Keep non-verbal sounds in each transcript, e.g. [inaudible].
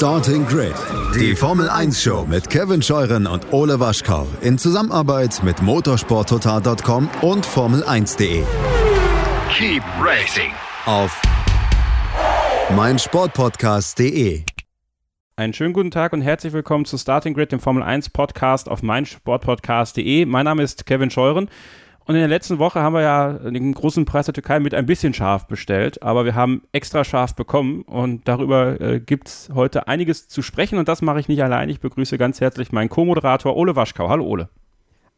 Starting Grid, die Formel 1 Show mit Kevin Scheuren und Ole Waschkau in Zusammenarbeit mit motorsporttotal.com und Formel1.de. Keep racing Auf meinsportpodcast.de. Einen schönen guten Tag und herzlich willkommen zu Starting Grid, dem Formel 1 Podcast auf meinsportpodcast.de. Mein Name ist Kevin Scheuren und in der letzten Woche haben wir ja den großen Preis der Türkei mit ein bisschen scharf bestellt, aber wir haben extra scharf bekommen und darüber äh, gibt es heute einiges zu sprechen und das mache ich nicht allein. Ich begrüße ganz herzlich meinen Co-Moderator Ole Waschkau. Hallo Ole.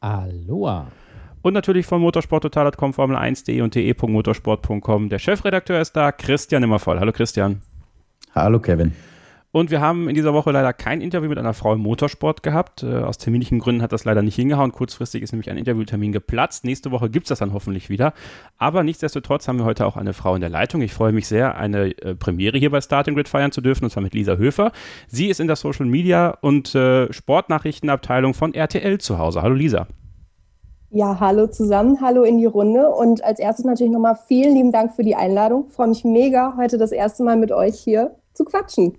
Aloha. Und natürlich von motorsporttotal.com, Formel1.de und de.motorsport.com. Der Chefredakteur ist da, Christian Immervoll. Hallo Christian. Hallo Kevin. Und wir haben in dieser Woche leider kein Interview mit einer Frau im Motorsport gehabt. Äh, aus terminlichen Gründen hat das leider nicht hingehauen. Kurzfristig ist nämlich ein Interviewtermin geplatzt. Nächste Woche gibt es das dann hoffentlich wieder. Aber nichtsdestotrotz haben wir heute auch eine Frau in der Leitung. Ich freue mich sehr, eine äh, Premiere hier bei Starting Grid feiern zu dürfen, und zwar mit Lisa Höfer. Sie ist in der Social Media und äh, Sportnachrichtenabteilung von RTL zu Hause. Hallo Lisa. Ja, hallo zusammen, hallo in die Runde und als erstes natürlich nochmal vielen lieben Dank für die Einladung. Ich freue mich mega, heute das erste Mal mit euch hier zu quatschen.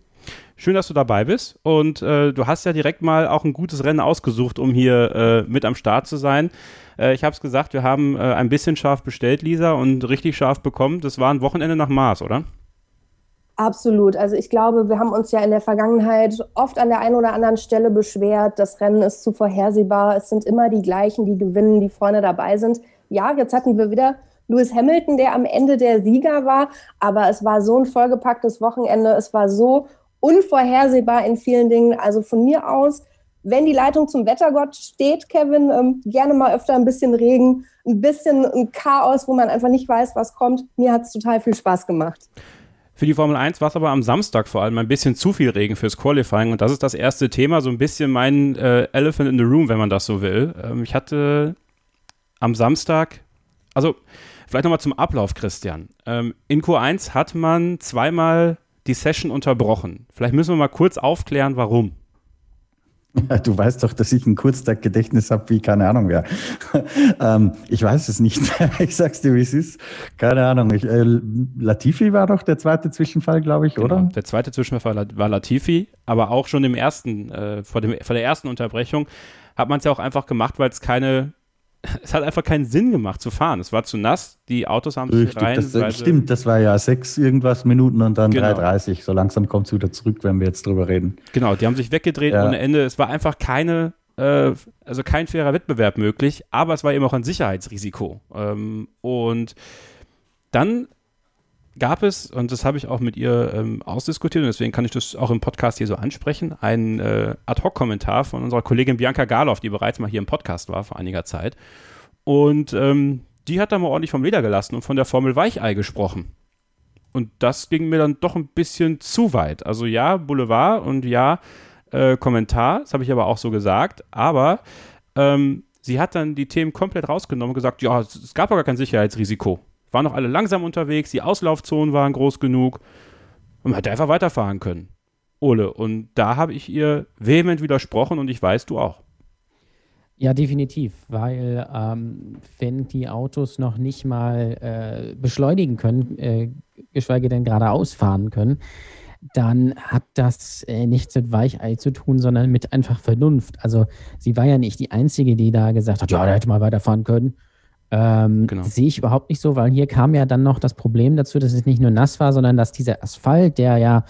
Schön, dass du dabei bist. Und äh, du hast ja direkt mal auch ein gutes Rennen ausgesucht, um hier äh, mit am Start zu sein. Äh, ich habe es gesagt, wir haben äh, ein bisschen scharf bestellt, Lisa, und richtig scharf bekommen. Das war ein Wochenende nach Mars, oder? Absolut. Also ich glaube, wir haben uns ja in der Vergangenheit oft an der einen oder anderen Stelle beschwert, das Rennen ist zu vorhersehbar, es sind immer die gleichen, die gewinnen, die vorne dabei sind. Ja, jetzt hatten wir wieder Lewis Hamilton, der am Ende der Sieger war, aber es war so ein vollgepacktes Wochenende, es war so unvorhersehbar in vielen Dingen. Also von mir aus, wenn die Leitung zum Wettergott steht, Kevin, ähm, gerne mal öfter ein bisschen Regen, ein bisschen ein Chaos, wo man einfach nicht weiß, was kommt. Mir hat es total viel Spaß gemacht. Für die Formel 1 war es aber am Samstag vor allem ein bisschen zu viel Regen fürs Qualifying und das ist das erste Thema, so ein bisschen mein äh, Elephant in the Room, wenn man das so will. Ähm, ich hatte am Samstag, also vielleicht nochmal zum Ablauf, Christian. Ähm, in Q1 hat man zweimal die Session unterbrochen. Vielleicht müssen wir mal kurz aufklären, warum. Ja, du weißt doch, dass ich ein Kurztag-Gedächtnis habe, wie keine Ahnung wer. [laughs] ähm, ich weiß es nicht. [laughs] ich sag's dir, wie es ist. Keine Ahnung. Ich, äh, Latifi war doch der zweite Zwischenfall, glaube ich, genau. oder? Der zweite Zwischenfall war Latifi, aber auch schon im ersten, äh, vor, dem, vor der ersten Unterbrechung hat man es ja auch einfach gemacht, weil es keine es hat einfach keinen Sinn gemacht zu fahren. Es war zu nass, die Autos haben sich rein. Das, stimmt, das war ja sechs irgendwas Minuten und dann genau. 3,30. So langsam kommt es wieder zurück, wenn wir jetzt drüber reden. Genau, die haben sich weggedreht ja. ohne Ende. Es war einfach keine, äh, also kein fairer Wettbewerb möglich, aber es war eben auch ein Sicherheitsrisiko. Ähm, und dann gab es, und das habe ich auch mit ihr ähm, ausdiskutiert, und deswegen kann ich das auch im Podcast hier so ansprechen, einen äh, Ad-Hoc-Kommentar von unserer Kollegin Bianca Garloff, die bereits mal hier im Podcast war vor einiger Zeit. Und ähm, die hat da mal ordentlich vom Leder gelassen und von der Formel Weichei gesprochen. Und das ging mir dann doch ein bisschen zu weit. Also ja, Boulevard und ja, äh, Kommentar, das habe ich aber auch so gesagt, aber ähm, sie hat dann die Themen komplett rausgenommen und gesagt, ja, es gab aber gar kein Sicherheitsrisiko waren noch alle langsam unterwegs, die Auslaufzonen waren groß genug und man hätte einfach weiterfahren können. Ole, und da habe ich ihr vehement widersprochen und ich weiß, du auch. Ja, definitiv, weil ähm, wenn die Autos noch nicht mal äh, beschleunigen können, äh, geschweige denn geradeaus fahren können, dann hat das äh, nichts mit Weichei zu tun, sondern mit einfach Vernunft. Also sie war ja nicht die Einzige, die da gesagt hat, ja, da hätte mal weiterfahren können. Ähm, genau. Sehe ich überhaupt nicht so, weil hier kam ja dann noch das Problem dazu, dass es nicht nur nass war, sondern dass dieser Asphalt, der ja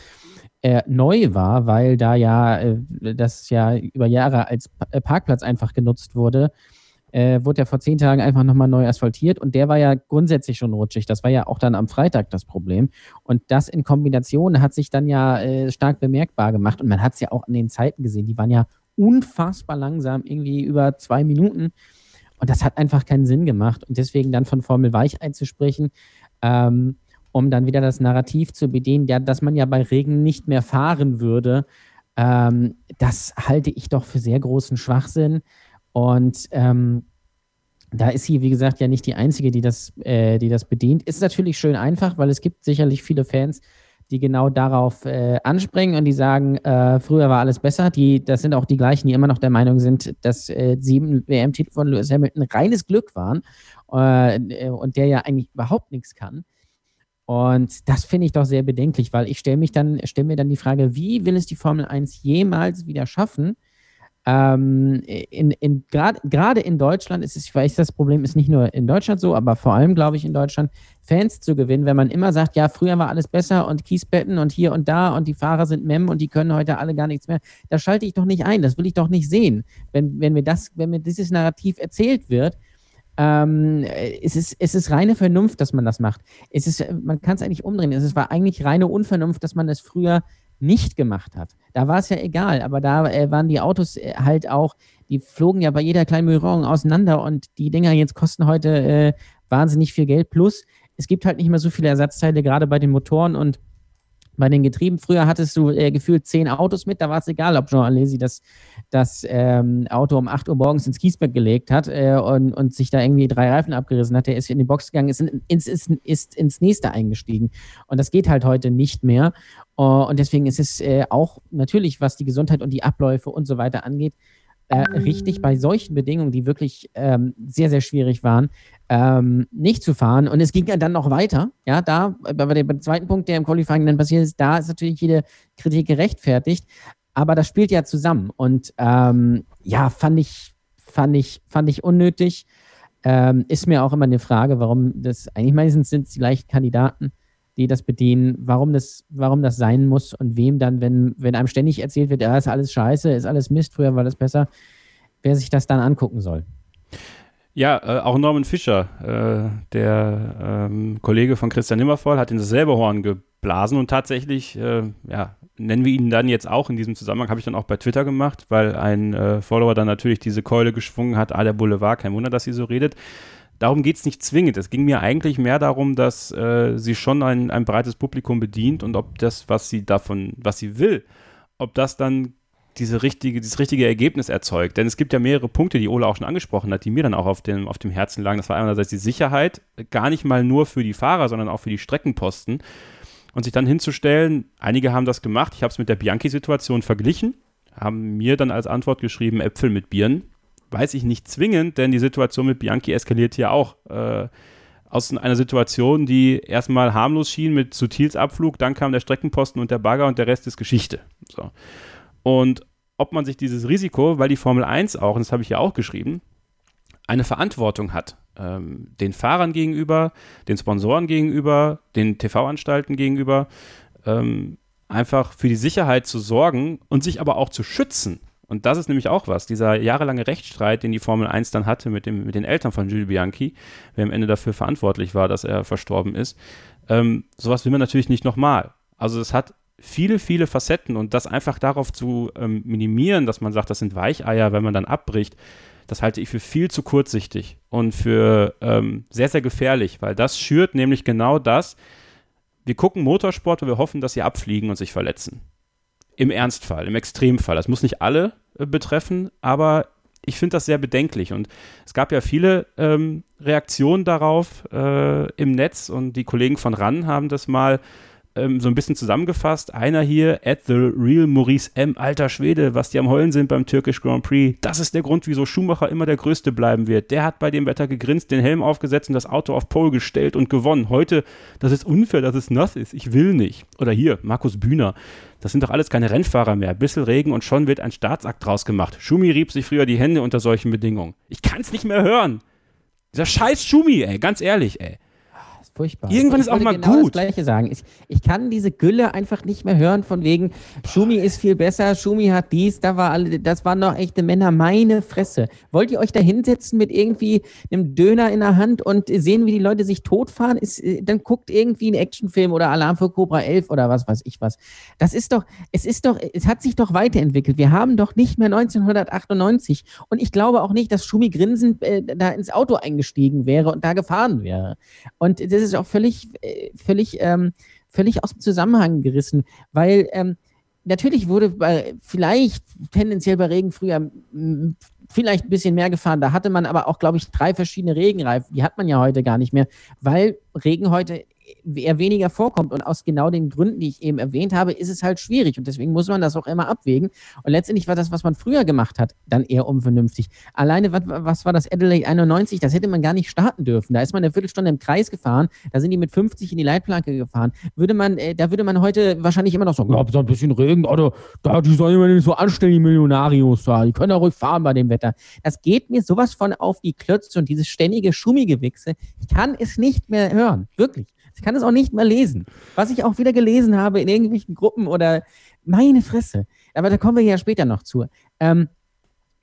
äh, neu war, weil da ja äh, das ja über Jahre als pa äh, Parkplatz einfach genutzt wurde, äh, wurde ja vor zehn Tagen einfach nochmal neu asphaltiert und der war ja grundsätzlich schon rutschig. Das war ja auch dann am Freitag das Problem. Und das in Kombination hat sich dann ja äh, stark bemerkbar gemacht und man hat es ja auch an den Zeiten gesehen. Die waren ja unfassbar langsam, irgendwie über zwei Minuten. Und das hat einfach keinen Sinn gemacht. Und deswegen dann von Formel Weich einzusprechen, ähm, um dann wieder das Narrativ zu bedienen, ja, dass man ja bei Regen nicht mehr fahren würde, ähm, das halte ich doch für sehr großen Schwachsinn. Und ähm, da ist sie, wie gesagt, ja nicht die Einzige, die das, äh, die das bedient. Ist natürlich schön einfach, weil es gibt sicherlich viele Fans, die genau darauf äh, anspringen und die sagen, äh, früher war alles besser. Die, das sind auch die gleichen, die immer noch der Meinung sind, dass äh, sieben WM-Titel von Lewis Hamilton reines Glück waren äh, und der ja eigentlich überhaupt nichts kann. Und das finde ich doch sehr bedenklich, weil ich stelle mich dann, stelle mir dann die Frage, wie will es die Formel 1 jemals wieder schaffen? Ähm, in, in, Gerade in Deutschland ist es, ich weiß, das Problem ist nicht nur in Deutschland so, aber vor allem, glaube ich, in Deutschland, Fans zu gewinnen, wenn man immer sagt, ja, früher war alles besser und Kiesbetten und hier und da und die Fahrer sind Mem und die können heute alle gar nichts mehr. Da schalte ich doch nicht ein, das will ich doch nicht sehen. Wenn, wenn mir das, wenn mir dieses Narrativ erzählt wird, ähm, es, ist, es ist reine Vernunft, dass man das macht. Es ist, man kann es eigentlich umdrehen. Es war eigentlich reine Unvernunft, dass man das früher nicht gemacht hat. Da war es ja egal, aber da äh, waren die Autos äh, halt auch, die flogen ja bei jeder kleinen Berührung auseinander und die Dinger jetzt kosten heute äh, wahnsinnig viel Geld. Plus, es gibt halt nicht mehr so viele Ersatzteile, gerade bei den Motoren und bei den Getrieben. Früher hattest du äh, gefühlt zehn Autos mit, da war es egal, ob Jean Alesi das, das ähm, Auto um 8 Uhr morgens ins Kiesbett gelegt hat äh, und, und sich da irgendwie drei Reifen abgerissen hat. Der ist in die Box gegangen, ist, in, ins, ist, ist ins nächste eingestiegen. Und das geht halt heute nicht mehr. Uh, und deswegen ist es äh, auch natürlich, was die Gesundheit und die Abläufe und so weiter angeht, äh, richtig bei solchen Bedingungen, die wirklich ähm, sehr, sehr schwierig waren, ähm, nicht zu fahren. Und es ging ja dann noch weiter. Ja, da, bei dem zweiten Punkt, der im Qualifying dann passiert ist, da ist natürlich jede Kritik gerechtfertigt. Aber das spielt ja zusammen. Und ähm, ja, fand ich, fand ich, fand ich unnötig. Ähm, ist mir auch immer eine Frage, warum das, eigentlich meistens sind es die gleichen Kandidaten die das bedienen, warum das, warum das sein muss und wem dann, wenn, wenn einem ständig erzählt wird, ja, ist alles scheiße, ist alles Mist, früher war das besser, wer sich das dann angucken soll. Ja, äh, auch Norman Fischer, äh, der ähm, Kollege von Christian Nimmervoll, hat in dasselbe Horn geblasen und tatsächlich, äh, ja, nennen wir ihn dann jetzt auch in diesem Zusammenhang, habe ich dann auch bei Twitter gemacht, weil ein äh, Follower dann natürlich diese Keule geschwungen hat, ah, der Boulevard, kein Wunder, dass sie so redet. Darum geht es nicht zwingend. Es ging mir eigentlich mehr darum, dass äh, sie schon ein, ein breites Publikum bedient und ob das, was sie davon, was sie will, ob das dann diese richtige, dieses richtige Ergebnis erzeugt. Denn es gibt ja mehrere Punkte, die Ola auch schon angesprochen hat, die mir dann auch auf dem, auf dem Herzen lagen. Das war einerseits die Sicherheit, gar nicht mal nur für die Fahrer, sondern auch für die Streckenposten. Und sich dann hinzustellen, einige haben das gemacht, ich habe es mit der Bianchi-Situation verglichen, haben mir dann als Antwort geschrieben, Äpfel mit Birnen weiß ich nicht zwingend, denn die Situation mit Bianchi eskaliert hier auch. Äh, aus einer Situation, die erstmal harmlos schien mit Sutils Abflug, dann kam der Streckenposten und der Bagger und der Rest ist Geschichte. So. Und ob man sich dieses Risiko, weil die Formel 1 auch, und das habe ich ja auch geschrieben, eine Verantwortung hat, ähm, den Fahrern gegenüber, den Sponsoren gegenüber, den TV-Anstalten gegenüber, ähm, einfach für die Sicherheit zu sorgen und sich aber auch zu schützen. Und das ist nämlich auch was, dieser jahrelange Rechtsstreit, den die Formel 1 dann hatte mit, dem, mit den Eltern von Jules Bianchi, wer am Ende dafür verantwortlich war, dass er verstorben ist. Ähm, sowas will man natürlich nicht nochmal. Also es hat viele, viele Facetten und das einfach darauf zu ähm, minimieren, dass man sagt, das sind Weicheier, wenn man dann abbricht, das halte ich für viel zu kurzsichtig und für ähm, sehr, sehr gefährlich, weil das schürt nämlich genau das. Wir gucken Motorsport und wir hoffen, dass sie abfliegen und sich verletzen. Im Ernstfall, im Extremfall. Das muss nicht alle äh, betreffen, aber ich finde das sehr bedenklich. Und es gab ja viele ähm, Reaktionen darauf äh, im Netz und die Kollegen von RAN haben das mal ähm, so ein bisschen zusammengefasst. Einer hier, at the real Maurice M., alter Schwede, was die am Heulen sind beim Türkisch Grand Prix. Das ist der Grund, wieso Schumacher immer der Größte bleiben wird. Der hat bei dem Wetter gegrinst, den Helm aufgesetzt und das Auto auf Pole gestellt und gewonnen. Heute, das ist unfair, dass es nass ist. Ich will nicht. Oder hier, Markus Bühner. Das sind doch alles keine Rennfahrer mehr. Bissel Regen und schon wird ein Staatsakt draus gemacht. Schumi rieb sich früher die Hände unter solchen Bedingungen. Ich kann's nicht mehr hören. Dieser scheiß Schumi, ey, ganz ehrlich, ey furchtbar. Irgendwann ist auch mal genau gut. das Gleiche sagen. Ich, ich kann diese Gülle einfach nicht mehr hören von wegen, Schumi ist viel besser, Schumi hat dies, da war alle, das waren doch echte Männer, meine Fresse. Wollt ihr euch da hinsetzen mit irgendwie einem Döner in der Hand und sehen, wie die Leute sich totfahren? Ist, dann guckt irgendwie einen Actionfilm oder Alarm für Cobra 11 oder was weiß ich was. Das ist doch, es ist doch, es hat sich doch weiterentwickelt. Wir haben doch nicht mehr 1998 und ich glaube auch nicht, dass Schumi grinsend äh, da ins Auto eingestiegen wäre und da gefahren wäre. Und das ist auch völlig, völlig, ähm, völlig aus dem Zusammenhang gerissen, weil ähm, natürlich wurde bei, vielleicht tendenziell bei Regen früher vielleicht ein bisschen mehr gefahren. Da hatte man aber auch, glaube ich, drei verschiedene Regenreifen. Die hat man ja heute gar nicht mehr, weil Regen heute er weniger vorkommt. Und aus genau den Gründen, die ich eben erwähnt habe, ist es halt schwierig. Und deswegen muss man das auch immer abwägen. Und letztendlich war das, was man früher gemacht hat, dann eher unvernünftig. Alleine, was, was war das Adelaide 91? Das hätte man gar nicht starten dürfen. Da ist man eine Viertelstunde im Kreis gefahren. Da sind die mit 50 in die Leitplanke gefahren. Würde man, äh, da würde man heute wahrscheinlich immer noch sagen, ja, so ein bisschen Regen, oder da, die sollen immer nicht so anstellen, die Millionarios da. Die können ja ruhig fahren bei dem Wetter. Das geht mir sowas von auf die Klötze und dieses ständige Schummigewichse. Ich kann es nicht mehr hören. Wirklich. Ich kann es auch nicht mehr lesen. Was ich auch wieder gelesen habe in irgendwelchen Gruppen oder meine Fresse. Aber da kommen wir ja später noch zu. Ähm,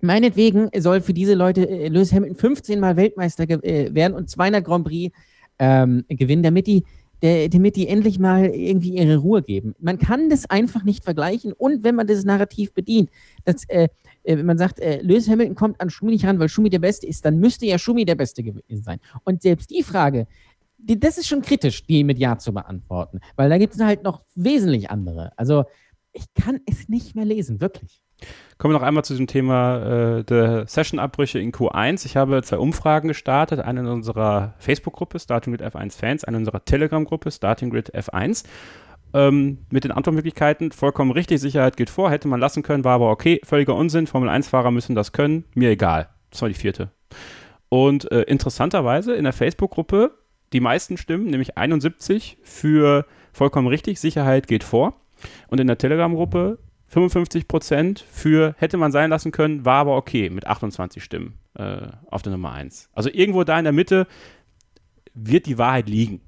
meinetwegen soll für diese Leute äh, Lewis Hamilton 15 Mal Weltmeister äh, werden und 200 Grand Prix ähm, gewinnen, damit die, der, damit die endlich mal irgendwie ihre Ruhe geben. Man kann das einfach nicht vergleichen und wenn man das Narrativ bedient, dass äh, äh wenn man sagt, äh, Lewis Hamilton kommt an Schumi nicht ran, weil Schumi der Beste ist, dann müsste ja Schumi der Beste gewesen sein. Und selbst die Frage, die, das ist schon kritisch, die mit Ja zu beantworten, weil da gibt es halt noch wesentlich andere. Also ich kann es nicht mehr lesen, wirklich. Kommen wir noch einmal zu diesem Thema äh, der Session-Abbrüche in Q1. Ich habe zwei Umfragen gestartet, eine in unserer Facebook-Gruppe Starting Grid F1 Fans, eine in unserer Telegram-Gruppe Starting Grid F1. Ähm, mit den Antwortmöglichkeiten vollkommen richtig, Sicherheit geht vor, hätte man lassen können, war aber okay, völliger Unsinn, Formel-1-Fahrer müssen das können, mir egal. Das war die vierte. Und äh, interessanterweise in der Facebook-Gruppe die meisten Stimmen, nämlich 71 für vollkommen richtig, Sicherheit geht vor. Und in der Telegram-Gruppe 55 Prozent für hätte man sein lassen können, war aber okay mit 28 Stimmen äh, auf der Nummer 1. Also irgendwo da in der Mitte wird die Wahrheit liegen.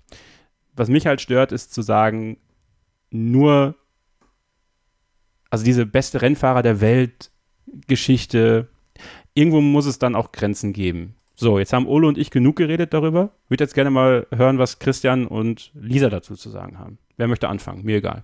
Was mich halt stört, ist zu sagen, nur, also diese beste Rennfahrer der Welt Geschichte, irgendwo muss es dann auch Grenzen geben. So, jetzt haben Ole und ich genug geredet darüber. Ich würde jetzt gerne mal hören, was Christian und Lisa dazu zu sagen haben. Wer möchte anfangen? Mir egal.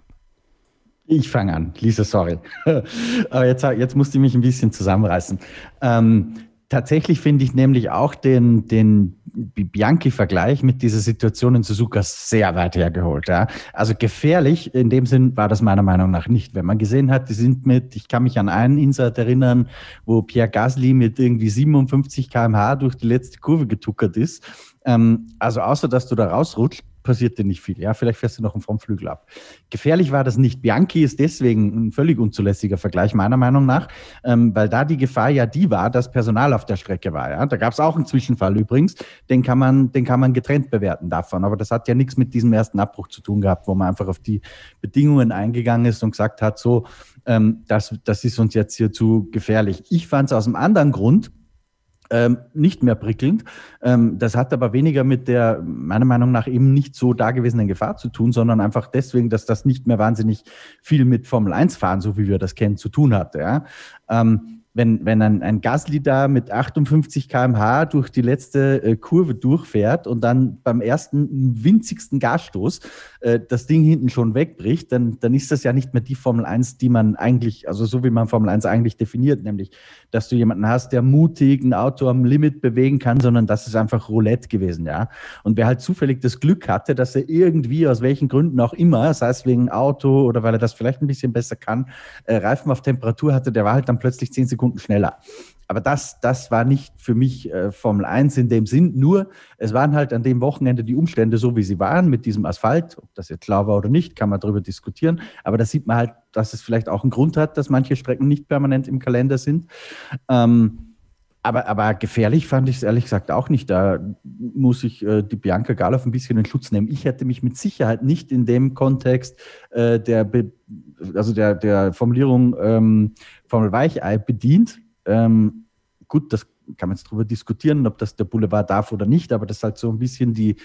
Ich fange an. Lisa, sorry. [laughs] Aber jetzt, jetzt musste ich mich ein bisschen zusammenreißen. Ähm, tatsächlich finde ich nämlich auch den, den Bianchi-Vergleich mit dieser Situation in Suzuka sehr weit hergeholt. Ja. Also gefährlich in dem Sinn war das meiner Meinung nach nicht. Wenn man gesehen hat, die sind mit, ich kann mich an einen Insert erinnern, wo Pierre Gasly mit irgendwie 57 kmh durch die letzte Kurve getuckert ist. Ähm, also außer, dass du da rausrutscht, passiert dir nicht viel. Ja, vielleicht fährst du noch einen Frontflügel ab. Gefährlich war das nicht. Bianchi ist deswegen ein völlig unzulässiger Vergleich, meiner Meinung nach, ähm, weil da die Gefahr ja die war, dass Personal auf der Strecke war. Ja? Da gab es auch einen Zwischenfall übrigens, den kann, man, den kann man getrennt bewerten davon. Aber das hat ja nichts mit diesem ersten Abbruch zu tun gehabt, wo man einfach auf die Bedingungen eingegangen ist und gesagt hat, so, ähm, das, das ist uns jetzt hier zu gefährlich. Ich fand es aus einem anderen Grund, ähm, nicht mehr prickelnd. Ähm, das hat aber weniger mit der, meiner Meinung nach, eben nicht so dagewesenen Gefahr zu tun, sondern einfach deswegen, dass das nicht mehr wahnsinnig viel mit Formel 1 fahren, so wie wir das kennen, zu tun hatte. Ja? Ähm, wenn, wenn ein, ein Gasly da mit 58 kmh durch die letzte äh, Kurve durchfährt und dann beim ersten winzigsten Gasstoß äh, das Ding hinten schon wegbricht, dann, dann ist das ja nicht mehr die Formel 1, die man eigentlich, also so wie man Formel 1 eigentlich definiert, nämlich, dass du jemanden hast, der mutig ein Auto am Limit bewegen kann, sondern das ist einfach Roulette gewesen, ja. Und wer halt zufällig das Glück hatte, dass er irgendwie, aus welchen Gründen auch immer, sei es wegen Auto oder weil er das vielleicht ein bisschen besser kann, äh, Reifen auf Temperatur hatte, der war halt dann plötzlich zehn Sekunden Sekunden schneller. Aber das, das war nicht für mich äh, Formel 1 in dem Sinn. Nur, es waren halt an dem Wochenende die Umstände so, wie sie waren, mit diesem Asphalt. Ob das jetzt klar war oder nicht, kann man darüber diskutieren. Aber da sieht man halt, dass es vielleicht auch einen Grund hat, dass manche Strecken nicht permanent im Kalender sind. Ähm, aber, aber gefährlich fand ich es ehrlich gesagt auch nicht. Da muss ich äh, die Bianca Galoff ein bisschen in Schutz nehmen. Ich hätte mich mit Sicherheit nicht in dem Kontext äh, der, Be also der, der Formulierung ähm, Formel Weichei bedient. Ähm, gut, das kann man jetzt darüber diskutieren, ob das der Boulevard darf oder nicht, aber das ist halt so ein bisschen die,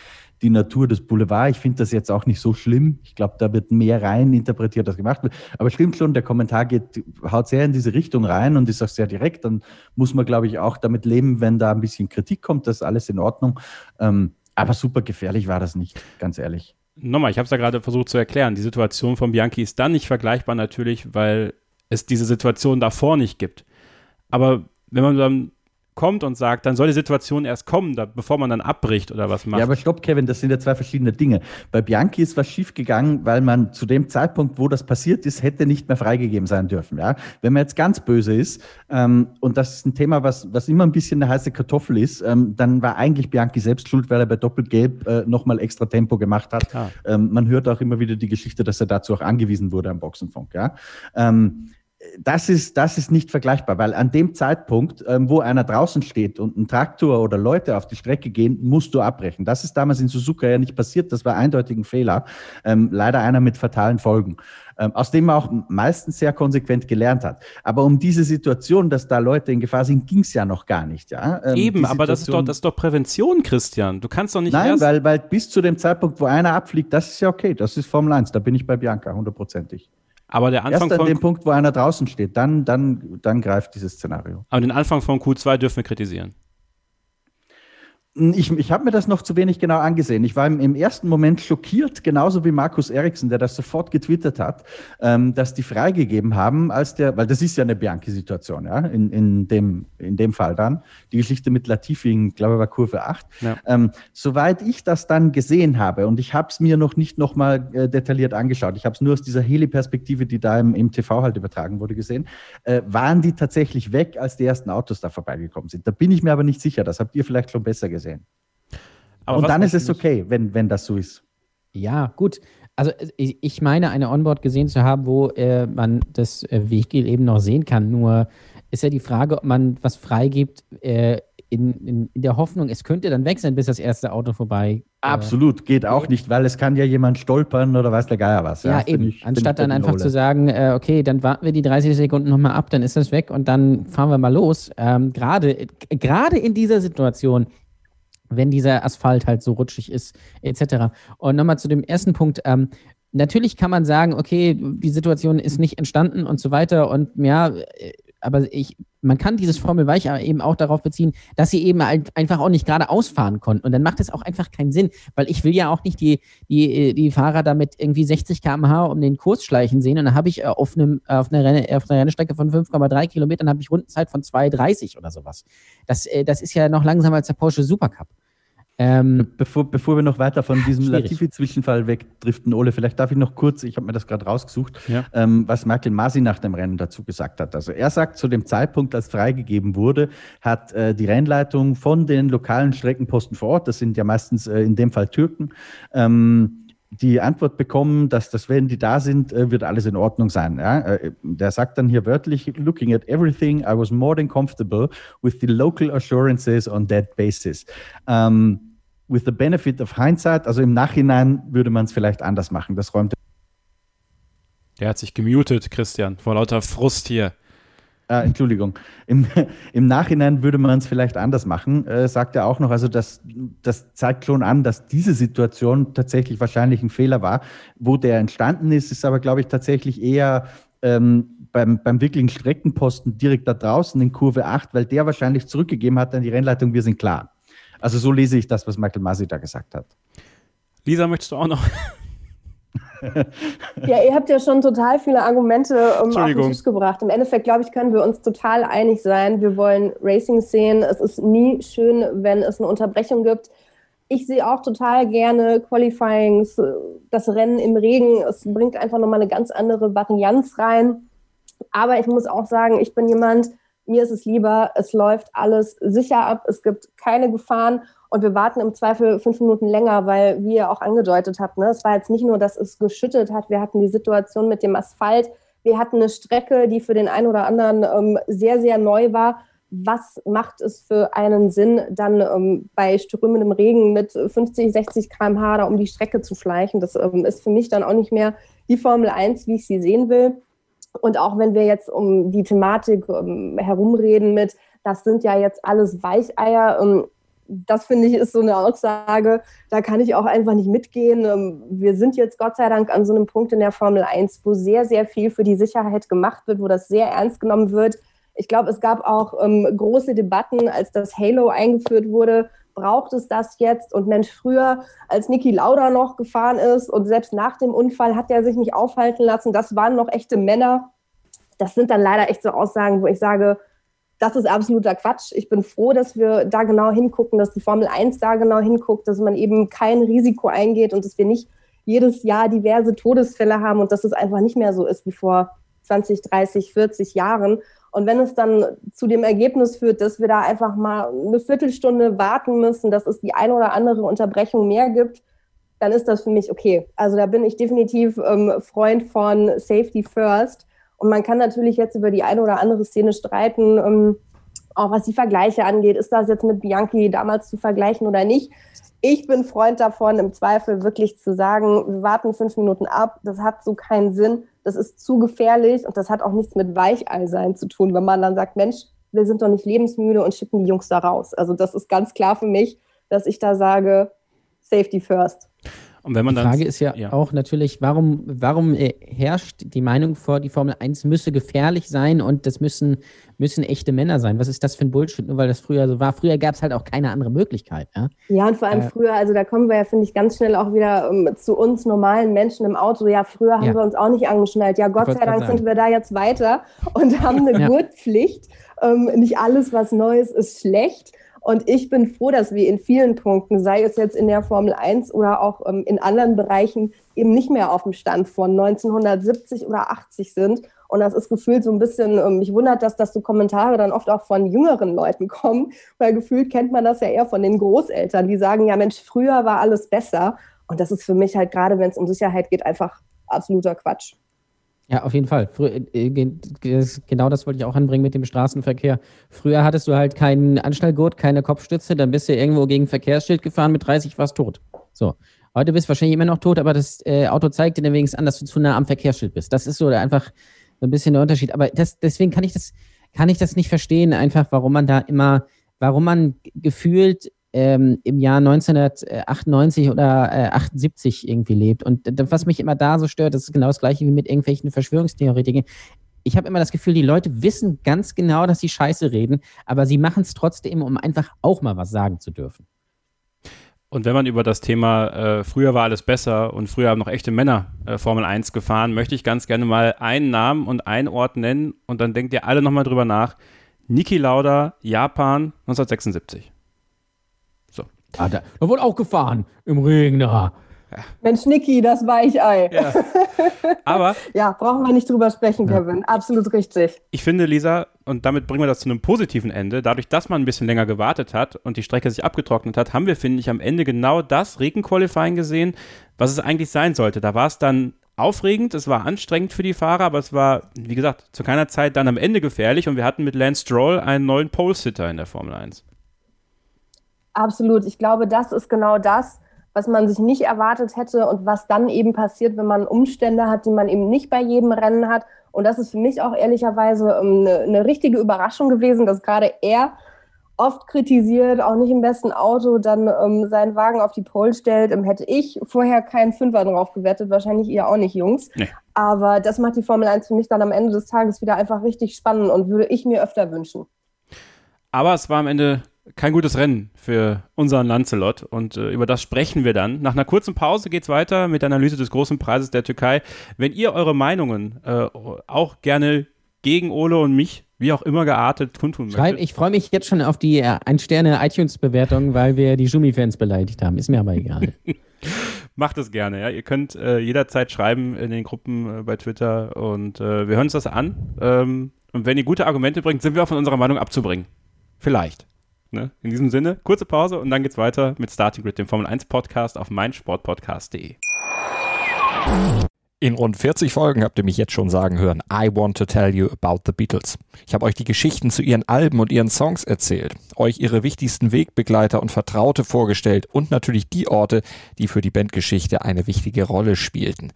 die Natur des Boulevards. Ich finde das jetzt auch nicht so schlimm. Ich glaube, da wird mehr rein interpretiert, als gemacht wird. Aber stimmt schon, der Kommentar geht, haut sehr in diese Richtung rein und ist auch sehr direkt. Dann muss man, glaube ich, auch damit leben, wenn da ein bisschen Kritik kommt, das ist alles in Ordnung. Ähm, aber super gefährlich war das nicht, ganz ehrlich. Nochmal, ich habe es ja gerade versucht zu erklären. Die Situation von Bianchi ist dann nicht vergleichbar natürlich, weil es diese Situation davor nicht gibt. Aber wenn man dann kommt und sagt, dann soll die Situation erst kommen, da, bevor man dann abbricht oder was macht. Ja, aber stopp, Kevin, das sind ja zwei verschiedene Dinge. Bei Bianchi ist was schiefgegangen, weil man zu dem Zeitpunkt, wo das passiert ist, hätte nicht mehr freigegeben sein dürfen. Ja? Wenn man jetzt ganz böse ist, ähm, und das ist ein Thema, was, was immer ein bisschen eine heiße Kartoffel ist, ähm, dann war eigentlich Bianchi selbst schuld, weil er bei Doppelgelb äh, nochmal extra Tempo gemacht hat. Ähm, man hört auch immer wieder die Geschichte, dass er dazu auch angewiesen wurde am Boxenfunk. Ja? Das ist, das ist nicht vergleichbar, weil an dem Zeitpunkt, ähm, wo einer draußen steht und ein Traktor oder Leute auf die Strecke gehen, musst du abbrechen. Das ist damals in Suzuka ja nicht passiert. Das war eindeutig ein Fehler. Ähm, leider einer mit fatalen Folgen. Ähm, aus dem man auch meistens sehr konsequent gelernt hat. Aber um diese Situation, dass da Leute in Gefahr sind, ging es ja noch gar nicht. Ja? Ähm, Eben, aber das ist, doch, das ist doch Prävention, Christian. Du kannst doch nicht. Nein, weil, weil bis zu dem Zeitpunkt, wo einer abfliegt, das ist ja okay. Das ist Formel 1. Da bin ich bei Bianca, hundertprozentig. Aber der Anfang Erst an dem Punkt, wo einer draußen steht, dann, dann, dann greift dieses Szenario. Aber den Anfang von Q2 dürfen wir kritisieren. Ich, ich habe mir das noch zu wenig genau angesehen. Ich war im, im, ersten Moment schockiert, genauso wie Markus Eriksen, der das sofort getwittert hat, ähm, dass die freigegeben haben, als der, weil das ist ja eine Bianchi-Situation, ja, in, in, dem, in dem Fall dann. Die Geschichte mit Latifi, glaube ich, war Kurve 8. Ja. Ähm, soweit ich das dann gesehen habe, und ich habe es mir noch nicht nochmal äh, detailliert angeschaut, ich habe es nur aus dieser Heli-Perspektive, die da im, im, TV halt übertragen wurde, gesehen, äh, waren die tatsächlich weg, als die ersten Autos da vorbeigekommen sind. Da bin ich mir aber nicht sicher. Das habt ihr vielleicht schon besser gesehen gesehen. Aber und dann ist es okay, wenn, wenn das so ist. Ja, gut. Also ich, meine, eine Onboard gesehen zu haben, wo äh, man das äh, Vehikel eben noch sehen kann. Nur ist ja die Frage, ob man was freigibt äh, in, in, in, der Hoffnung, es könnte dann weg sein, bis das erste Auto vorbei. Äh, Absolut, geht auch nicht, weil es kann ja jemand stolpern oder weiß der Geier was. Ja, ja eben. Ich, Anstatt dann einfach zu sagen, äh, okay, dann warten wir die 30 Sekunden nochmal ab, dann ist das weg und dann fahren wir mal los. Ähm, Gerade in dieser Situation wenn dieser Asphalt halt so rutschig ist, etc. Und nochmal zu dem ersten Punkt. Ähm, natürlich kann man sagen, okay, die Situation ist nicht entstanden und so weiter. Und ja, äh, aber ich, man kann dieses Formel Weich eben auch darauf beziehen, dass sie eben halt einfach auch nicht gerade ausfahren konnten. Und dann macht es auch einfach keinen Sinn, weil ich will ja auch nicht die, die, die Fahrer damit irgendwie 60 km/h um den Kurs schleichen sehen. Und dann habe ich äh, auf, einem, auf, einer Renne, auf einer Rennstrecke von 5,3 Kilometern habe ich Rundenzeit von 2,30 oder sowas. Das, äh, das ist ja noch langsamer als der Porsche Supercup. Ähm, bevor, bevor wir noch weiter von [laughs] diesem Latifi-Zwischenfall wegdriften, Ole, vielleicht darf ich noch kurz, ich habe mir das gerade rausgesucht, ja. ähm, was Michael Masi nach dem Rennen dazu gesagt hat. Also er sagt, zu dem Zeitpunkt, als freigegeben wurde, hat äh, die Rennleitung von den lokalen Streckenposten vor Ort, das sind ja meistens äh, in dem Fall Türken, ähm, die Antwort bekommen, dass das, wenn die da sind, äh, wird alles in Ordnung sein. Ja? Äh, der sagt dann hier wörtlich, looking at everything, I was more than comfortable with the local assurances on that basis. Ähm, with the benefit of hindsight, also im Nachhinein würde man es vielleicht anders machen. Das räumt. Der hat sich gemutet, Christian, vor lauter Frust hier. Ah, Entschuldigung. Im, [laughs] Im, Nachhinein würde man es vielleicht anders machen, äh, sagt er auch noch. Also das, das zeigt schon an, dass diese Situation tatsächlich wahrscheinlich ein Fehler war. Wo der entstanden ist, ist aber, glaube ich, tatsächlich eher ähm, beim, beim wirklichen Streckenposten direkt da draußen in Kurve 8, weil der wahrscheinlich zurückgegeben hat an die Rennleitung, wir sind klar. Also so lese ich das, was Michael Masi da gesagt hat. Lisa, möchtest du auch noch [laughs] ja, ihr habt ja schon total viele Argumente um, auf den Tisch gebracht. Im Endeffekt, glaube ich, können wir uns total einig sein. Wir wollen Racing sehen. Es ist nie schön, wenn es eine Unterbrechung gibt. Ich sehe auch total gerne Qualifyings, das Rennen im Regen. Es bringt einfach nochmal eine ganz andere Varianz rein. Aber ich muss auch sagen, ich bin jemand, mir ist es lieber, es läuft alles sicher ab, es gibt keine Gefahren und wir warten im Zweifel fünf Minuten länger, weil, wie ihr auch angedeutet habt, ne, es war jetzt nicht nur, dass es geschüttet hat, wir hatten die Situation mit dem Asphalt, wir hatten eine Strecke, die für den einen oder anderen ähm, sehr, sehr neu war. Was macht es für einen Sinn, dann ähm, bei strömendem Regen mit 50, 60 km/h da um die Strecke zu schleichen? Das ähm, ist für mich dann auch nicht mehr die Formel 1, wie ich sie sehen will. Und auch wenn wir jetzt um die Thematik ähm, herumreden mit, das sind ja jetzt alles Weicheier, ähm, das finde ich ist so eine Aussage, da kann ich auch einfach nicht mitgehen. Ähm, wir sind jetzt Gott sei Dank an so einem Punkt in der Formel 1, wo sehr, sehr viel für die Sicherheit gemacht wird, wo das sehr ernst genommen wird. Ich glaube, es gab auch ähm, große Debatten, als das Halo eingeführt wurde. Braucht es das jetzt? Und Mensch, früher, als Niki Lauda noch gefahren ist und selbst nach dem Unfall hat er sich nicht aufhalten lassen, das waren noch echte Männer. Das sind dann leider echt so Aussagen, wo ich sage, das ist absoluter Quatsch. Ich bin froh, dass wir da genau hingucken, dass die Formel 1 da genau hinguckt, dass man eben kein Risiko eingeht und dass wir nicht jedes Jahr diverse Todesfälle haben und dass es einfach nicht mehr so ist wie vor 20, 30, 40 Jahren. Und wenn es dann zu dem Ergebnis führt, dass wir da einfach mal eine Viertelstunde warten müssen, dass es die eine oder andere Unterbrechung mehr gibt, dann ist das für mich okay. Also da bin ich definitiv ähm, Freund von Safety First. Und man kann natürlich jetzt über die eine oder andere Szene streiten, ähm, auch was die Vergleiche angeht. Ist das jetzt mit Bianchi damals zu vergleichen oder nicht? Ich bin Freund davon, im Zweifel wirklich zu sagen, wir warten fünf Minuten ab. Das hat so keinen Sinn. Das ist zu gefährlich und das hat auch nichts mit Weichei zu tun, wenn man dann sagt, Mensch, wir sind doch nicht lebensmüde und schicken die Jungs da raus. Also das ist ganz klar für mich, dass ich da sage, Safety first. Und wenn man dann, die Frage ist ja, ja, auch natürlich, warum, warum äh, herrscht die Meinung vor, die Formel 1 müsse gefährlich sein und das müssen, müssen echte Männer sein? Was ist das für ein Bullshit? Nur weil das früher so war. Früher gab es halt auch keine andere Möglichkeit. Ja, ja und vor allem äh, früher, also da kommen wir ja, finde ich, ganz schnell auch wieder um, zu uns normalen Menschen im Auto. Ja, früher haben ja. wir uns auch nicht angeschnallt. Ja, Gott sei Dank sind wir da jetzt weiter und haben eine [laughs] ja. Gurtpflicht. Ähm, nicht alles, was Neues ist, schlecht. Und ich bin froh, dass wir in vielen Punkten, sei es jetzt in der Formel 1 oder auch ähm, in anderen Bereichen, eben nicht mehr auf dem Stand von 1970 oder 80 sind. Und das ist gefühlt so ein bisschen, ähm, mich wundert das, dass so Kommentare dann oft auch von jüngeren Leuten kommen, weil gefühlt kennt man das ja eher von den Großeltern, die sagen, ja Mensch, früher war alles besser. Und das ist für mich halt gerade, wenn es um Sicherheit geht, einfach absoluter Quatsch. Ja, auf jeden Fall. Frü äh, genau das wollte ich auch anbringen mit dem Straßenverkehr. Früher hattest du halt keinen Anschnallgurt, keine Kopfstütze, dann bist du irgendwo gegen Verkehrsschild gefahren, mit 30 warst tot. So. Heute bist du wahrscheinlich immer noch tot, aber das äh, Auto zeigt dir dann wenigstens an, dass du zu nah am Verkehrsschild bist. Das ist so einfach so ein bisschen der Unterschied. Aber das, deswegen kann ich das, kann ich das nicht verstehen, einfach, warum man da immer, warum man gefühlt ähm, im Jahr 1998 oder äh, 78 irgendwie lebt. Und was mich immer da so stört, das ist genau das gleiche wie mit irgendwelchen Verschwörungstheoretikern. Ich habe immer das Gefühl, die Leute wissen ganz genau, dass sie Scheiße reden, aber sie machen es trotzdem, um einfach auch mal was sagen zu dürfen. Und wenn man über das Thema äh, früher war alles besser und früher haben noch echte Männer äh, Formel 1 gefahren, möchte ich ganz gerne mal einen Namen und einen Ort nennen und dann denkt ihr alle nochmal drüber nach. Niki Lauda, Japan, 1976. Ah, da, da wurde auch gefahren im Regen da. Ja. Mensch, Niki, das Weichei. Ja. Aber. [laughs] ja, brauchen wir nicht drüber sprechen, Kevin. Ja. Absolut richtig. Ich finde, Lisa, und damit bringen wir das zu einem positiven Ende, dadurch, dass man ein bisschen länger gewartet hat und die Strecke sich abgetrocknet hat, haben wir, finde ich, am Ende genau das Regenqualifying gesehen, was es eigentlich sein sollte. Da war es dann aufregend, es war anstrengend für die Fahrer, aber es war, wie gesagt, zu keiner Zeit dann am Ende gefährlich und wir hatten mit Lance Stroll einen neuen Pole-Sitter in der Formel 1. Absolut. Ich glaube, das ist genau das, was man sich nicht erwartet hätte und was dann eben passiert, wenn man Umstände hat, die man eben nicht bei jedem Rennen hat. Und das ist für mich auch ehrlicherweise eine, ähm, eine richtige Überraschung gewesen, dass gerade er oft kritisiert, auch nicht im besten Auto, dann ähm, seinen Wagen auf die Pole stellt. Ähm, hätte ich vorher keinen Fünfer drauf gewettet, wahrscheinlich ihr auch nicht, Jungs. Nee. Aber das macht die Formel 1 für mich dann am Ende des Tages wieder einfach richtig spannend und würde ich mir öfter wünschen. Aber es war am Ende kein gutes Rennen für unseren Lancelot und äh, über das sprechen wir dann. Nach einer kurzen Pause geht es weiter mit der Analyse des großen Preises der Türkei. Wenn ihr eure Meinungen äh, auch gerne gegen Ole und mich, wie auch immer geartet, kundtun möchtet. Ich freue mich jetzt schon auf die äh, Ein-Sterne-iTunes-Bewertung, weil wir die Schumi-Fans beleidigt haben. Ist mir aber egal. [laughs] Macht es gerne, ja. Ihr könnt äh, jederzeit schreiben in den Gruppen äh, bei Twitter und äh, wir hören uns das an. Ähm, und wenn ihr gute Argumente bringt, sind wir auch von unserer Meinung abzubringen. Vielleicht. Ne? In diesem Sinne, kurze Pause und dann geht's weiter mit Starting Grid, dem Formel 1 Podcast auf meinsportpodcast.de. In rund 40 Folgen habt ihr mich jetzt schon sagen hören, I want to tell you about the Beatles. Ich habe euch die Geschichten zu ihren Alben und ihren Songs erzählt, euch ihre wichtigsten Wegbegleiter und Vertraute vorgestellt und natürlich die Orte, die für die Bandgeschichte eine wichtige Rolle spielten.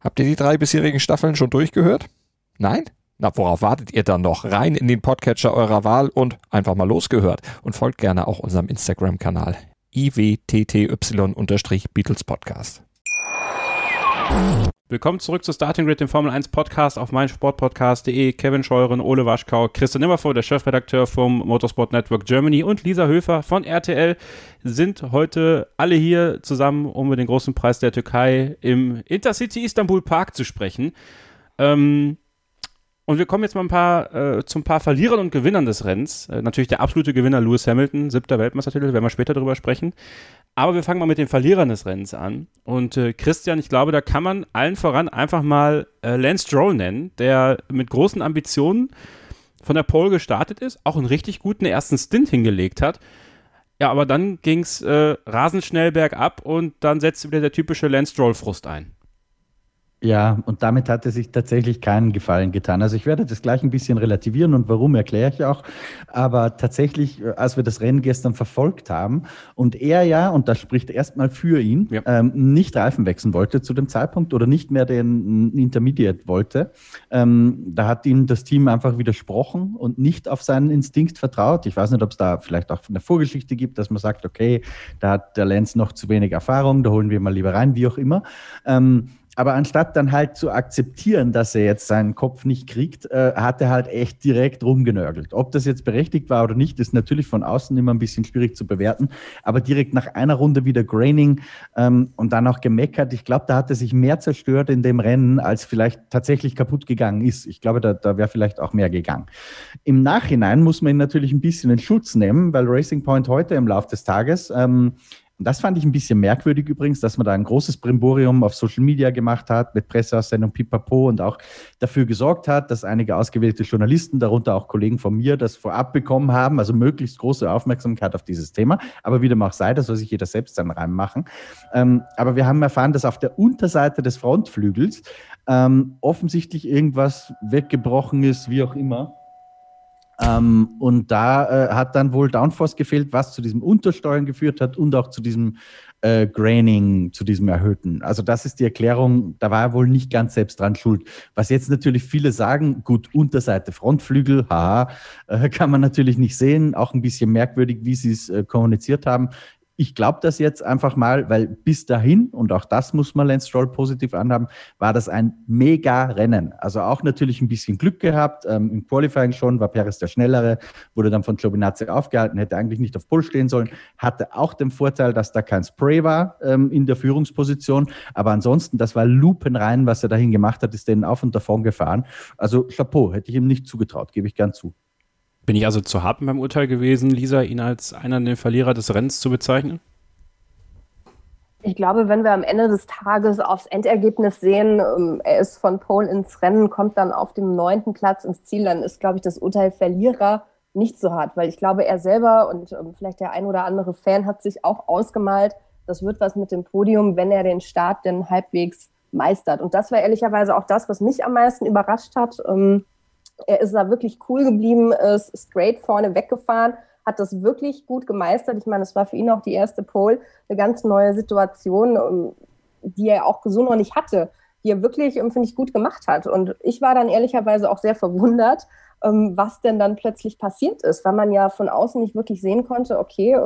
Habt ihr die drei bisherigen Staffeln schon durchgehört? Nein? Na, worauf wartet ihr dann noch? Rein in den Podcatcher eurer Wahl und einfach mal losgehört. Und folgt gerne auch unserem Instagram-Kanal iwtty-Beatles Podcast. Willkommen zurück zu Starting Grid, dem Formel 1 Podcast auf meinsportpodcast.de. Kevin Scheuren, Ole Waschkau, Christian Nimmervoll, der Chefredakteur vom Motorsport Network Germany und Lisa Höfer von RTL sind heute alle hier zusammen, um über den großen Preis der Türkei im Intercity Istanbul Park zu sprechen. Ähm, Und wir kommen jetzt mal ein paar, äh, zu ein paar Verlierern und Gewinnern des Rennens. Äh, natürlich der absolute Gewinner Lewis Hamilton, siebter Weltmeistertitel, werden wir später darüber sprechen. Aber wir fangen mal mit den Verlierern des Rennens an. Und äh, Christian, ich glaube, da kann man allen voran einfach mal äh, Lance Stroll nennen, der mit großen Ambitionen von der Pole gestartet ist, auch einen richtig guten ersten Stint hingelegt hat. Ja, aber dann ging es äh, rasend schnell bergab und dann setzte wieder der typische Lance Stroll-Frust ein. Ja, und damit hat er sich tatsächlich keinen Gefallen getan. Also ich werde das gleich ein bisschen relativieren und warum erkläre ich auch. Aber tatsächlich, äh, als wir das Rennen gestern verfolgt haben und er ja, und das spricht erstmal für ihn, ja. ähm, nicht Reifen wechseln wollte zu dem Zeitpunkt oder nicht mehr den Intermediate wollte, ähm, da hat ihm das Team einfach widersprochen und nicht auf seinen Instinkt vertraut. Ich weiß nicht, ob es da vielleicht auch eine Vorgeschichte gibt, dass man sagt, okay, da hat der Lenz noch zu wenig Erfahrung, da holen wir mal lieber rein, wie auch immer. Ähm, aber anstatt dann halt zu akzeptieren, dass er jetzt seinen Kopf nicht kriegt, äh, hat er halt echt direkt rumgenörgelt. Ob das jetzt berechtigt war oder nicht, ist natürlich von außen immer ein bisschen schwierig zu bewerten. Aber direkt nach einer Runde wieder Graining ähm, und dann auch gemeckert. Ich glaube, da hat er sich mehr zerstört in dem Rennen, als vielleicht tatsächlich kaputt gegangen ist. Ich glaube, da, da wäre vielleicht auch mehr gegangen. Im Nachhinein muss man ihn natürlich ein bisschen in Schutz nehmen, weil Racing Point heute im Laufe des Tages ähm, und das fand ich ein bisschen merkwürdig übrigens, dass man da ein großes Brimborium auf Social Media gemacht hat mit Presseaussendung Pipapo und auch dafür gesorgt hat, dass einige ausgewählte Journalisten, darunter auch Kollegen von mir, das vorab bekommen haben, also möglichst große Aufmerksamkeit auf dieses Thema. Aber wie dem auch sei, das soll sich jeder selbst dann reinmachen. Ähm, aber wir haben erfahren, dass auf der Unterseite des Frontflügels ähm, offensichtlich irgendwas weggebrochen ist, wie auch immer. Ähm, und da äh, hat dann wohl Downforce gefehlt, was zu diesem Untersteuern geführt hat und auch zu diesem äh, Graining, zu diesem erhöhten. Also das ist die Erklärung, da war er wohl nicht ganz selbst dran schuld. Was jetzt natürlich viele sagen, gut, Unterseite Frontflügel, haha, [laughs] äh, kann man natürlich nicht sehen, auch ein bisschen merkwürdig, wie sie es äh, kommuniziert haben ich glaube das jetzt einfach mal, weil bis dahin, und auch das muss man Lance Stroll positiv anhaben, war das ein mega Rennen. Also auch natürlich ein bisschen Glück gehabt. Ähm, Im Qualifying schon war Perez der Schnellere, wurde dann von Giovinazzi aufgehalten, hätte eigentlich nicht auf Pole stehen sollen, hatte auch den Vorteil, dass da kein Spray war ähm, in der Führungsposition. Aber ansonsten, das war lupenrein, was er dahin gemacht hat, ist denen auf und davon gefahren. Also Chapeau, hätte ich ihm nicht zugetraut, gebe ich gern zu. Bin ich also zu hart beim Urteil gewesen, Lisa, ihn als einer der Verlierer des Rennens zu bezeichnen? Ich glaube, wenn wir am Ende des Tages aufs Endergebnis sehen, ähm, er ist von Pole ins Rennen, kommt dann auf dem neunten Platz ins Ziel, dann ist, glaube ich, das Urteil Verlierer nicht so hart, weil ich glaube, er selber und ähm, vielleicht der ein oder andere Fan hat sich auch ausgemalt, das wird was mit dem Podium, wenn er den Start denn halbwegs meistert. Und das war ehrlicherweise auch das, was mich am meisten überrascht hat. Ähm, er ist da wirklich cool geblieben, ist straight vorne weggefahren, hat das wirklich gut gemeistert. Ich meine, es war für ihn auch die erste Pole, eine ganz neue Situation, ähm, die er auch so noch nicht hatte, die er wirklich, ähm, finde ich, gut gemacht hat. Und ich war dann ehrlicherweise auch sehr verwundert, ähm, was denn dann plötzlich passiert ist, weil man ja von außen nicht wirklich sehen konnte, okay,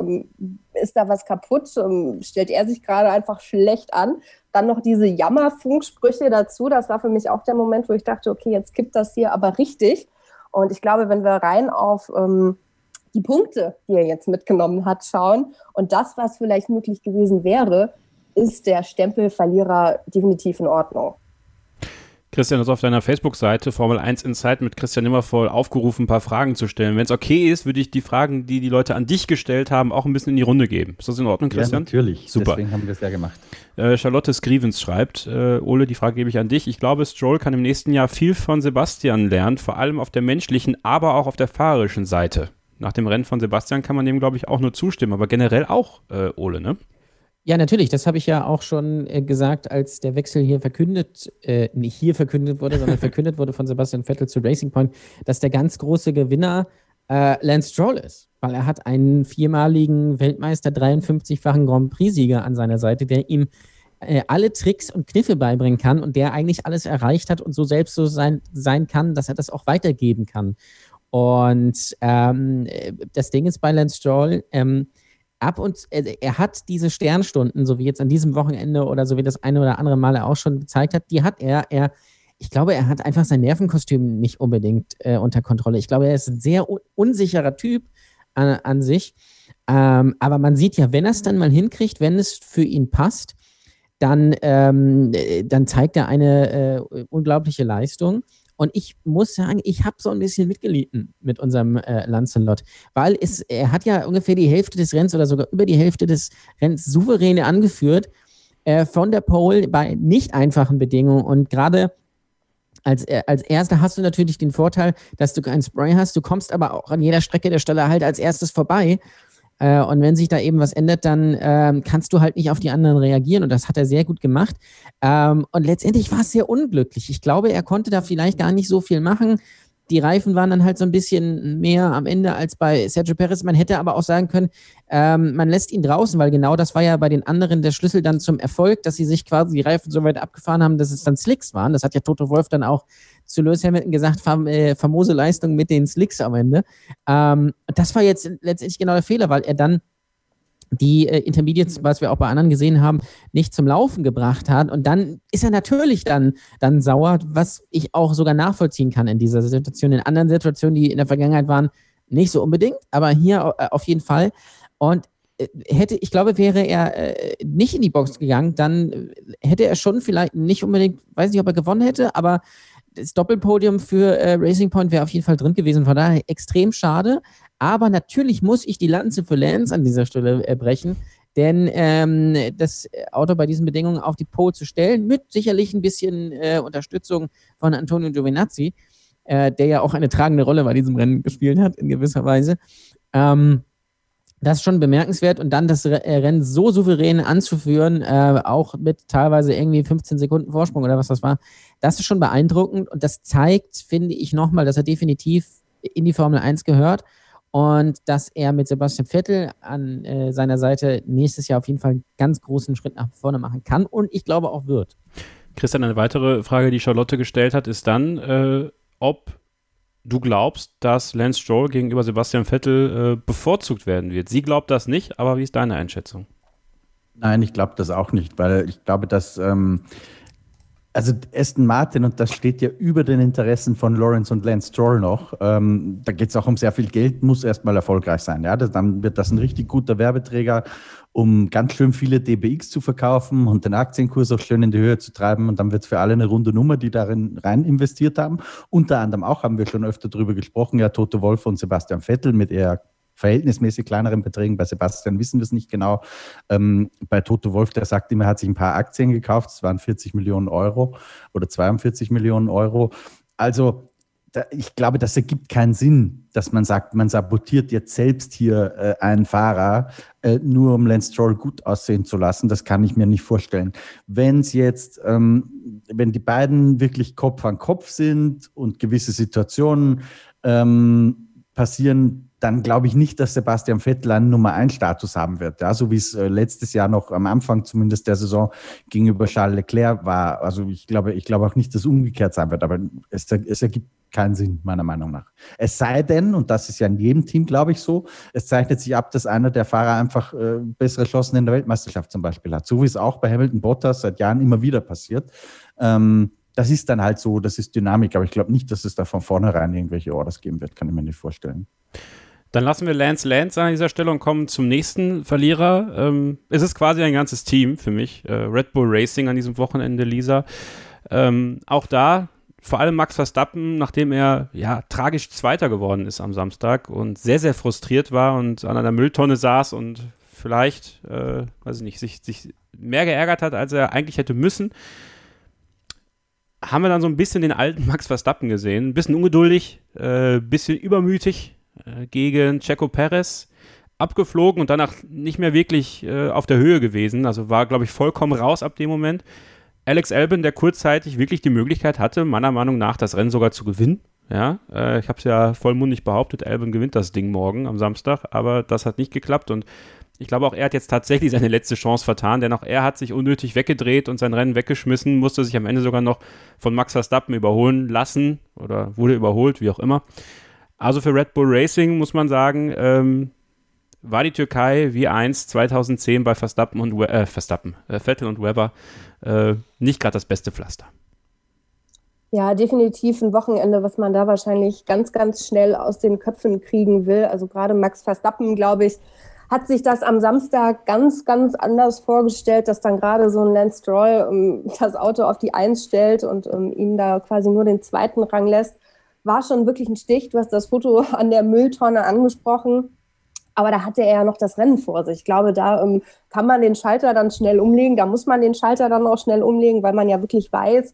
ist da was kaputt, stellt er sich gerade einfach schlecht an. Dann noch diese Jammerfunksprüche dazu, das war für mich auch der Moment, wo ich dachte, okay, jetzt kippt das hier aber richtig. Und ich glaube, wenn wir rein auf ähm, die Punkte, die er jetzt mitgenommen hat, schauen und das, was vielleicht möglich gewesen wäre, ist der Stempelverlierer definitiv in Ordnung. Christian, du hast auf deiner Facebook-Seite Formel 1 Insight mit Christian Nimmervoll aufgerufen, ein paar Fragen zu stellen. Wenn es okay ist, würde ich die Fragen, die die Leute an dich gestellt haben, auch ein bisschen in die Runde geben. Ist das in Ordnung, Christian? Ja, natürlich. Super. Deswegen haben wir es ja gemacht. Äh, Charlotte Scrivens schreibt, äh, Ole, die Frage gebe ich an dich. Ich glaube, Stroll kann im nächsten Jahr viel von Sebastian lernen, vor allem auf der menschlichen, aber auch auf der fahrerischen Seite. Nach dem Rennen von Sebastian kann man dem, glaube ich, auch nur zustimmen, aber generell auch, äh, Ole, ne? Ja, natürlich. Das habe ich ja auch schon äh, gesagt, als der Wechsel hier verkündet, äh, nicht hier verkündet wurde, sondern [laughs] verkündet wurde von Sebastian Vettel zu Racing Point, dass der ganz große Gewinner äh, Lance Stroll ist. Weil er hat einen viermaligen Weltmeister, 53-fachen Grand Prix-Sieger an seiner Seite, der ihm äh, alle Tricks und Kniffe beibringen kann und der eigentlich alles erreicht hat und so selbst so sein, sein kann, dass er das auch weitergeben kann. Und ähm, äh, das Ding ist bei Lance Stroll, ähm, ab und er, er, hat diese Sternstunden, so wie jetzt an diesem Wochenende oder so wie das eine oder andere Mal er auch schon gezeigt hat, die hat er. Er, ich glaube, er hat einfach sein Nervenkostüm nicht unbedingt äh, unter Kontrolle. Ich glaube, er ist ein sehr un unsicherer Typ an, an sich. Ähm, aber man sieht ja, wenn er es dann mal hinkriegt, wenn es für ihn passt, dann, ähm, dann zeigt er eine äh, unglaubliche Leistung. Und ich muss sagen, ich habe so ein bisschen mitgelitten mit unserem äh, Lancelot, weil es, er hat ja ungefähr die Hälfte des Rennens oder sogar über die Hälfte des Rennens souverän angeführt äh, von der Pole bei nicht einfachen Bedingungen. Und gerade als, äh, als Erster hast du natürlich den Vorteil, dass du keinen Spray hast. Du kommst aber auch an jeder Strecke der Stelle halt als erstes vorbei. Äh, und wenn sich da eben was ändert, dann ähm, kannst du halt nicht auf die anderen reagieren. Und das hat er sehr gut gemacht. Ähm, und letztendlich war es sehr unglücklich. Ich glaube, er konnte da vielleicht gar nicht so viel machen. Die Reifen waren dann halt so ein bisschen mehr am Ende als bei Sergio Perez. Man hätte aber auch sagen können, ähm, man lässt ihn draußen, weil genau das war ja bei den anderen der Schlüssel dann zum Erfolg, dass sie sich quasi die Reifen so weit abgefahren haben, dass es dann Slicks waren. Das hat ja Toto Wolf dann auch zu Lewis Hamilton gesagt, fam äh, famose Leistung mit den Slicks am Ende. Ähm, das war jetzt letztendlich genau der Fehler, weil er dann die äh, Intermediates, was wir auch bei anderen gesehen haben, nicht zum Laufen gebracht hat. Und dann ist er natürlich dann, dann sauer, was ich auch sogar nachvollziehen kann in dieser Situation. In anderen Situationen, die in der Vergangenheit waren, nicht so unbedingt, aber hier äh, auf jeden Fall. Und äh, hätte, ich glaube, wäre er äh, nicht in die Box gegangen, dann hätte er schon vielleicht nicht unbedingt, weiß nicht, ob er gewonnen hätte, aber das Doppelpodium für Racing Point wäre auf jeden Fall drin gewesen. Von daher extrem schade. Aber natürlich muss ich die Lanze für Lance an dieser Stelle äh, brechen. Denn ähm, das Auto bei diesen Bedingungen auf die Pole zu stellen, mit sicherlich ein bisschen äh, Unterstützung von Antonio Giovinazzi, äh, der ja auch eine tragende Rolle bei diesem Rennen gespielt hat, in gewisser Weise. Ähm, das ist schon bemerkenswert und dann das äh, Rennen so souverän anzuführen, äh, auch mit teilweise irgendwie 15 Sekunden Vorsprung oder was das war, das ist schon beeindruckend und das zeigt, finde ich, nochmal, dass er definitiv in die Formel 1 gehört und dass er mit Sebastian Vettel an äh, seiner Seite nächstes Jahr auf jeden Fall einen ganz großen Schritt nach vorne machen kann und ich glaube auch wird. Christian, eine weitere Frage, die Charlotte gestellt hat, ist dann, äh, ob du glaubst, dass Lance Stroll gegenüber Sebastian Vettel äh, bevorzugt werden wird. Sie glaubt das nicht, aber wie ist deine Einschätzung? Nein, ich glaube das auch nicht, weil ich glaube, dass ähm, also Aston Martin, und das steht ja über den Interessen von Lawrence und Lance Stroll noch, ähm, da geht es auch um sehr viel Geld, muss erstmal erfolgreich sein. Ja? Dann wird das ein richtig guter Werbeträger, um ganz schön viele DBX zu verkaufen und den Aktienkurs auch schön in die Höhe zu treiben. Und dann wird es für alle eine runde Nummer, die darin rein investiert haben. Unter anderem auch haben wir schon öfter darüber gesprochen, ja, Toto Wolf und Sebastian Vettel mit eher verhältnismäßig kleineren Beträgen. Bei Sebastian wissen wir es nicht genau. Ähm, bei Toto Wolf, der sagt immer, er hat sich ein paar Aktien gekauft. Das waren 40 Millionen Euro oder 42 Millionen Euro. Also ich glaube, das ergibt keinen Sinn, dass man sagt, man sabotiert jetzt selbst hier äh, einen Fahrer, äh, nur um Lance Stroll gut aussehen zu lassen. Das kann ich mir nicht vorstellen. Wenn es jetzt, ähm, wenn die beiden wirklich Kopf an Kopf sind und gewisse Situationen ähm, passieren, dann glaube ich nicht, dass Sebastian Vettel einen Nummer 1 Status haben wird. Ja, so wie es äh, letztes Jahr noch am Anfang zumindest der Saison gegenüber Charles Leclerc war. Also ich glaube, ich glaube auch nicht, dass es umgekehrt sein wird, aber es, es ergibt keinen Sinn, meiner Meinung nach. Es sei denn, und das ist ja in jedem Team, glaube ich, so, es zeichnet sich ab, dass einer der Fahrer einfach äh, bessere Chancen in der Weltmeisterschaft zum Beispiel hat. So wie es auch bei Hamilton Bottas seit Jahren immer wieder passiert. Ähm, das ist dann halt so, das ist Dynamik, aber ich glaube nicht, dass es da von vornherein irgendwelche Orders geben wird, kann ich mir nicht vorstellen. Dann lassen wir Lance Lance an dieser Stelle und kommen zum nächsten Verlierer. Ähm, es ist quasi ein ganzes Team für mich. Äh, Red Bull Racing an diesem Wochenende, Lisa. Ähm, auch da vor allem Max Verstappen, nachdem er ja tragisch Zweiter geworden ist am Samstag und sehr, sehr frustriert war und an einer Mülltonne saß und vielleicht, äh, weiß ich nicht, sich, sich mehr geärgert hat, als er eigentlich hätte müssen, haben wir dann so ein bisschen den alten Max Verstappen gesehen. Ein bisschen ungeduldig, ein äh, bisschen übermütig, gegen Checo Perez abgeflogen und danach nicht mehr wirklich äh, auf der Höhe gewesen. Also war, glaube ich, vollkommen raus ab dem Moment. Alex Albon, der kurzzeitig wirklich die Möglichkeit hatte, meiner Meinung nach das Rennen sogar zu gewinnen. Ja, äh, ich habe es ja vollmundig behauptet, Albon gewinnt das Ding morgen am Samstag, aber das hat nicht geklappt und ich glaube auch, er hat jetzt tatsächlich [laughs] seine letzte Chance vertan, denn auch er hat sich unnötig weggedreht und sein Rennen weggeschmissen, musste sich am Ende sogar noch von Max Verstappen überholen lassen oder wurde überholt, wie auch immer. Also für Red Bull Racing muss man sagen, ähm, war die Türkei wie einst 2010 bei Verstappen und We äh, Verstappen, äh, Vettel und Weber äh, nicht gerade das beste Pflaster. Ja, definitiv ein Wochenende, was man da wahrscheinlich ganz, ganz schnell aus den Köpfen kriegen will. Also gerade Max Verstappen, glaube ich, hat sich das am Samstag ganz, ganz anders vorgestellt, dass dann gerade so ein Lance Stroll um, ähm, das Auto auf die Eins stellt und um, ähm, ihm da quasi nur den zweiten Rang lässt. War schon wirklich ein Stich. Du hast das Foto [laughs] an der Mülltonne angesprochen. Aber da hatte er ja noch das Rennen vor sich. Ich glaube, da ähm, kann man den Schalter dann schnell umlegen. Da muss man den Schalter dann auch schnell umlegen, weil man ja wirklich weiß,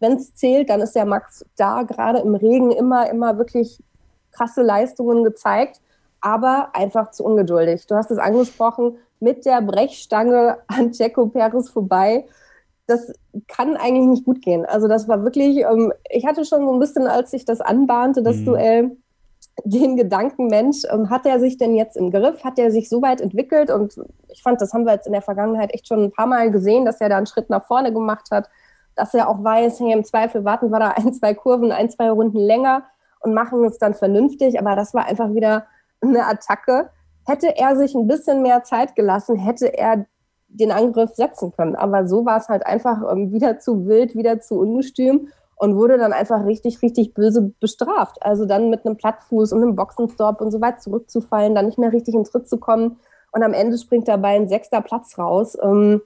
wenn es zählt, dann ist der Max da gerade im Regen immer, immer wirklich krasse Leistungen gezeigt aber einfach zu ungeduldig. Du hast es angesprochen, mit der Brechstange an Checo Perez vorbei. Das kann eigentlich nicht gut gehen. Also das war wirklich, ähm, ich hatte schon so ein bisschen, als ich das anbahnte, das mhm. Duell, den Gedanken, Mensch, ähm, hat er sich denn jetzt im Griff? Hat er sich so weit entwickelt? Und ich fand, das haben wir jetzt in der Vergangenheit echt schon ein paar Mal gesehen, dass er da einen Schritt nach vorne gemacht hat, dass er auch weiß, hey, im Zweifel warten wir da [laughs] ein, zwei Kurven, ein, zwei Runden länger und machen es dann vernünftig. Aber das war einfach wieder eine Attacke. Hätte er sich ein bisschen mehr Zeit gelassen, hätte er den Angriff setzen können. Aber so war es halt einfach ähm, wieder zu wild, wieder zu ungestüm und wurde dann einfach richtig, richtig böse bestraft. Also dann mit einem Plattfuß und einem Boxenstopp und so weit zurückzufallen, dann nicht mehr richtig in Tritt zu kommen. Und am Ende springt dabei ein sechster Platz raus. Ähm,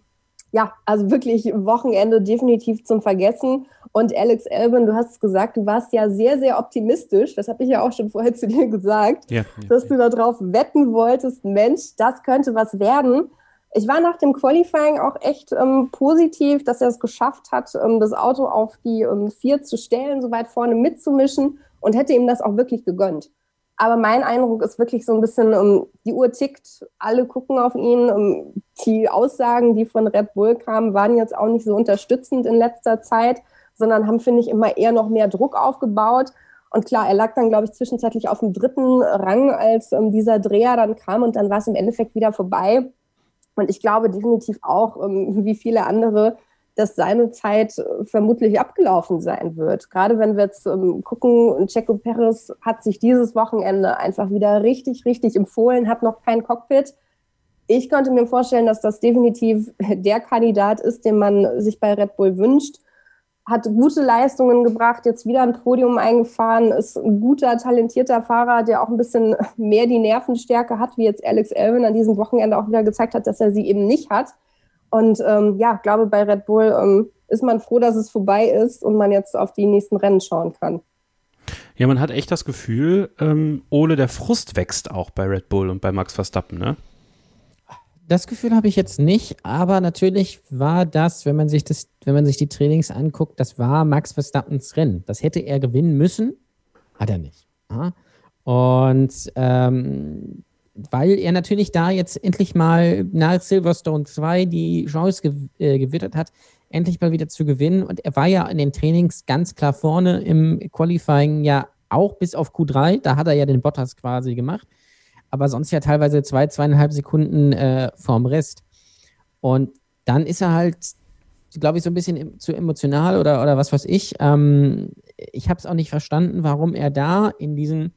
ja, also wirklich Wochenende definitiv zum Vergessen. Und Alex Albin, du hast es gesagt, du warst ja sehr, sehr optimistisch. Das habe ich ja auch schon vorher [laughs] zu dir gesagt, ja, ja, dass du darauf wetten wolltest, Mensch, das könnte was werden. Ich war nach dem Qualifying auch echt ähm, positiv, dass er es geschafft hat, ähm, das Auto auf die ähm, vier zu stellen, so weit vorne mitzumischen und hätte ihm das auch wirklich gegönnt. Aber mein Eindruck ist wirklich so ein bisschen, um, die Uhr tickt, alle gucken auf ihn. Um, die Aussagen, die von Red Bull kamen, waren jetzt auch nicht so unterstützend in letzter Zeit, sondern haben, finde ich, immer eher noch mehr Druck aufgebaut. Und klar, er lag dann, glaube ich, zwischenzeitlich auf dem dritten Rang, als um, dieser Dreher dann kam und dann war es im Endeffekt wieder vorbei. Und ich glaube definitiv auch, um, [laughs] wie viele andere, dass seine Zeit äh, vermutlich abgelaufen sein wird. Gerade wenn wir jetzt ähm, gucken, Checo Perez hat sich dieses Wochenende einfach wieder richtig, richtig empfohlen, hat noch kein Cockpit. Ich könnte mir vorstellen, dass das definitiv [laughs] der Kandidat ist, den man sich bei Red Bull wünscht. Hat gute Leistungen gebracht, jetzt wieder ein Podium eingefahren, ist ein guter, talentierter Fahrer, der auch ein bisschen [laughs] mehr die Nervenstärke hat, wie jetzt Alex Elvin an diesem Wochenende auch wieder gezeigt hat, dass er sie eben nicht hat. Und ähm, ja, glaube bei Red Bull ähm, ist man froh, dass es vorbei ist und man jetzt auf die nächsten Rennen schauen kann. Ja, man hat echt das Gefühl, ähm, Ole, der Frust wächst auch bei Red Bull und bei Max Verstappen, ne? Das Gefühl habe ich jetzt nicht, aber natürlich war das, wenn man sich das, wenn man sich die Trainings anguckt, das war Max Verstappens Rennen. Das hätte er gewinnen müssen, hat er nicht. Und ähm, weil er natürlich da jetzt endlich mal nach Silverstone 2 die Chance gew äh, gewittert hat, endlich mal wieder zu gewinnen. Und er war ja in den Trainings ganz klar vorne im Qualifying ja auch bis auf Q3. Da hat er ja den Bottas quasi gemacht. Aber sonst ja teilweise zwei, zweieinhalb Sekunden äh, vorm Rest. Und dann ist er halt, glaube ich, so ein bisschen zu emotional oder, oder was weiß ich. Ähm, ich habe es auch nicht verstanden, warum er da in diesen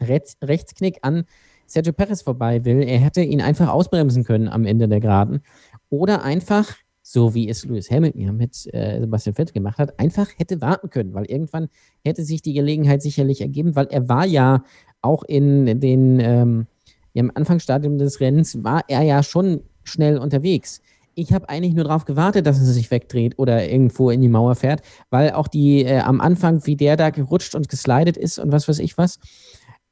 Rechts Rechtsknick an Sergio Perez vorbei will. Er hätte ihn einfach ausbremsen können am Ende der Geraden. Oder einfach, so wie es Lewis Hamilton ja mit äh, Sebastian Vettel gemacht hat, einfach hätte warten können, weil irgendwann hätte sich die Gelegenheit sicherlich ergeben, weil er war ja auch in den, ähm, im Anfangsstadium des Rennens, war er ja schon schnell unterwegs. Ich habe eigentlich nur darauf gewartet, dass er sich wegdreht oder irgendwo in die Mauer fährt, weil auch die äh, am Anfang, wie der da gerutscht und geslidet ist und was weiß ich was,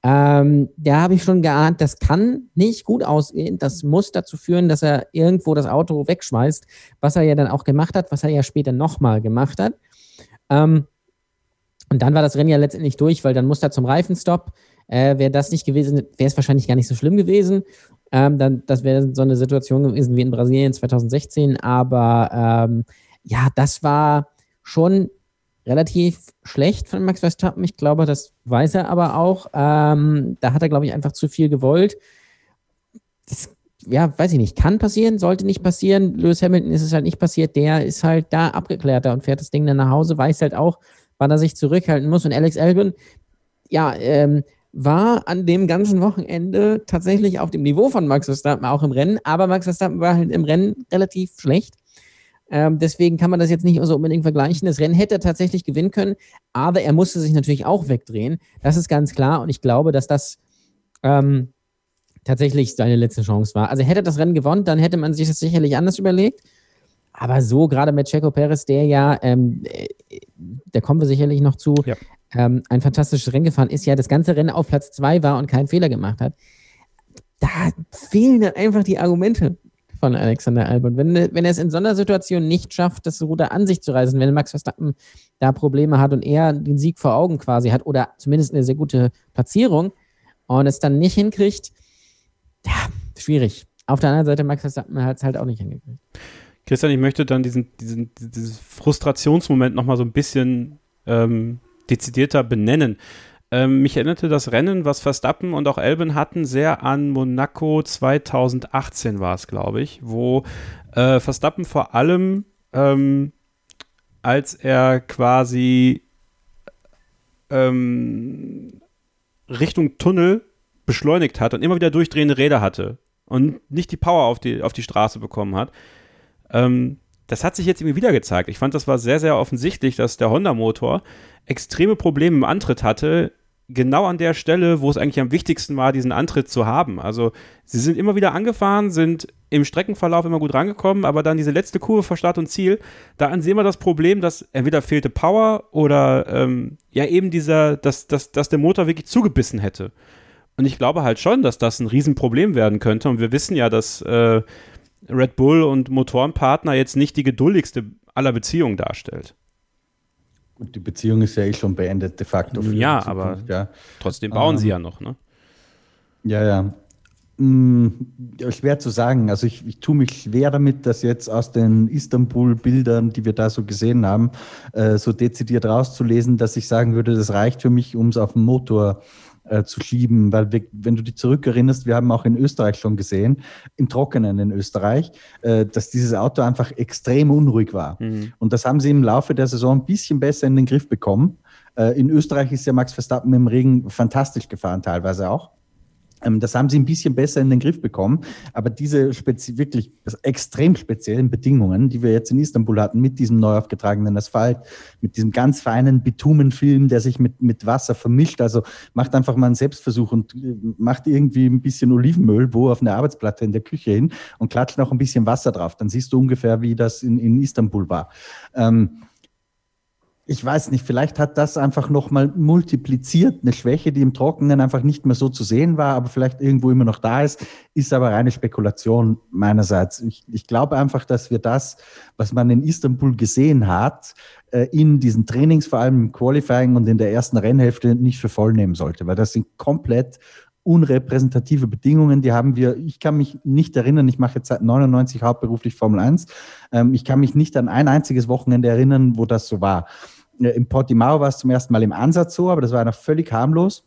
ähm, da habe ich schon geahnt, das kann nicht gut ausgehen. Das muss dazu führen, dass er irgendwo das Auto wegschmeißt, was er ja dann auch gemacht hat, was er ja später nochmal gemacht hat. Ähm, und dann war das Rennen ja letztendlich durch, weil dann musste er zum Reifenstopp. Äh, wäre das nicht gewesen, wäre es wahrscheinlich gar nicht so schlimm gewesen. Ähm, dann, das wäre so eine Situation gewesen wie in Brasilien 2016. Aber ähm, ja, das war schon relativ schlecht von Max Verstappen. Ich glaube, das weiß er aber auch. Ähm, da hat er, glaube ich, einfach zu viel gewollt. Das, ja, weiß ich nicht, kann passieren, sollte nicht passieren. Lewis Hamilton ist es halt nicht passiert. Der ist halt da abgeklärter und fährt das Ding dann nach Hause, weiß halt auch, wann er sich zurückhalten muss. Und Alex Albon, ja, ähm, war an dem ganzen Wochenende tatsächlich auf dem Niveau von Max Verstappen, auch im Rennen. Aber Max Verstappen war halt im Rennen relativ schlecht. Ähm, deswegen kann man das jetzt nicht so unbedingt vergleichen. Das Rennen hätte er tatsächlich gewinnen können, aber er musste sich natürlich auch wegdrehen. Das ist ganz klar. Und ich glaube, dass das ähm, tatsächlich seine letzte Chance war. Also hätte das Rennen gewonnen, dann hätte man sich das sicherlich anders überlegt. Aber so, gerade mit Checo Perez, der ja, ähm, äh, da kommen wir sicherlich noch zu, ja. Ähm, ein fantastisches Rennen gefahren ist, ja das ganze Rennen auf Platz zwei war und keinen Fehler gemacht hat. Da fehlen dann einfach die Argumente von Alexander Albon. Wenn, wenn er es in so einer Situation nicht schafft, das Ruder an sich zu reißen, wenn Max Verstappen da Probleme hat und er den Sieg vor Augen quasi hat oder zumindest eine sehr gute Platzierung und es dann nicht hinkriegt, ja, schwierig. Auf der anderen Seite, Max Verstappen hat es halt auch nicht hingekriegt. Christian, ich möchte dann diesen, diesen, diesen Frustrationsmoment nochmal so ein bisschen ähm, dezidierter benennen. Ähm, mich erinnerte das Rennen, was Verstappen und auch Elben hatten, sehr an Monaco 2018 war es, glaube ich, wo äh, Verstappen vor allem, ähm, als er quasi ähm, Richtung Tunnel beschleunigt hat und immer wieder durchdrehende Räder hatte und nicht die Power auf die, auf die Straße bekommen hat. Ähm, das hat sich jetzt irgendwie wieder gezeigt. Ich fand, das war sehr, sehr offensichtlich, dass der Honda-Motor extreme Probleme im Antritt hatte, genau an der Stelle, wo es eigentlich am wichtigsten war, diesen Antritt zu haben. Also sie sind immer wieder angefahren, sind im Streckenverlauf immer gut rangekommen, aber dann diese letzte Kurve vor Start und Ziel, da sehen wir das Problem, dass entweder fehlte Power oder ähm, ja eben dieser, dass, dass, dass der Motor wirklich zugebissen hätte. Und ich glaube halt schon, dass das ein Riesenproblem werden könnte. Und wir wissen ja, dass äh, Red Bull und Motorenpartner jetzt nicht die geduldigste aller Beziehungen darstellt. Gut, die Beziehung ist ja eh schon beendet, de facto. ja, aber ja. trotzdem bauen ähm, sie ja noch, ne? Ja, ja. Hm, schwer zu sagen. Also ich, ich tue mich schwer damit, dass jetzt aus den Istanbul-Bildern, die wir da so gesehen haben, äh, so dezidiert rauszulesen, dass ich sagen würde, das reicht für mich, um es auf den Motor äh, äh, zu schieben, weil wir, wenn du dich zurückerinnerst, wir haben auch in Österreich schon gesehen, im Trockenen in Österreich, äh, dass dieses Auto einfach extrem unruhig war. Mhm. Und das haben sie im Laufe der Saison ein bisschen besser in den Griff bekommen. Äh, in Österreich ist ja Max Verstappen im Regen fantastisch gefahren, teilweise auch. Ähm, das haben sie ein bisschen besser in den Griff bekommen. Aber diese wirklich extrem speziellen Bedingungen, die wir jetzt in Istanbul hatten, mit diesem neu aufgetragenen Asphalt, mit diesem ganz feinen Bitumenfilm, der sich mit, mit Wasser vermischt, also macht einfach mal einen Selbstversuch und äh, macht irgendwie ein bisschen Olivenöl, wo auf eine Arbeitsplatte in der Küche hin und klatscht noch ein bisschen Wasser drauf. Dann siehst du ungefähr, wie das in, in Istanbul war. Ähm, ich weiß nicht, vielleicht hat das einfach nochmal multipliziert, eine Schwäche, die im Trockenen einfach nicht mehr so zu sehen war, aber vielleicht irgendwo immer noch da ist, ist aber reine Spekulation meinerseits. Ich, ich glaube einfach, dass wir das, was man in Istanbul gesehen hat, äh, in diesen Trainings, vor allem im Qualifying und in der ersten Rennhälfte nicht für voll nehmen sollte, weil das sind komplett unrepräsentative Bedingungen, die haben wir, ich kann mich nicht erinnern, ich mache jetzt seit 99 hauptberuflich Formel 1, ähm, ich kann mich nicht an ein einziges Wochenende erinnern, wo das so war. Äh, Im Portimao war es zum ersten Mal im Ansatz so, aber das war noch völlig harmlos.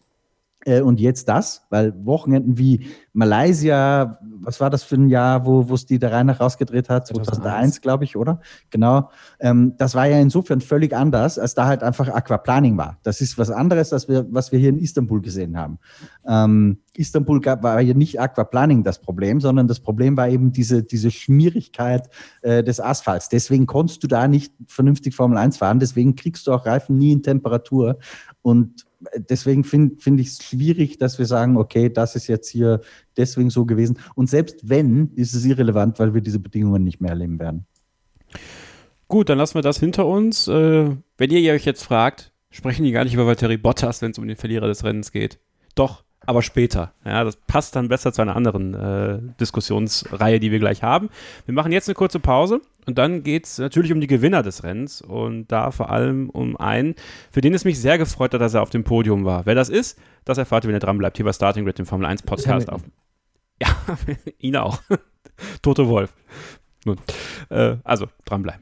Äh, und jetzt das, weil Wochenenden wie Malaysia, was war das für ein Jahr, wo es die da rein nach rausgedreht hat? 2001, 2001 glaube ich, oder? Genau. Ähm, das war ja insofern völlig anders, als da halt einfach Aquaplaning war. Das ist was anderes, als wir, was wir hier in Istanbul gesehen haben. Ähm, Istanbul gab, war ja nicht Aquaplaning das Problem, sondern das Problem war eben diese, diese Schmierigkeit äh, des Asphalts. Deswegen konntest du da nicht vernünftig Formel 1 fahren. Deswegen kriegst du auch Reifen nie in Temperatur. Und deswegen finde find ich es schwierig, dass wir sagen, okay, das ist jetzt hier deswegen so gewesen. Und selbst wenn, ist es irrelevant, weil wir diese Bedingungen nicht mehr erleben werden. Gut, dann lassen wir das hinter uns. Äh, wenn ihr euch jetzt fragt, sprechen die gar nicht über Valtteri Bottas, wenn es um den Verlierer des Rennens geht. Doch, aber später. Ja, das passt dann besser zu einer anderen äh, Diskussionsreihe, die wir gleich haben. Wir machen jetzt eine kurze Pause und dann geht es natürlich um die Gewinner des Rennens und da vor allem um einen, für den es mich sehr gefreut hat, dass er auf dem Podium war. Wer das ist, das erfahrt ihr, wenn ihr dran bleibt, hier bei Starting Grid, dem Formel 1 Podcast auf. [laughs] Ja, ihn auch. Tote Wolf. Nun, äh, also dranbleiben.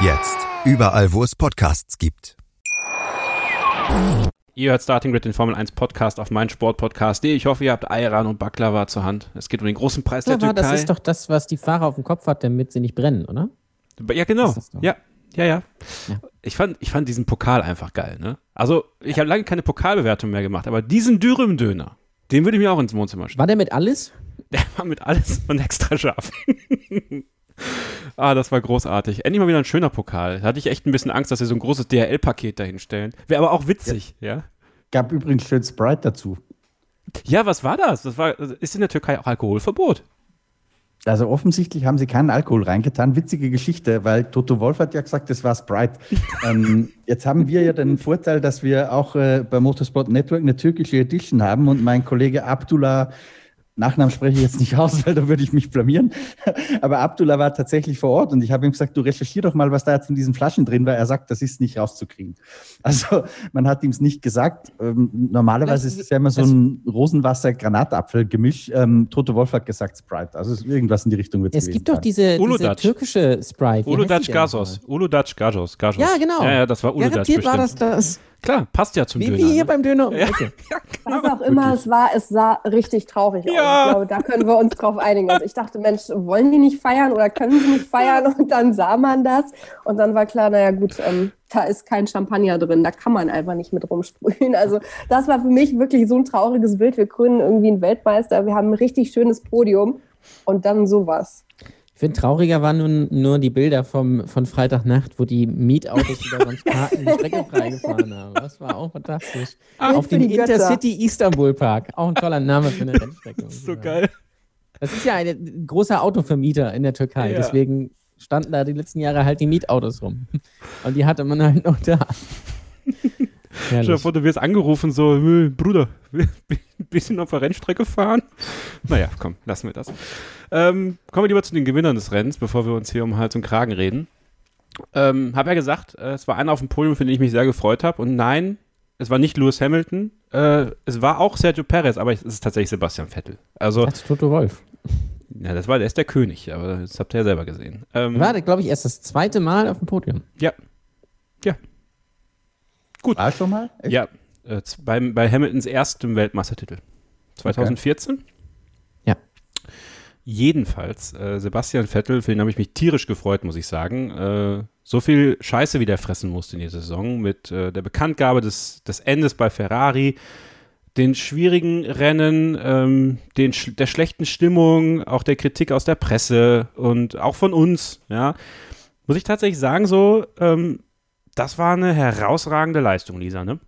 Jetzt. Überall, wo es Podcasts gibt. Ihr hört Starting Grid, den Formel 1 Podcast auf meinen Sportpodcast.de. Ich hoffe, ihr habt Ayran und Baklava zur Hand. Es geht um den großen Preis der Aber Türkei. das ist doch das, was die Fahrer auf dem Kopf hat, damit sie nicht brennen, oder? Ja, genau. Ja, ja, ja. Ja. Ich, fand, ich fand diesen Pokal einfach geil. Ne? Also, ich habe lange keine Pokalbewertung mehr gemacht, aber diesen Dürüm-Döner, den würde ich mir auch ins Wohnzimmer stellen. War der mit alles? [laughs] Der war mit alles von extra scharf. [laughs] ah, das war großartig. Endlich mal wieder ein schöner Pokal. Da hatte ich echt ein bisschen Angst, dass sie so ein großes DHL-Paket dahinstellen. Wäre aber auch witzig, ja. Gab übrigens schön Sprite dazu. Ja, was war das? Das war, ist in der Türkei auch Alkoholverbot? Also offensichtlich haben sie keinen Alkohol reingetan. Witzige Geschichte, weil Toto Wolf hat ja gesagt, das war Sprite. [laughs] ähm, jetzt haben wir ja den Vorteil, dass wir auch äh, bei Motorsport Network eine türkische Edition haben und mein Kollege Abdullah Nachnamen spreche ich jetzt nicht [laughs] aus, weil da würde ich mich blamieren. Aber Abdullah war tatsächlich vor Ort und ich habe ihm gesagt, du recherchier doch mal, was da jetzt in diesen Flaschen drin war. Er sagt, das ist nicht rauszukriegen. [laughs] Also man hat ihm es nicht gesagt. Ähm, normalerweise Das- ist es ja immer so ein Rosenwasser-Granatapfel-Gemisch. Ähm, Toto Wolf hat gesagt Sprite. Also es ist irgendwas in die Richtung wird Es gibt doch diese, diese türkische Sprite. Uludac die denn Gazos. Uludac Gazos. Gazos. Ja, genau. Ja, ja, das war Uludac Garantiert war das bestimmt. das. Klar, passt ja zum Wie, Döner. wie hier ne? beim Döner ja, Ecke. [laughs] ja, Was auch immer es war, es sah richtig traurig aus. Ja. Ich glaube, da können wir uns drauf einigen. Also ich dachte, Mensch, wollen die nicht feiern oder können sie nicht feiern? Und dann sah man das. Und dann war klar, naja gut, ähm, da ist kein Champagner drin, da kann man einfach nicht mit rumsprühen. Also das war für mich wirklich so ein trauriges Bild. Wir krönen irgendwie einen Weltmeister, wir haben ein richtig schönes Podium und dann sowas. Ich finde, trauriger waren nun nur die Bilder vom, von Freitagnacht, wo die Mietautos über sonst [laughs] Parken die Strecke freigefahren haben. Das war auch fantastisch. Auf für dem die. Intercity Istanbul Park. Auch ein toller Name für eine [laughs] Rennstrecke. So geil. Das ist ja ein ein großer Autovermieter in der Türkei. Ja. Deswegen standen da die letzten Jahre halt die Mietautos rum. Und die hatte man halt noch da. [laughs] Stell dir vor, du wirst angerufen, so, "Hey, Bruder, [laughs] ein bisschen auf der Rennstrecke fahren. Naja, komm, lassen wir das. Ähm, kommen wir lieber zu den Gewinnern des Rennens, bevor wir uns hier um Hals und Kragen reden. Ähm, hab ja gesagt, äh, es war einer auf dem Podium, für den ich mich sehr gefreut habe. Und nein, es war nicht Lewis Hamilton. Äh, es war auch Sergio Perez, aber es ist tatsächlich Sebastian Vettel. Also, Als Toto Wolf. ja, das war, der ist der König, aber das habt ihr ja selber gesehen. Ähm, War, glaube ich, erst das zweite Mal auf dem Podium. ja. Ja. Gut. War schon mal? Echt? Ja, äh, beim, bei Hamiltons erstem Weltmeistertitel. 2014? Ja. Jedenfalls, äh, Sebastian Vettel, für den habe ich mich tierisch gefreut, muss ich sagen. Äh, so viel Scheiße, wie der fressen musste in dieser Saison, mit äh, der Bekanntgabe des, des Endes bei Ferrari, den schwierigen Rennen, ähm, den, der schlechten Stimmung, auch der Kritik aus der Presse und auch von uns, ja. Muss ich tatsächlich sagen, so, ähm, das war eine herausragende Leistung, Lisa, ne?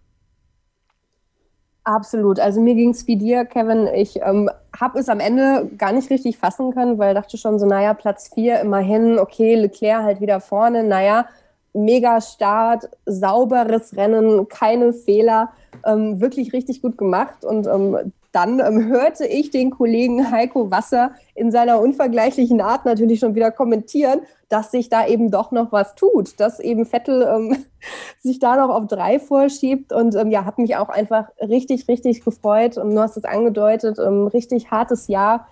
Absolut. Also mir ging es wie dir, Kevin. Ich ähm, habe es am Ende gar nicht richtig fassen können, weil dachte schon so, naja, Platz vier immerhin, okay, Leclerc halt wieder vorne, naja, mega Start, sauberes Rennen, keine Fehler, ähm, wirklich richtig gut gemacht. Und ähm, dann ähm, hörte ich den Kollegen Heiko Wasser in seiner unvergleichlichen Art natürlich schon wieder kommentieren, dass sich da eben doch noch was tut, dass eben Vettel ähm, [laughs] sich da noch auf drei vorschiebt und ähm, ja, hat mich auch einfach richtig, richtig gefreut. Und du hast es angedeutet, ähm, richtig hartes Jahr.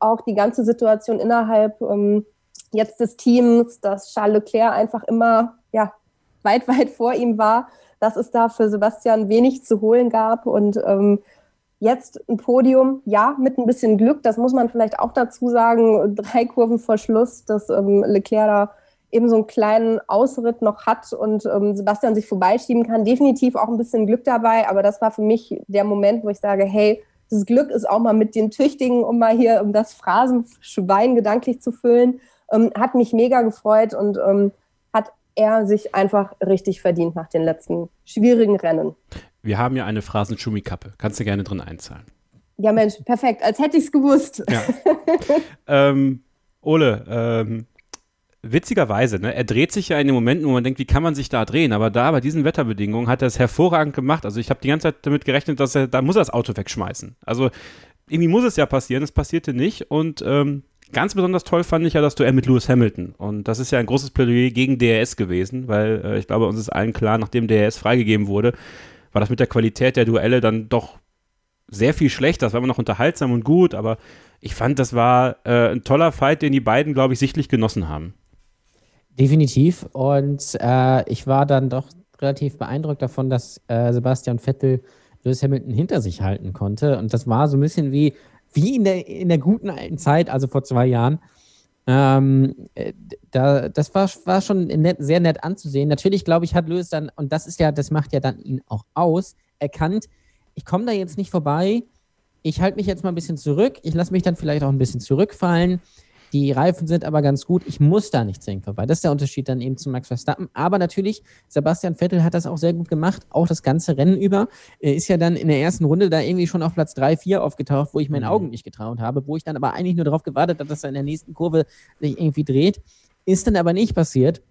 Auch die ganze Situation innerhalb ähm, jetzt des Teams, dass Charles Leclerc einfach immer ja, weit, weit vor ihm war, dass es da für Sebastian wenig zu holen gab und ähm, Jetzt ein Podium, ja, mit ein bisschen Glück, das muss man vielleicht auch dazu sagen. Drei Kurven vor Schluss, dass ähm, Leclerc da eben so einen kleinen Ausritt noch hat und ähm, Sebastian sich vorbeischieben kann. Definitiv auch ein bisschen Glück dabei, aber das war für mich der Moment, wo ich sage, hey, das Glück ist auch mal mit den Tüchtigen, um mal hier um das Phrasenschwein gedanklich zu füllen. Ähm, hat mich mega gefreut und ähm, hat er sich einfach richtig verdient nach den letzten schwierigen Rennen. Wir haben ja eine Phrasenschumikappe. Kannst du gerne drin einzahlen. Ja, Mensch, perfekt, als hätte ich es gewusst. Ja. [laughs] ähm, Ole, ähm, witzigerweise, ne, er dreht sich ja in den Momenten, wo man denkt, wie kann man sich da drehen? Aber da, bei diesen Wetterbedingungen, hat er es hervorragend gemacht. Also ich habe die ganze Zeit damit gerechnet, dass er, da muss er das Auto wegschmeißen. Also irgendwie muss es ja passieren, es passierte nicht. Und ähm, ganz besonders toll fand ich ja das Duell mit Lewis Hamilton. Und das ist ja ein großes Plädoyer gegen DRS gewesen, weil äh, ich glaube, uns ist allen klar, nachdem DRS freigegeben wurde, war das mit der Qualität der Duelle dann doch sehr viel schlechter. Das war immer noch unterhaltsam und gut, aber ich fand, das war äh, ein toller Fight, den die beiden, glaube ich, sichtlich genossen haben. Definitiv. Und äh, ich war dann doch relativ beeindruckt davon, dass äh, Sebastian Vettel Lewis Hamilton hinter sich halten konnte. Und das war so ein bisschen wie, wie in der, in der guten alten Zeit, also vor zwei Jahren. Ähm, äh, da, das war, war schon nett, sehr nett anzusehen. Natürlich, glaube ich, hat Lewis dann, und das ist ja, das macht ja dann ihn auch aus, erkannt, ich komme da jetzt nicht vorbei, ich halte mich jetzt mal ein bisschen zurück, ich lasse mich dann vielleicht auch ein bisschen zurückfallen. Die Reifen sind aber ganz gut. Ich muss da nicht zwingend vorbei. Das ist der Unterschied dann eben zu Max Verstappen. Aber natürlich, Sebastian Vettel hat das auch sehr gut gemacht, auch das ganze Rennen über. Er ist ja dann in der ersten Runde da irgendwie schon auf Platz 3, 4 aufgetaucht, wo ich meinen mhm. Augen nicht getraut habe, wo ich dann aber eigentlich nur darauf gewartet habe, dass er in der nächsten Kurve sich irgendwie dreht. Ist dann aber nicht passiert,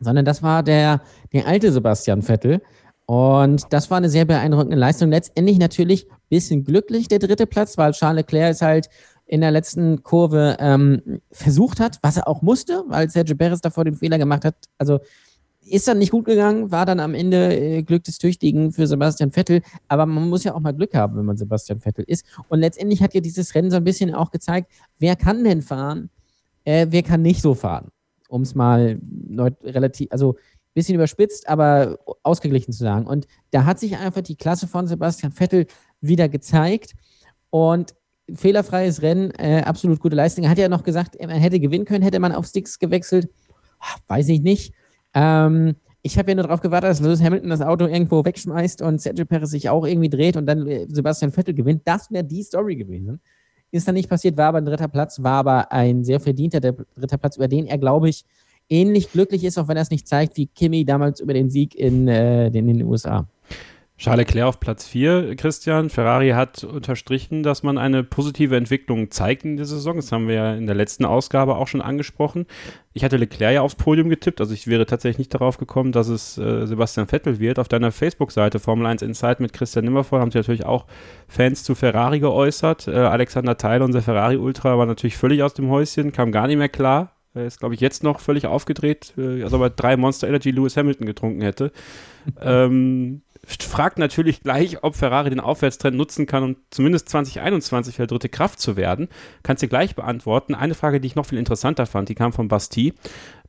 sondern das war der, der alte Sebastian Vettel. Und das war eine sehr beeindruckende Leistung. Letztendlich natürlich ein bisschen glücklich der dritte Platz, weil Charles Leclerc ist halt in der letzten Kurve ähm, versucht hat, was er auch musste, weil Sergio Perez davor den Fehler gemacht hat. Also ist dann nicht gut gegangen, war dann am Ende äh, Glück des Tüchtigen für Sebastian Vettel. Aber man muss ja auch mal Glück haben, wenn man Sebastian Vettel ist. Und letztendlich hat ja dieses Rennen so ein bisschen auch gezeigt, wer kann denn fahren, äh, wer kann nicht so fahren. Um es mal relativ, also ein bisschen überspitzt, aber ausgeglichen zu sagen. Und da hat sich einfach die Klasse von Sebastian Vettel wieder gezeigt. Und fehlerfreies Rennen, äh, absolut gute Leistung. Er hat ja noch gesagt, man hätte gewinnen können, hätte man auf Sticks gewechselt. Weiß ich nicht. Ähm, ich habe ja nur darauf gewartet, dass Lewis Hamilton das Auto irgendwo wegschmeißt und Sergio Perez sich auch irgendwie dreht und dann äh, Sebastian Vettel gewinnt. Das wäre die Story gewesen. Ist dann nicht passiert, war aber ein dritter Platz, war aber ein sehr verdienter dritter Platz, über den er, glaube ich, ähnlich glücklich ist, auch wenn er es nicht zeigt, wie Kimi damals über den Sieg in, äh, in den USA. Charles Leclerc auf Platz 4, Christian. Ferrari hat unterstrichen, dass man eine positive Entwicklung zeigt in dieser Saison. Das haben wir ja in der letzten Ausgabe auch schon angesprochen. Ich hatte Leclerc ja aufs Podium getippt, also ich wäre tatsächlich nicht darauf gekommen, dass es äh, Sebastian Vettel wird. Auf deiner Facebook-Seite Formel 1 Insight mit Christian Nimmervoll haben sich natürlich auch Fans zu Ferrari geäußert. Äh, Alexander Theil, unser Ferrari-Ultra, war natürlich völlig aus dem Häuschen, kam gar nicht mehr klar. Er ist, glaube ich, jetzt noch völlig aufgedreht, äh, als ob er drei Monster Energy Lewis Hamilton getrunken hätte. [laughs] ähm, fragt natürlich gleich, ob Ferrari den Aufwärtstrend nutzen kann, um zumindest 2021 für dritte Kraft zu werden. Kannst du gleich beantworten. Eine Frage, die ich noch viel interessanter fand, die kam von Basti.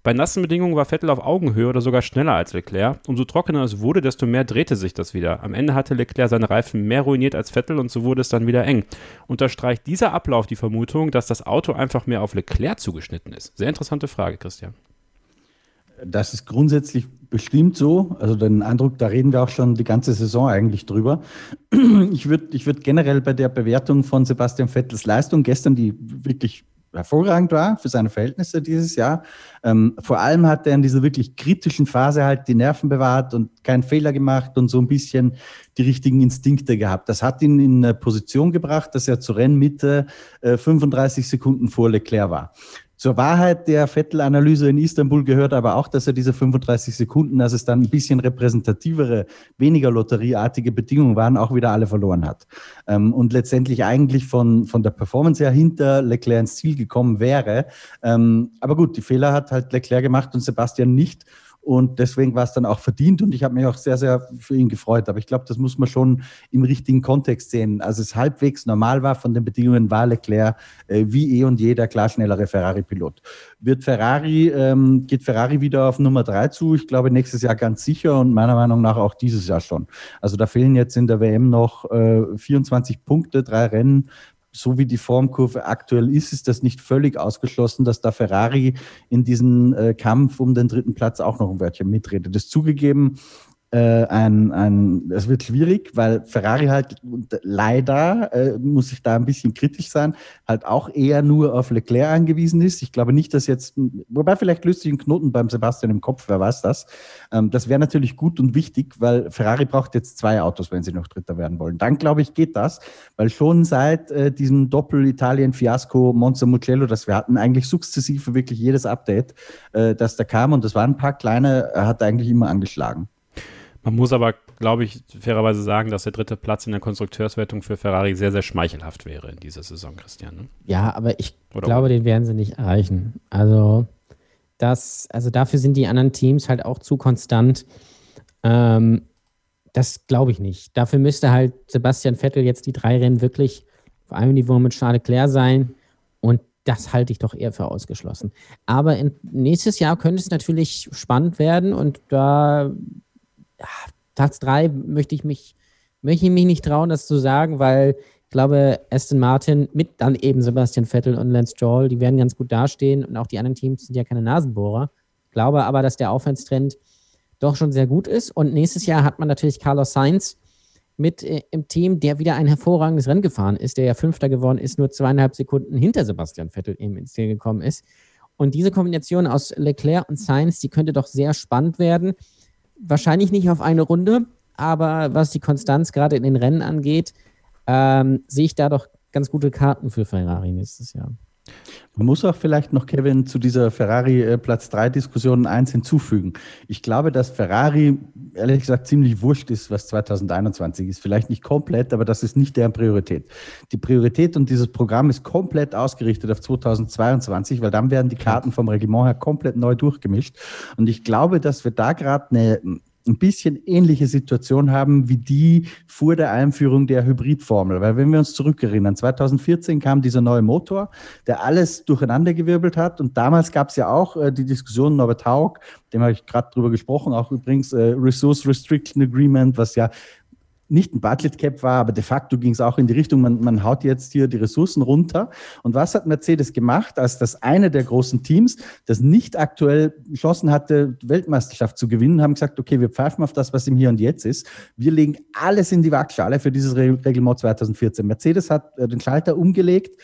Bei nassen Bedingungen war Vettel auf Augenhöhe oder sogar schneller als Leclerc. Umso trockener es wurde, desto mehr drehte sich das wieder. Am Ende hatte Leclerc seine Reifen mehr ruiniert als Vettel und so wurde es dann wieder eng. Unterstreicht dieser Ablauf die Vermutung, dass das Auto einfach mehr auf Leclerc zugeschnitten ist? Sehr interessante Frage, Christian. Das ist grundsätzlich bestimmt so. Also den Eindruck, da reden wir auch schon die ganze Saison eigentlich drüber. [clears throat] Ich würde ich würd generell bei der Bewertung von Sebastian Vettels Leistung gestern, die wirklich hervorragend war für seine Verhältnisse dieses Jahr. Ähm, vor allem hat er in dieser wirklich kritischen Phase halt die Nerven bewahrt und keinen Fehler gemacht und so ein bisschen die richtigen Instinkte gehabt. Das hat ihn in eine Position gebracht, dass er zur Rennmitte äh, 35 Sekunden vor Leclerc war. Zur Wahrheit der Vettel-Analyse in Istanbul gehört aber auch, dass er diese 35 Sekunden, dass es dann ein bisschen repräsentativere, weniger lotterieartige Bedingungen waren, auch wieder alle verloren hat. Ähm, und letztendlich eigentlich von, von der Performance her hinter Leclerc ins Ziel gekommen wäre. Ähm, aber gut, die Fehler hat halt Leclerc gemacht und Sebastian nicht. Und deswegen war es dann auch verdient und ich habe mich auch sehr, sehr für ihn gefreut. Aber ich glaube, das muss man schon im richtigen Kontext sehen. Als es halbwegs normal war von den Bedingungen, war Leclerc äh, wie eh und je der klar schnellere Ferrari-Pilot. Wird Ferrari, ähm, geht Ferrari wieder auf Nummer drei zu? Ich glaube, nächstes Jahr ganz sicher und meiner Meinung nach auch dieses Jahr schon. Also da fehlen jetzt in der WM noch äh, 24 Punkte, drei Rennen so wie die Formkurve aktuell ist, ist das nicht völlig ausgeschlossen, dass da Ferrari in diesem äh, Kampf um den dritten Platz auch noch ein Wörtchen mitredet. Das zugegeben, äh, ein, ein, es wird schwierig, weil Ferrari halt leider, äh, muss ich da ein bisschen kritisch sein, halt auch eher nur auf Leclerc angewiesen ist. Ich glaube nicht, dass jetzt, wobei vielleicht löst sich ein Knoten beim Sebastian im Kopf, wer weiß das. Ähm, das wäre natürlich gut und wichtig, weil Ferrari braucht jetzt zwei Autos, wenn sie noch Dritter werden wollen. Dann glaube ich, geht das, weil schon seit äh, diesem Doppel-Italien-Fiasko Monza Mugello, das wir hatten, eigentlich sukzessive wirklich jedes Update, äh, das da kam und das waren ein paar kleine, hat eigentlich immer angeschlagen. Man muss aber, glaube ich, fairerweise sagen, dass der dritte Platz in der Konstrukteurswertung für Ferrari sehr, sehr schmeichelhaft wäre in dieser Saison, Christian. Ne? Ja, aber ich Oder glaube, den werden sie nicht erreichen. Also, das, also dafür sind die anderen Teams halt auch zu konstant. Ähm, das glaube ich nicht. Dafür müsste halt Sebastian Vettel jetzt die drei Rennen wirklich auf einem Niveau mit Charles Leclerc sein. Und das halte ich doch eher für ausgeschlossen. Aber in, nächstes Jahr könnte es natürlich spannend werden und da Platz drei möchte ich mich, möchte ich mich nicht trauen, das zu sagen, weil ich glaube, Aston Martin mit dann eben Sebastian Vettel und Lance Stroll, die werden ganz gut dastehen und auch die anderen Teams sind ja keine Nasenbohrer. Ich glaube aber, dass der Aufwärtstrend doch schon sehr gut ist und nächstes Jahr hat man natürlich Carlos Sainz mit äh, im Team, der wieder ein hervorragendes Rennen gefahren ist, der ja Fünfter geworden ist, nur zweieinhalb Sekunden hinter Sebastian Vettel eben ins Ziel gekommen ist. Und diese Kombination aus Leclerc und Sainz, die könnte doch sehr spannend werden. Wahrscheinlich nicht auf eine Runde, aber was die Konstanz gerade in den Rennen angeht, ähm, sehe ich da doch ganz gute Karten für Ferrari nächstes Jahr. Man muss auch vielleicht noch, Kevin, zu dieser Ferrari äh, Platz 3 Diskussion eins hinzufügen. Ich glaube, dass Ferrari, ehrlich gesagt, ziemlich wurscht ist, was 2021 ist. Vielleicht nicht komplett, aber das ist nicht deren Priorität. Die Priorität und dieses Programm ist komplett ausgerichtet auf 2022, weil dann werden die Karten vom Reglement her komplett neu durchgemischt. Und ich glaube, dass wir da gerade eine ein bisschen ähnliche Situation haben wie die vor der Einführung der Hybridformel. Weil wenn wir uns zurückerinnern, 2014 kam dieser neue Motor, der alles durcheinandergewirbelt hat. Und damals gab es ja auch äh, die Diskussion, Norbert Haug, dem habe ich gerade drüber gesprochen, auch übrigens äh, Resource Restriction Agreement, was ja nicht ein Budget Cap war, aber de facto ging es auch in die Richtung, man, man haut jetzt hier die Ressourcen runter. Und was hat Mercedes gemacht, als das eine der großen Teams, das nicht aktuell Chancen hatte, Weltmeisterschaft zu gewinnen, haben gesagt, okay, wir pfeifen auf das, was im Hier und Jetzt ist. Wir legen alles in die Waagschale für dieses Reglement 2014. Mercedes hat äh, den Schalter umgelegt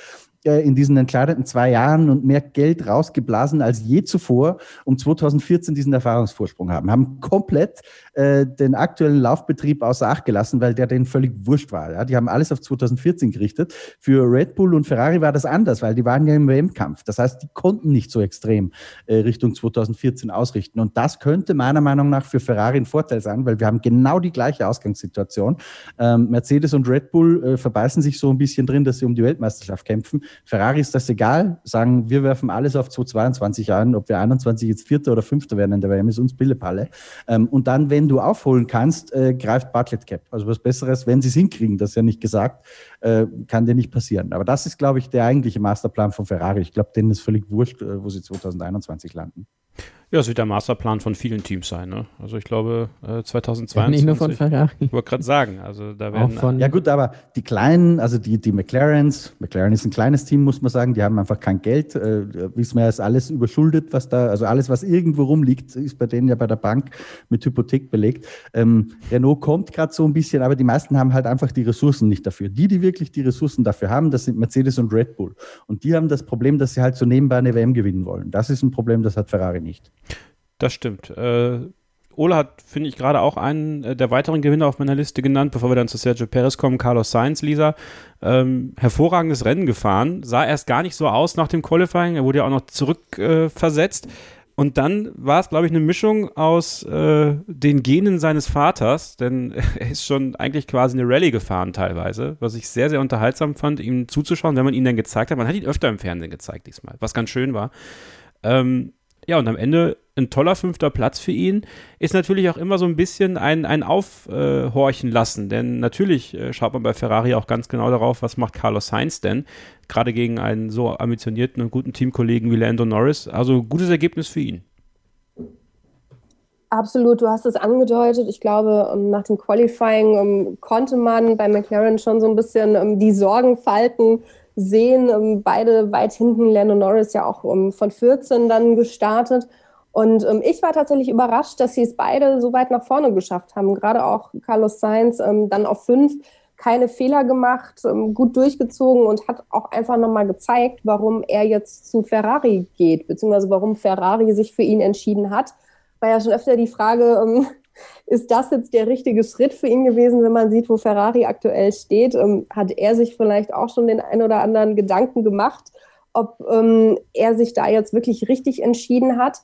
in diesen entscheidenden zwei Jahren und mehr Geld rausgeblasen als je zuvor, um 2014 diesen Erfahrungsvorsprung haben. Haben komplett äh, den aktuellen Laufbetrieb außer Acht gelassen, weil der denen völlig wurscht war. Ja? Die haben alles auf 2014 gerichtet. Für Red Bull und Ferrari war das anders, weil die waren ja im WM-Kampf. Das heißt, die konnten nicht so extrem äh, Richtung 2014 ausrichten. Und das könnte meiner Meinung nach für Ferrari ein Vorteil sein, weil wir haben genau die gleiche Ausgangssituation. Ähm, Mercedes und Red Bull äh, verbeißen sich so ein bisschen drin, dass sie um die Weltmeisterschaft kämpfen. Ferrari ist das egal, sagen, wir werfen alles auf 2022 an, ob wir 21 jetzt Vierter oder Fünfter werden in der WM, ist uns Pillepalle. Ähm, und dann, wenn du aufholen kannst, äh, greift Budget Cap. Also was Besseres, wenn sie es hinkriegen, das ist ja nicht gesagt, äh, kann dir nicht passieren. Aber das ist, glaube ich, der eigentliche Masterplan von Ferrari. Ich glaube, denen ist völlig wurscht, äh, wo sie 2021 landen. Ja, das wird der Masterplan von vielen Teams sein. Ne? Also ich glaube, äh, 2022. Ja, nicht nur von Ferrari. Ich wollte gerade sagen, also da werden. Von, ja gut, aber die kleinen, also die, die McLarens, McLaren ist ein kleines Team, muss man sagen, die haben einfach kein Geld. Äh, wissen wir, ist alles überschuldet, was da, also alles, was irgendwo rumliegt, ist bei denen ja bei der Bank mit Hypothek belegt. Ähm, Renault kommt gerade so ein bisschen, aber die meisten haben halt einfach die Ressourcen nicht dafür. Die, die wirklich die Ressourcen dafür haben, das sind Mercedes und Red Bull. Und die haben das Problem, dass sie halt so nebenbei eine WM gewinnen wollen. Das ist ein Problem, das hat Ferrari nicht. Das stimmt. Äh, Ola hat, finde ich, gerade auch einen äh, der weiteren Gewinner auf meiner Liste genannt, bevor wir dann zu Sergio Perez kommen, Carlos Sainz, Lisa. Ähm, hervorragendes Rennen gefahren, sah erst gar nicht so aus nach dem Qualifying, er wurde ja auch noch zurückversetzt. Äh, und dann war es, glaube ich, eine Mischung aus äh, den Genen seines Vaters, denn [laughs] er ist schon eigentlich quasi eine Rallye gefahren teilweise, was ich sehr, sehr unterhaltsam fand, ihm zuzuschauen, wenn man ihn dann gezeigt hat. Man hat ihn öfter im Fernsehen gezeigt diesmal, was ganz schön war. Ähm, ja, und am Ende ein toller fünfter Platz für ihn ist natürlich auch immer so ein bisschen ein, ein Aufhorchen lassen, denn natürlich äh, schaut man bei Ferrari auch ganz genau darauf, was macht Carlos Sainz denn, gerade gegen einen so ambitionierten und guten Teamkollegen wie Lando Norris. Also gutes Ergebnis für ihn. Absolut, du hast es angedeutet. Ich glaube, ähm, nach dem Qualifying ähm, konnte man bei McLaren schon so ein bisschen ähm, die Sorgenfalten sehen. Beide weit hinten, Lando Norris ja auch von 14 dann gestartet. Und ich war tatsächlich überrascht, dass sie es beide so weit nach vorne geschafft haben. Gerade auch Carlos Sainz dann auf fünf keine Fehler gemacht, gut durchgezogen und hat auch einfach nochmal gezeigt, warum er jetzt zu Ferrari geht, beziehungsweise warum Ferrari sich für ihn entschieden hat. War ja schon öfter die Frage, ähm, [laughs] ist das jetzt der richtige Schritt für ihn gewesen, wenn man sieht, wo Ferrari aktuell steht? Ähm, hat er sich vielleicht auch schon den ein oder anderen Gedanken gemacht, ob ähm, er sich da jetzt wirklich richtig entschieden hat?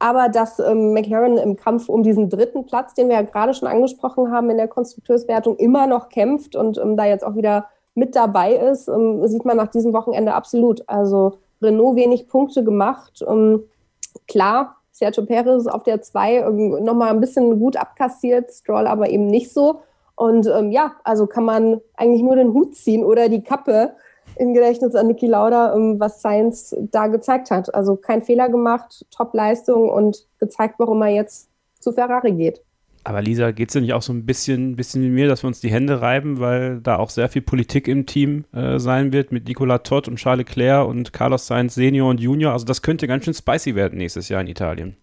Aber dass ähm, McLaren im Kampf um diesen dritten Platz, den wir ja gerade schon angesprochen haben in der Konstrukteurswertung, immer noch kämpft und ähm, da jetzt auch wieder mit dabei ist, ähm, sieht man nach diesem Wochenende absolut. Also Renault wenig Punkte gemacht. Ähm, klar, Sergio Perez auf der 2 ähm, nochmal ein bisschen gut abkassiert, Stroll aber eben nicht so. Und ähm, ja, also kann man eigentlich nur den Hut ziehen oder die Kappe im Gedächtnis an Niki Lauda, ähm, was Science da gezeigt hat. Also kein Fehler gemacht, Top-Leistung und gezeigt, warum er jetzt zu Ferrari geht. Aber Lisa, geht es denn nicht auch so ein bisschen, bisschen wie mir, dass wir uns die Hände reiben, weil da auch sehr viel Politik im Team äh, sein wird mit Nicola Todd und Charles Leclerc und Carlos Sainz Senior und Junior? Also das könnte ganz schön spicy werden nächstes Jahr in Italien.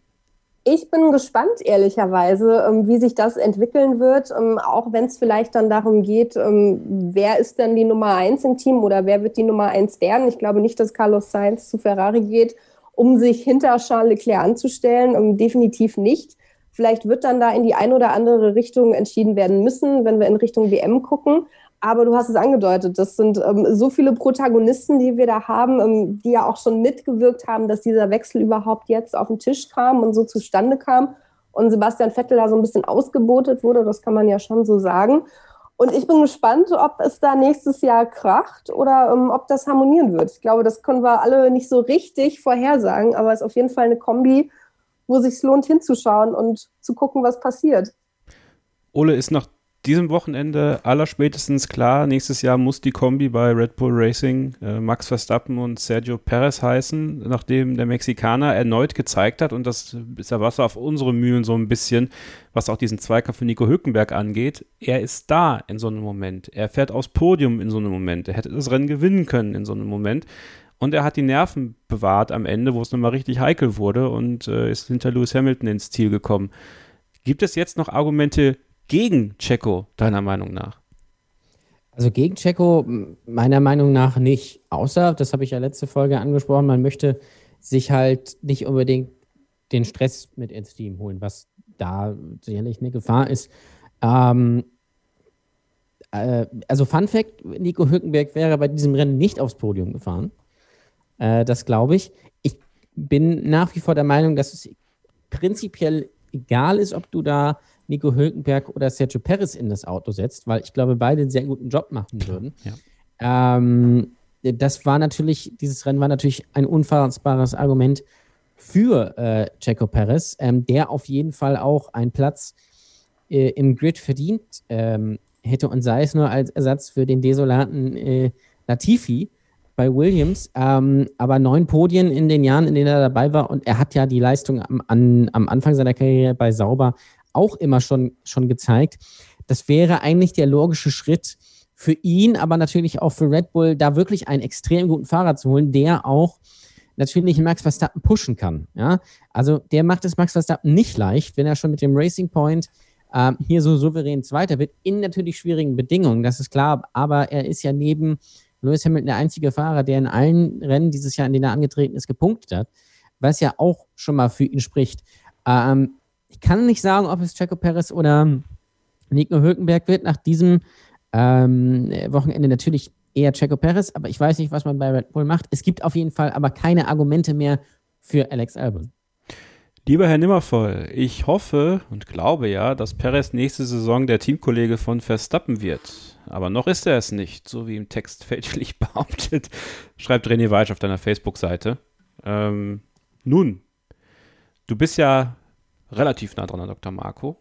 Ich bin gespannt, ehrlicherweise, ähm, wie sich das entwickeln wird, ähm, auch wenn es vielleicht dann darum geht, ähm, wer ist denn die Nummer eins im Team oder wer wird die Nummer eins werden. Ich glaube nicht, dass Carlos Sainz zu Ferrari geht, um sich hinter Charles Leclerc anzustellen. Definitiv nicht. Vielleicht wird dann da in die eine oder andere Richtung entschieden werden müssen, wenn wir in Richtung WM gucken. Aber du hast es angedeutet, das sind ähm, so viele Protagonisten, die wir da haben, ähm, die ja auch schon mitgewirkt haben, dass dieser Wechsel überhaupt jetzt auf den Tisch kam und so zustande kam. Und Sebastian Vettel da so ein bisschen ausgebotet wurde, das kann man ja schon so sagen. Und ich bin gespannt, ob es da nächstes Jahr kracht oder ähm, ob das harmonieren wird. Ich glaube, das können wir alle nicht so richtig vorhersagen, aber es ist auf jeden Fall eine Kombi, wo sich lohnt hinzuschauen und zu gucken, was passiert. Ole ist nach diesem Wochenende allerspätestens klar, nächstes Jahr muss die Kombi bei Red Bull Racing äh, Max Verstappen und Sergio Perez heißen, nachdem der Mexikaner erneut gezeigt hat, und das ist ja Wasser auf unsere Mühlen so ein bisschen, was auch diesen Zweikampf für Nico Hülkenberg angeht. Er ist da in so einem Moment. Er fährt aufs Podium in so einem Moment. Er hätte das Rennen gewinnen können in so einem Moment. Und er hat die Nerven bewahrt am Ende, wo es nochmal richtig heikel wurde und äh, ist hinter Lewis Hamilton ins Ziel gekommen. Gibt es jetzt noch Argumente gegen Checo, deiner Meinung nach? Also gegen Checo meiner Meinung nach nicht. Außer, das habe ich ja letzte Folge angesprochen, man möchte sich halt nicht unbedingt den Stress mit ins Team holen, was da sicherlich eine Gefahr ist. Ähm, äh, also Fun Fact, Nico Hülkenberg wäre bei diesem Rennen nicht aufs Podium gefahren. Äh, das glaube ich. Ich bin nach wie vor der Meinung, dass es prinzipiell egal ist, ob du da Nico Hülkenberg oder Sergio Perez in das Auto setzt, weil ich glaube, beide einen sehr guten Job machen würden. Ja. Ähm, das war natürlich, dieses Rennen war natürlich ein unfassbares Argument für äh, Checo Perez, ähm, der auf jeden Fall auch einen Platz äh, im Grid verdient ähm, hätte und sei es nur als Ersatz für den desolaten äh, Latifi, bei Williams, ähm, aber neun Podien in den Jahren, in denen er dabei war. Und er hat ja die Leistung am, an, am Anfang seiner Karriere bei Sauber auch immer schon, schon gezeigt. Das wäre eigentlich der logische Schritt für ihn, aber natürlich auch für Red Bull, da wirklich einen extrem guten Fahrer zu holen, der auch natürlich Max Verstappen pushen kann. Ja? Also der macht es Max Verstappen nicht leicht, wenn er schon mit dem Racing Point ähm, hier so souverän Zweiter wird, in natürlich schwierigen Bedingungen, das ist klar, aber er ist ja neben Lewis Hamilton der einzige Fahrer, der in allen Rennen dieses Jahr, in denen er angetreten ist, gepunktet hat, was ja auch schon mal für ihn spricht. Ähm, ich kann nicht sagen, ob es Checo Perez oder Nico Hülkenberg wird nach diesem ähm, Wochenende natürlich eher Checo Perez, aber ich weiß nicht, was man bei Red Bull macht. Es gibt auf jeden Fall aber keine Argumente mehr für Alex Albon. Lieber Herr Nimmervoll, ich hoffe und glaube ja, dass Perez nächste Saison der Teamkollege von Verstappen wird. Aber noch ist er es nicht, so wie im Text fälschlich [laughs] behauptet, schreibt René Weisch auf deiner Facebook-Seite. Ähm, nun, du bist ja relativ nah dran an Dr. Marco.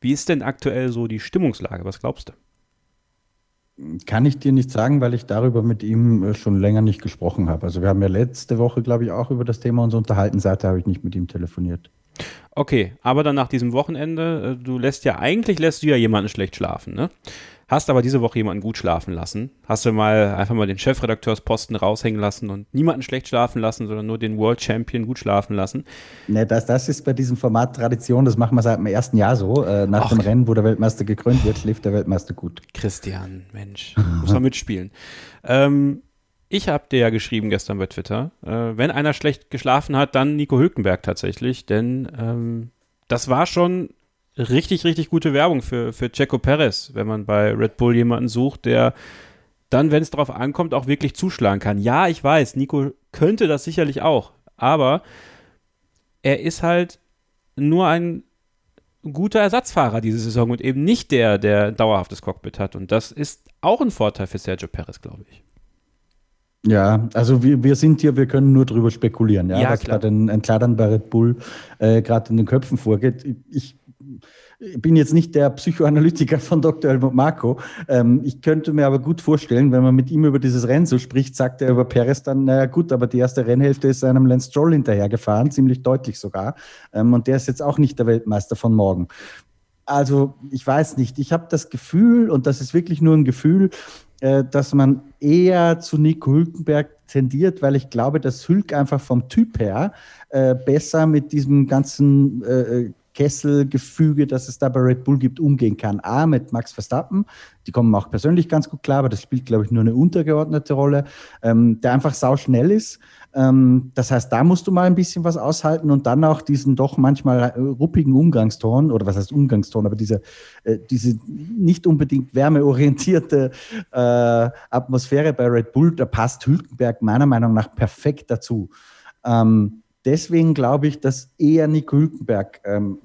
Wie ist denn aktuell so die Stimmungslage? Was glaubst du? Kann ich dir nicht sagen, weil ich darüber mit ihm äh, schon länger nicht gesprochen habe. Also wir haben ja letzte Woche, glaube ich, auch über das Thema uns unterhalten. Seither habe ich nicht mit ihm telefoniert. Okay, aber dann nach diesem Wochenende, äh, du lässt ja, eigentlich lässt du ja jemanden schlecht schlafen, ne? Hast aber diese Woche jemanden gut schlafen lassen. Hast du mal einfach mal den Chefredakteursposten raushängen lassen und niemanden schlecht schlafen lassen, sondern nur den World Champion gut schlafen lassen. Ne, das, das ist bei diesem Format Tradition, das machen wir seit dem ersten Jahr so. Äh, nach Och. dem Rennen, wo der Weltmeister gekrönt wird, schläft der Weltmeister gut. Christian, Mensch, muss man mitspielen. Ähm, ich habe dir ja geschrieben gestern bei Twitter, äh, wenn einer schlecht geschlafen hat, dann Nico Hülkenberg tatsächlich, denn ähm, das war schon richtig, richtig gute Werbung für, für Checo Perez, wenn man bei Red Bull jemanden sucht, der dann, wenn es darauf ankommt, auch wirklich zuschlagen kann. Ja, ich weiß, Nico könnte das sicherlich auch, aber er ist halt nur ein guter Ersatzfahrer diese Saison und eben nicht der, der dauerhaftes Cockpit hat. Und das ist auch ein Vorteil für Sergio Perez, glaube ich. Ja, also wir, wir sind hier, wir können nur drüber spekulieren, ja, ja was gerade in, in Kladern bei Red Bull äh, gerade in den Köpfen vorgeht. Ich ich bin jetzt nicht der Psychoanalytiker von Dr. Helmut Marko. Ähm, ich könnte mir aber gut vorstellen, wenn man mit ihm über dieses Rennen so spricht, sagt er über Perez dann, naja gut, aber die erste Rennhälfte ist einem Lance Stroll hinterhergefahren, ziemlich deutlich sogar. Ähm, und der ist jetzt auch nicht der Weltmeister von morgen. Also ich weiß nicht, ich habe das Gefühl, und das ist wirklich nur ein Gefühl, äh, dass man eher zu Nico Hülkenberg tendiert, weil ich glaube, dass Hülk einfach vom Typ her äh, besser mit diesem ganzen äh, Kesselgefüge, das es da bei Red Bull gibt, umgehen kann. A, mit Max Verstappen, die kommen auch persönlich ganz gut klar, aber das spielt, glaube ich, nur eine untergeordnete Rolle, ähm, der einfach sau schnell ist. Ähm, das heißt, da musst du mal ein bisschen was aushalten und dann auch diesen doch manchmal ruppigen Umgangston, oder was heißt Umgangston, aber diese, äh, diese nicht unbedingt wärmeorientierte äh, Atmosphäre bei Red Bull, da passt Hülkenberg meiner Meinung nach perfekt dazu. Ähm, deswegen glaube ich, dass eher Nico Hülkenberg ähm,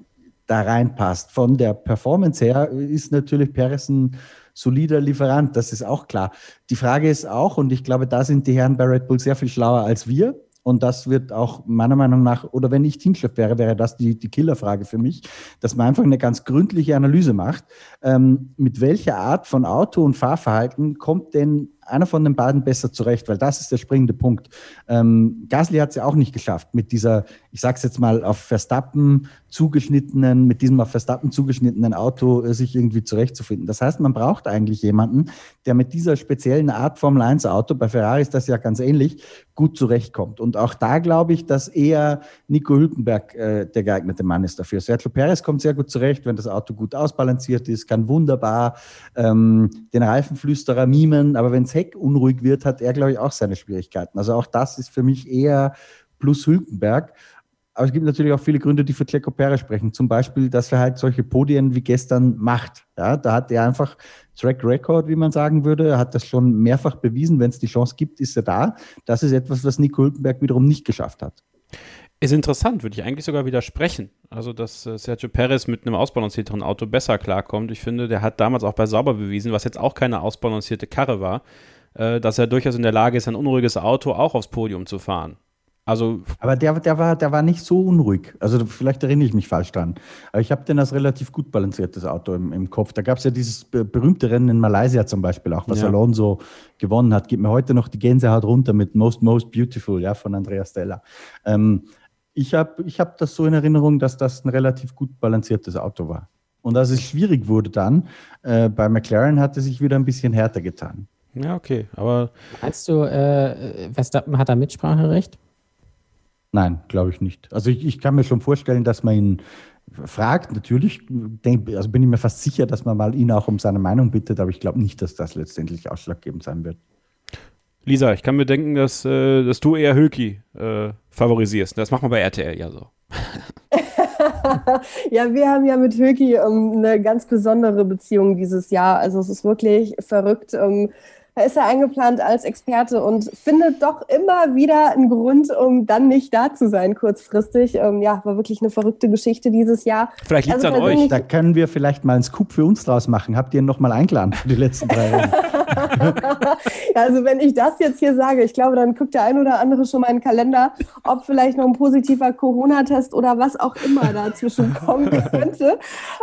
da reinpasst. Von der Performance her ist natürlich Perez ein solider Lieferant, das ist auch klar. Die Frage ist auch, und ich glaube, da sind die Herren bei Red Bull sehr viel schlauer als wir. Und das wird auch meiner Meinung nach, oder wenn ich Teamchef wäre, wäre das die, die Killerfrage für mich, dass man einfach eine ganz gründliche Analyse macht. Ähm, mit welcher Art von Auto und Fahrverhalten kommt denn einer von den beiden besser zurecht, weil das ist der springende Punkt. Ähm, Gasly hat es ja auch nicht geschafft, mit dieser, ich sag's jetzt mal, auf Verstappen zugeschnittenen, mit diesem auf Verstappen zugeschnittenen Auto äh, sich irgendwie zurechtzufinden. Das heißt, man braucht eigentlich jemanden, der mit dieser speziellen Art Formel 1 Auto, bei Ferrari ist das ja ganz ähnlich, gut zurechtkommt. Und auch da glaube ich, dass eher Nico Hülkenberg äh, der geeignete Mann ist dafür. Sergio Perez kommt sehr gut zurecht, wenn das Auto gut ausbalanciert ist, kann wunderbar ähm, den Reifenflüsterer mimen, aber wenn Heck unruhig wird, hat er, glaube ich, auch seine Schwierigkeiten. Also auch das ist für mich eher plus Hülkenberg. Aber es gibt natürlich auch viele Gründe, die für Checo Perez sprechen. Zum Beispiel, dass er halt solche Podien wie gestern macht. Ja, da hat er einfach Track Record, wie man sagen würde. Er hat das schon mehrfach bewiesen. Wenn es die Chance gibt, ist er da. Das ist etwas, was Nico Hülkenberg wiederum nicht geschafft hat. Ist interessant, würde ich eigentlich sogar widersprechen. Also, dass äh, Sergio Perez mit einem ausbalancierteren Auto besser klarkommt. Ich finde, der hat damals auch bei Sauber bewiesen, was jetzt auch keine ausbalancierte Karre war, äh, dass er durchaus in der Lage ist, ein unruhiges Auto auch aufs Podium zu fahren. Also aber der, der, war, der war nicht so unruhig. Also vielleicht erinnere ich mich falsch dran. Aber ich habe den als relativ gut balanciertes Auto im, im Kopf. Da gab es ja dieses berühmte Rennen in Malaysia zum Beispiel auch, was ja. Alonso gewonnen hat. Gibt mir heute noch die Gänsehaut runter mit Most Most Beautiful ja, von Andrea Stella. Ähm, ich habe ich hab das so in Erinnerung, dass das ein relativ gut balanciertes Auto war. Und als es schwierig wurde dann, äh, bei McLaren hat es sich wieder ein bisschen härter getan. Ja, okay. Aber Meinst du, äh, Verstappen hat da Mitspracherecht? Nein, glaube ich nicht. Also ich, ich, kann mir schon vorstellen, dass man ihn fragt. Natürlich, denk, also bin ich mir fast sicher, dass man mal ihn auch um seine Meinung bittet, aber ich glaube nicht, dass das letztendlich ausschlaggebend sein wird. Lisa, ich kann mir denken, dass, äh, dass du eher Hülki äh, favorisierst. Das macht man bei RTL ja so. [laughs] ja, wir haben ja mit Hülki ähm, eine ganz besondere Beziehung dieses Jahr. Also es ist wirklich verrückt. Ähm, da ist er eingeplant als Experte und findet doch immer wieder einen Grund, um dann nicht da zu sein, kurzfristig. Ähm, ja, war wirklich eine verrückte Geschichte dieses Jahr. Vielleicht liegt es also an euch. Da können wir vielleicht mal einen Scoop für uns draus machen. Habt ihr ihn nochmal eingeladen für die letzten drei Wochen? [laughs] also wenn ich das jetzt hier sage, ich glaube, dann guckt der ein oder andere schon mal in den Kalender, ob vielleicht noch ein positiver Corona-Test oder was auch immer dazwischen [laughs] kommen könnte.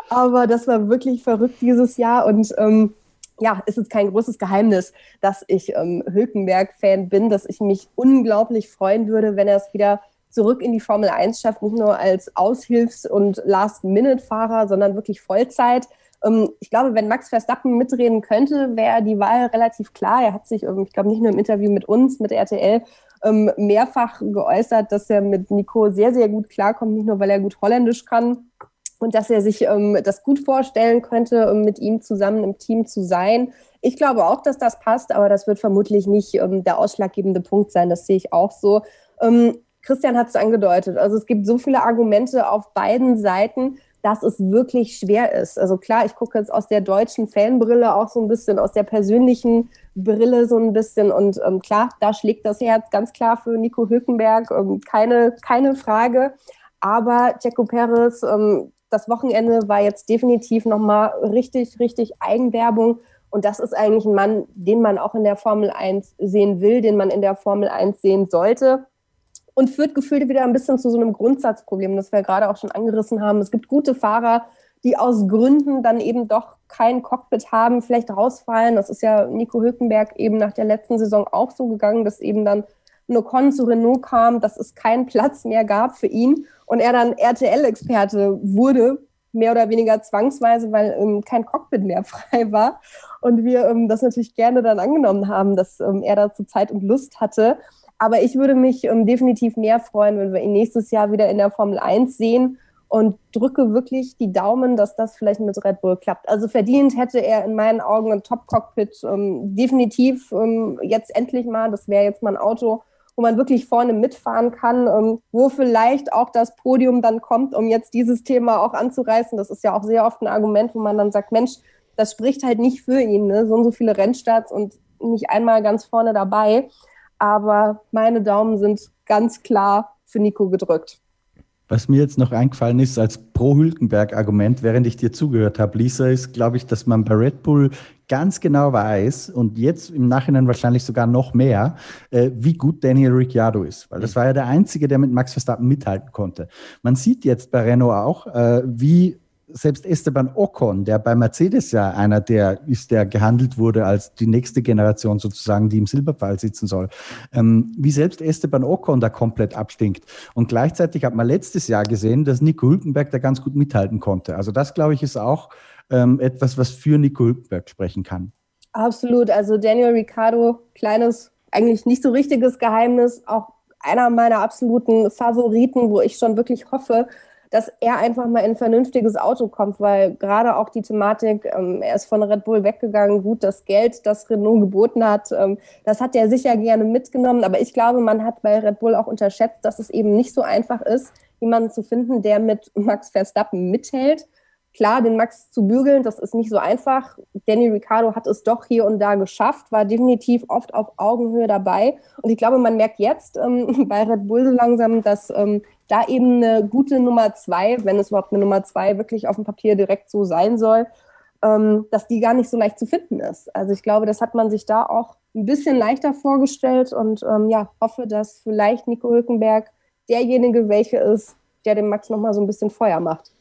Aber das war wirklich verrückt dieses Jahr und ähm, ja, ist es kein großes Geheimnis, dass ich ähm, Hülkenberg-Fan bin, dass ich mich unglaublich freuen würde, wenn er es wieder zurück in die Formel 1 schafft, nicht nur als Aushilfs- und Last-Minute-Fahrer, sondern wirklich Vollzeit. Ähm, ich glaube, wenn Max Verstappen mitreden könnte, wäre die Wahl relativ klar. Er hat sich, ähm, ich glaube, nicht nur im Interview mit uns, mit RTL, ähm, mehrfach geäußert, dass er mit Nico sehr, sehr gut klarkommt, nicht nur, weil er gut Holländisch kann, und dass er sich das gut vorstellen könnte, mit ihm zusammen im Team zu sein. Ich glaube auch, dass das passt, aber das wird vermutlich nicht der ausschlaggebende Punkt sein. Das sehe ich auch so. Christian hat es angedeutet. Also es gibt so viele Argumente auf beiden Seiten, dass es wirklich schwer ist. Also klar, ich gucke jetzt aus der deutschen Fanbrille auch so ein bisschen, aus der persönlichen Brille so ein bisschen. Und ähm, klar, da schlägt das Herz ganz klar für Nico Hülkenberg, ähm, keine, keine Frage. Aber Checo Perez, ähm, das Wochenende war jetzt definitiv nochmal richtig, richtig Eigenwerbung. Und das ist eigentlich ein Mann, den man auch in der Formel 1 sehen will, den man in der Formel 1 sehen sollte. Und führt gefühlt wieder ein bisschen zu so einem Grundsatzproblem, das wir gerade auch schon angerissen haben. Es gibt gute Fahrer, die aus Gründen dann eben doch kein Cockpit haben, vielleicht rausfallen. Das ist ja Nico Hülkenberg eben nach der letzten Saison auch so gegangen, dass eben dann ein Ocon zu Renault kam, dass es keinen Platz mehr gab für ihn und er dann RTL-Experte wurde, mehr oder weniger zwangsweise, weil ähm, kein Cockpit mehr [laughs] frei war. Und wir ähm, das natürlich gerne dann angenommen haben, dass ähm, er dazu Zeit und Lust hatte. Aber ich würde mich ähm, definitiv mehr freuen, wenn wir ihn nächstes Jahr wieder in der Formel 1 sehen und drücke wirklich die Daumen, dass das vielleicht mit Red Bull klappt. Also verdient hätte er in meinen Augen ein Top-Cockpit ähm, definitiv ähm, jetzt endlich mal. Das wäre jetzt mal ein Auto, wo man wirklich vorne mitfahren kann, ähm, wo vielleicht auch das Podium dann kommt, um jetzt dieses Thema auch anzureißen. Das ist ja auch sehr oft ein Argument, wo man dann sagt, Mensch, das spricht halt nicht für ihn, ne? so und so viele Rennstarts und nicht einmal ganz vorne dabei. Aber meine Daumen sind ganz klar für Nico gedrückt. Was mir jetzt noch eingefallen ist als Pro-Hülkenberg-Argument, während ich dir zugehört habe, Lisa, ist, glaube ich, dass man bei Red Bull ganz genau weiß und jetzt im Nachhinein wahrscheinlich sogar noch mehr, äh, wie gut Daniel Ricciardo ist. Weil das war ja der Einzige, der mit Max Verstappen mithalten konnte. Man sieht jetzt bei Renault auch, äh, wie selbst Esteban Ocon, der bei Mercedes ja einer der ist, der gehandelt wurde als die nächste Generation sozusagen, die im Silberpfeil sitzen soll, ähm, wie selbst Esteban Ocon da komplett abstinkt. Und gleichzeitig hat man letztes Jahr gesehen, dass Nico Hülkenberg da ganz gut mithalten konnte. Also das, glaube ich, ist auch ähm, etwas, was für Nico Hülkenberg sprechen kann. Absolut. Also Daniel Ricciardo, kleines, eigentlich nicht so richtiges Geheimnis, auch einer meiner absoluten Favoriten, wo ich schon wirklich hoffe, dass er einfach mal in ein vernünftiges Auto kommt, weil gerade auch die Thematik, ähm, er ist von Red Bull weggegangen, gut, das Geld, das Renault geboten hat, ähm, das hat er sicher gerne mitgenommen, aber ich glaube, man hat bei Red Bull auch unterschätzt, dass es eben nicht so einfach ist, jemanden zu finden, der mit Max Verstappen mithält. Klar, den Max zu bügeln, das ist nicht so einfach. Danny Ricciardo hat es doch hier und da geschafft, war definitiv oft auf Augenhöhe dabei. Und ich glaube, man merkt jetzt ähm, [laughs] bei Red Bull so langsam, dass ähm, da eben eine gute Nummer zwei, wenn es überhaupt eine Nummer zwei wirklich auf dem Papier direkt so sein soll, ähm, dass die gar nicht so leicht zu finden ist. Also ich glaube, das hat man sich da auch ein bisschen leichter vorgestellt und ähm, ja, hoffe, dass vielleicht Nico Hülkenberg derjenige welche ist, der dem Max nochmal so ein bisschen Feuer macht.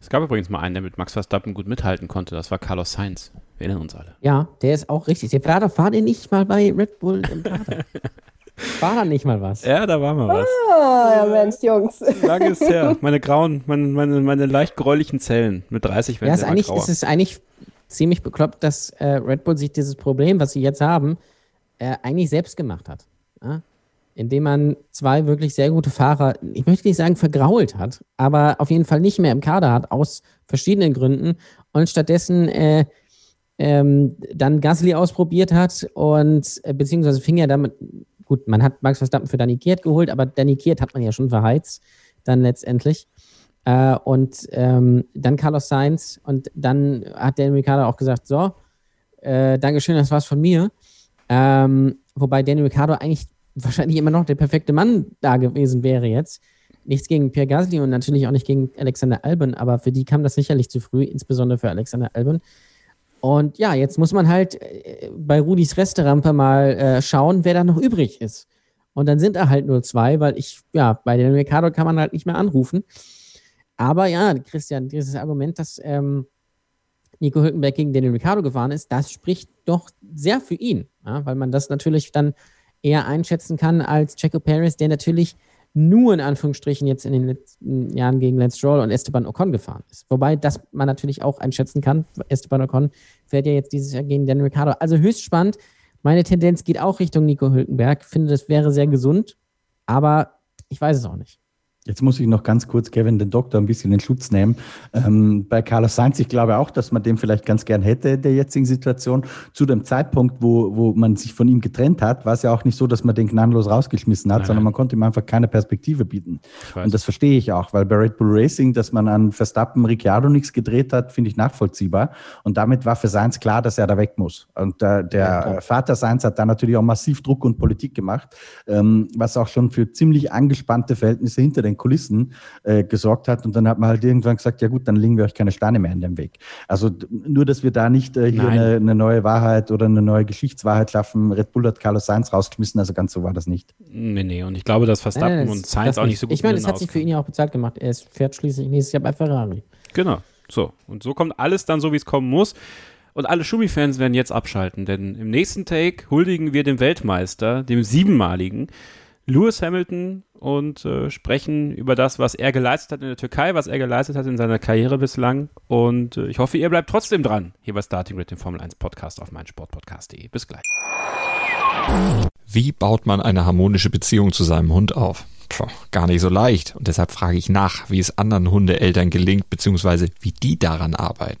Es gab übrigens mal einen, der mit Max Verstappen gut mithalten konnte. Das war Carlos Sainz. Wir erinnern uns alle. Ja, der ist auch richtig. Der Prater fahrt ihr nicht mal bei Red Bull im Prater. [laughs] War da nicht mal was? Ja, da war mal was. Ah, ja Mensch, Jungs. Lange ist her. [laughs] Meine grauen, meine, meine, meine leicht gräulichen Zellen. Mit 30 werden ja, ist eigentlich, grauer. Es ist eigentlich ziemlich bekloppt, dass äh, Red Bull sich dieses Problem, was sie jetzt haben, äh, eigentlich selbst gemacht hat. Ja? Indem man zwei wirklich sehr gute Fahrer, ich möchte nicht sagen vergrault hat, aber auf jeden Fall nicht mehr im Kader hat, aus verschiedenen Gründen. Und stattdessen äh, ähm, dann Gasly ausprobiert hat und äh, beziehungsweise fing er damit Gut, man hat Max Verstappen für Danny Kiert geholt, aber Danny Kiert hat man ja schon verheizt, dann letztendlich. Äh, und ähm, dann Carlos Sainz und dann hat Daniel Ricciardo auch gesagt, so, äh, Dankeschön, das war's von mir. Ähm, wobei Daniel Ricciardo eigentlich wahrscheinlich immer noch der perfekte Mann da gewesen wäre jetzt. Nichts gegen Pierre Gasly und natürlich auch nicht gegen Alexander Albon, aber für die kam das sicherlich zu früh, insbesondere für Alexander Albon. Und ja, jetzt muss man halt äh, bei Rudis Resterampe mal äh, schauen, wer da noch übrig ist. Und dann sind da halt nur zwei, weil ich, ja, bei den Mercado kann man halt nicht mehr anrufen. Aber ja, Christian, dieses Argument, dass ähm, Nico Hülkenberg gegen Daniel Ricciardo gefahren ist, das spricht doch sehr für ihn, ja, weil man das natürlich dann eher einschätzen kann als Checo Paris, der natürlich nur in Anführungsstrichen jetzt in den letzten Jahren gegen Lance Stroll und Esteban Ocon gefahren ist. Wobei das man natürlich auch einschätzen kann. Esteban Ocon fährt ja jetzt dieses Jahr gegen Dan Ricciardo. Also höchst spannend. Meine Tendenz geht auch Richtung Nico Hülkenberg. Finde, das wäre sehr gesund, aber ich weiß es auch nicht. Jetzt muss ich noch ganz kurz Kevin den Doktor ein bisschen in Schutz nehmen. Ähm, bei Carlos Sainz, ich glaube auch, dass man den vielleicht ganz gern hätte in der jetzigen Situation. Zu dem Zeitpunkt, wo, wo man sich von ihm getrennt hat, war es ja auch nicht so, dass man den gnadenlos rausgeschmissen hat, nein, sondern man konnte ihm einfach keine Perspektive bieten. Und das verstehe ich auch, weil bei Red Bull Racing, dass man an Verstappen Ricciardo nichts gedreht hat, finde ich nachvollziehbar. Und damit war für Sainz klar, dass er da weg muss. Und äh, der ja, Vater Sainz hat da natürlich auch massiv Druck und Politik gemacht, ähm, was auch schon für ziemlich angespannte Verhältnisse hinter den den Kulissen äh, gesorgt hat. Und dann hat man halt irgendwann gesagt, ja gut, dann legen wir euch keine Steine mehr in den Weg. Also nur, dass wir da nicht äh, hier eine, eine, neue Wahrheit oder eine neue Geschichtswahrheit schaffen. Red Bull hat Carlos Sainz rausgeschmissen, also ganz so war das nicht. Nee, nee, und ich glaube, dass Verstappen äh, und Sainz auch nicht so gut Ich meine, das hat sich für ihn ja auch bezahlt gemacht. Er fährt schließlich nächstes Jahr bei Ferrari. Genau. So, und so kommt alles dann so, wie es kommen muss. Und alle Schumi-Fans werden jetzt abschalten, denn im nächsten Take huldigen wir dem Weltmeister, dem siebenmaligen Lewis Hamilton und äh, sprechen über das, was er geleistet hat in der Türkei, was er geleistet hat in seiner Karriere bislang. Und äh, ich hoffe, ihr bleibt trotzdem dran hier bei Starting Grid, dem Formel 1 Podcast auf meinsportpodcast.de. Bis gleich. Wie baut man eine harmonische Beziehung zu seinem Hund auf? Puh, gar nicht so leicht. Und deshalb frage ich nach, wie es anderen Hundeeltern gelingt, beziehungsweise wie die daran arbeiten.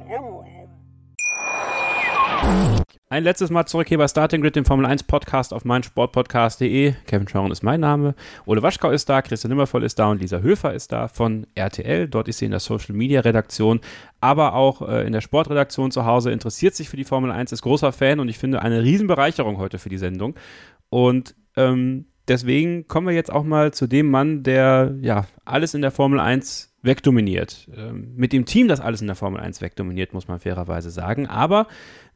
Ein letztes Mal zurück hier bei Starting Grid, dem Formel 1 Podcast auf meinsportpodcast.de. Kevin Schauren ist mein Name. Ole Waschkau ist da, Christian Nimmervoll ist da und Lisa Höfer ist da von RTL. Dort ist sie in der Social Media Redaktion, aber auch äh, in der Sportredaktion zu Hause, interessiert sich für die Formel 1, ist großer Fan und ich finde eine Riesenbereicherung heute für die Sendung. Und ähm, deswegen kommen wir jetzt auch mal zu dem Mann, der ja alles in der Formel 1 wegdominiert. Ähm, mit dem Team, das alles in der Formel 1 wegdominiert, muss man fairerweise sagen. Aber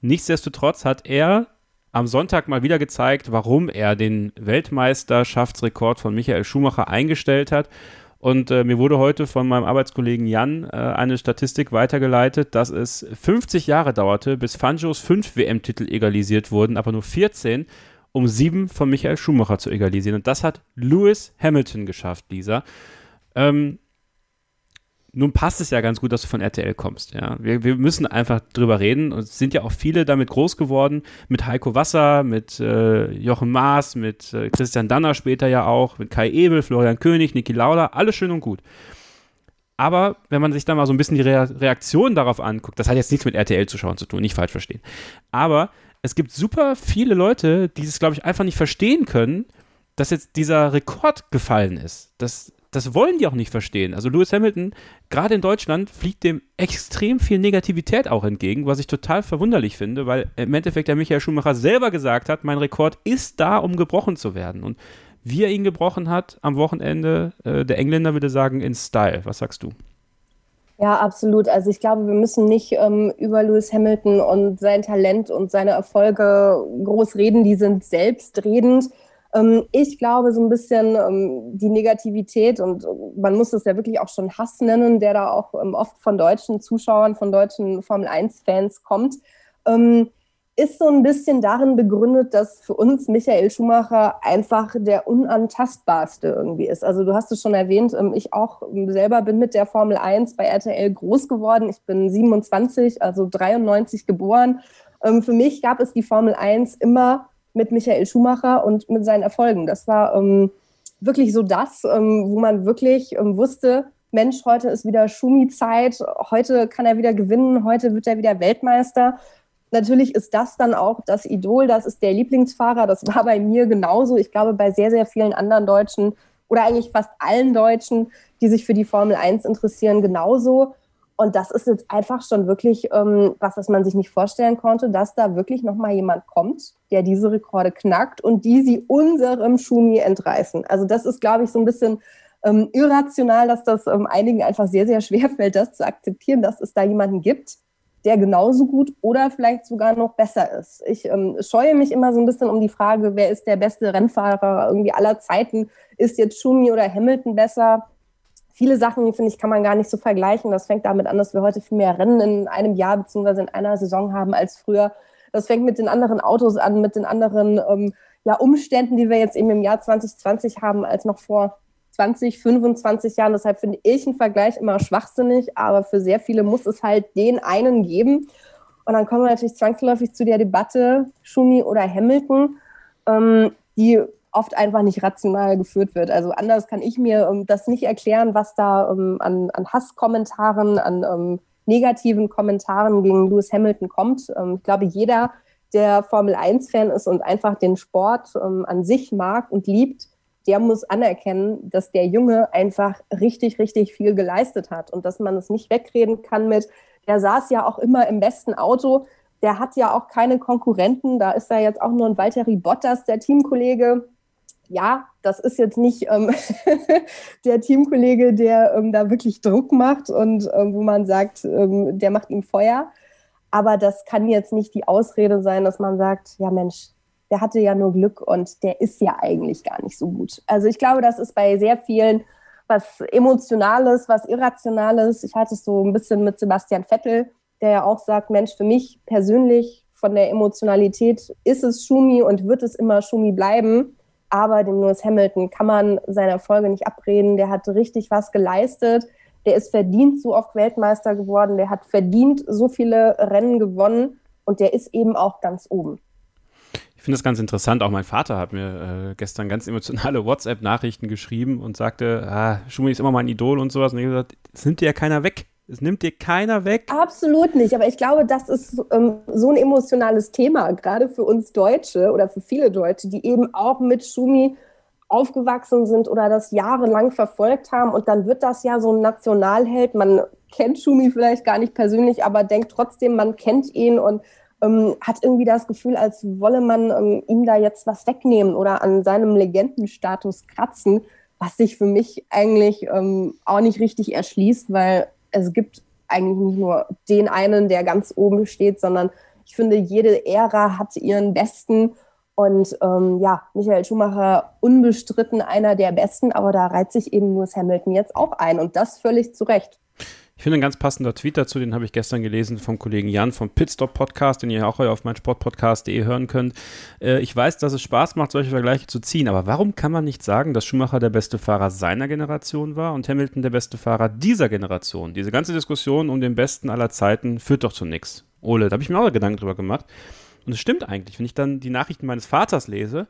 Nichtsdestotrotz hat er am Sonntag mal wieder gezeigt, warum er den Weltmeisterschaftsrekord von Michael Schumacher eingestellt hat. Und äh, mir wurde heute von meinem Arbeitskollegen Jan äh, eine Statistik weitergeleitet, dass es 50 Jahre dauerte, bis Fangos fünf WM-Titel egalisiert wurden, aber nur 14, um sieben von Michael Schumacher zu egalisieren. Und das hat Lewis Hamilton geschafft, Lisa. Ähm, nun passt es ja ganz gut, dass du von RTL kommst. Ja, wir, wir müssen einfach drüber reden. Und es sind ja auch viele damit groß geworden, mit Heiko Wasser, mit äh, Jochen Maas, mit äh, Christian Danner später ja auch, mit Kai Ebel, Florian König, Niki Lauda, alles schön und gut. Aber wenn man sich da mal so ein bisschen die Re Reaktion darauf anguckt, das hat jetzt nichts mit RTL-Zuschauern zu tun, nicht falsch verstehen. Aber es gibt super viele Leute, die es, glaube ich, einfach nicht verstehen können, dass jetzt dieser Rekord gefallen ist. Dass das wollen die auch nicht verstehen. Also Lewis Hamilton, gerade in Deutschland, fliegt dem extrem viel Negativität auch entgegen, was ich total verwunderlich finde, weil im Endeffekt der Michael Schumacher selber gesagt hat, mein Rekord ist da, um gebrochen zu werden. Und wie er ihn gebrochen hat am Wochenende, äh, der Engländer würde sagen, in Style. Was sagst du? Ja, absolut. Also ich glaube, wir müssen nicht ähm, über Lewis Hamilton und sein Talent und seine Erfolge groß reden. Die sind selbstredend. Ähm, ich glaube so ein bisschen ähm, die Negativität und man muss es ja wirklich auch schon Hass nennen, der da auch ähm, oft von deutschen Zuschauern, von deutschen Formel-1-Fans kommt, ist so ein bisschen darin begründet, dass für uns Michael Schumacher einfach der unantastbarste irgendwie ist. Also du hast es schon erwähnt, ich auch selber bin mit der Formel 1 bei RTL groß geworden. Ich bin 27, also 93 geboren. Für mich gab es die Formel 1 immer mit Michael Schumacher und mit seinen Erfolgen. Das war ähm, wirklich so das, ähm, wo man wirklich ähm, wusste, Mensch, heute ist wieder Schumi-Zeit, heute kann er wieder gewinnen, heute wird er wieder Weltmeister. Natürlich ist das dann auch das Idol, das ist der Lieblingsfahrer. Das war bei mir genauso. Ich glaube, bei sehr, sehr vielen anderen Deutschen oder eigentlich fast allen Deutschen, die sich für die Formel 1 interessieren, genauso. Und das ist jetzt einfach schon wirklich ähm, was, was man sich nicht vorstellen konnte, dass da wirklich nochmal jemand kommt, der diese Rekorde knackt und die sie unserem Schumi entreißen. Also das ist, glaube ich, so ein bisschen ähm, irrational, dass das ähm, einigen einfach sehr, sehr schwer fällt, das zu akzeptieren, dass es da jemanden gibt, der genauso gut oder vielleicht sogar noch besser ist. Ich ähm, scheue mich immer so ein bisschen um die Frage, wer ist der beste Rennfahrer irgendwie aller Zeiten? Ist jetzt Schumi oder Hamilton besser? Viele Sachen, finde ich, kann man gar nicht so vergleichen. Das fängt damit an, dass wir heute viel mehr Rennen in einem Jahr bzw. in einer Saison haben als früher. Das fängt mit den anderen Autos an, mit den anderen ähm, ja, Umständen, die wir jetzt eben im Jahr 2020 haben, als noch vor 20, 25 Jahren. Deshalb finde ich einen Vergleich immer schwachsinnig, aber für sehr viele muss es halt den einen geben. Und dann kommen wir natürlich zwangsläufig zu der Debatte Schumi oder Hamilton, ähm, die oft einfach nicht rational geführt wird. Also anders kann ich mir ähm, das nicht erklären, was da ähm, an, an Hasskommentaren, an ähm, negativen Kommentaren gegen Lewis Hamilton kommt. Ähm, ich glaube, jeder, der Formel 1-Fan ist und einfach den Sport ähm, an sich mag und liebt, der muss anerkennen, dass der Junge einfach richtig, richtig viel geleistet hat und dass man es nicht wegreden kann mit, der saß ja auch immer im besten Auto, der hat ja auch keine Konkurrenten, da ist da jetzt auch nur ein Valtteri Bottas, der Teamkollege, ja, das ist jetzt nicht ähm, [laughs] der Teamkollege, der ähm, da wirklich Druck macht und ähm, wo man sagt, ähm, der macht ihm Feuer. Aber das kann jetzt nicht die Ausrede sein, dass man sagt, ja Mensch, der hatte ja nur Glück und der ist ja eigentlich gar nicht so gut. Also ich glaube, das ist bei sehr vielen was Emotionales, was Irrationales. Ich halte es so ein bisschen mit Sebastian Vettel, der ja auch sagt, Mensch, für mich persönlich von der Emotionalität ist es Schumi und wird es immer Schumi bleiben. Aber dem Lewis Hamilton kann man seine Erfolge nicht abreden. Der hat richtig was geleistet. Der ist verdient so oft Weltmeister geworden. Der hat verdient so viele Rennen gewonnen. Und der ist eben auch ganz oben. Ich finde das ganz interessant. Auch mein Vater hat mir äh, gestern ganz emotionale WhatsApp-Nachrichten geschrieben und sagte, ah, Schumi ist immer mein Idol und sowas. Und ich habe gesagt, das nimmt dir ja keiner weg. Es nimmt dir keiner weg. Absolut nicht. Aber ich glaube, das ist ähm, so ein emotionales Thema, gerade für uns Deutsche oder für viele Deutsche, die eben auch mit Schumi aufgewachsen sind oder das jahrelang verfolgt haben. Und dann wird das ja so ein Nationalheld. Man kennt Schumi vielleicht gar nicht persönlich, aber denkt trotzdem, man kennt ihn und ähm, hat irgendwie das Gefühl, als wolle man ähm, ihm da jetzt was wegnehmen oder an seinem Legendenstatus kratzen, was sich für mich eigentlich ähm, auch nicht richtig erschließt, weil es gibt eigentlich nicht nur den einen, der ganz oben steht, sondern ich finde, jede Ära hat ihren Besten. Und ähm, ja, Michael Schumacher unbestritten einer der Besten, aber da reiht sich eben Lewis Hamilton jetzt auch ein und das völlig zu Recht. Ich finde ein ganz passender Tweet dazu, den habe ich gestern gelesen vom Kollegen Jan vom Pitstop Podcast, den ihr auch auf mein Sportpodcast.de hören könnt. Äh, ich weiß, dass es Spaß macht, solche Vergleiche zu ziehen, aber warum kann man nicht sagen, dass Schumacher der beste Fahrer seiner Generation war und Hamilton der beste Fahrer dieser Generation? Diese ganze Diskussion um den Besten aller Zeiten führt doch zu nichts. Ole, da habe ich mir auch Gedanken drüber gemacht. Und es stimmt eigentlich, wenn ich dann die Nachrichten meines Vaters lese,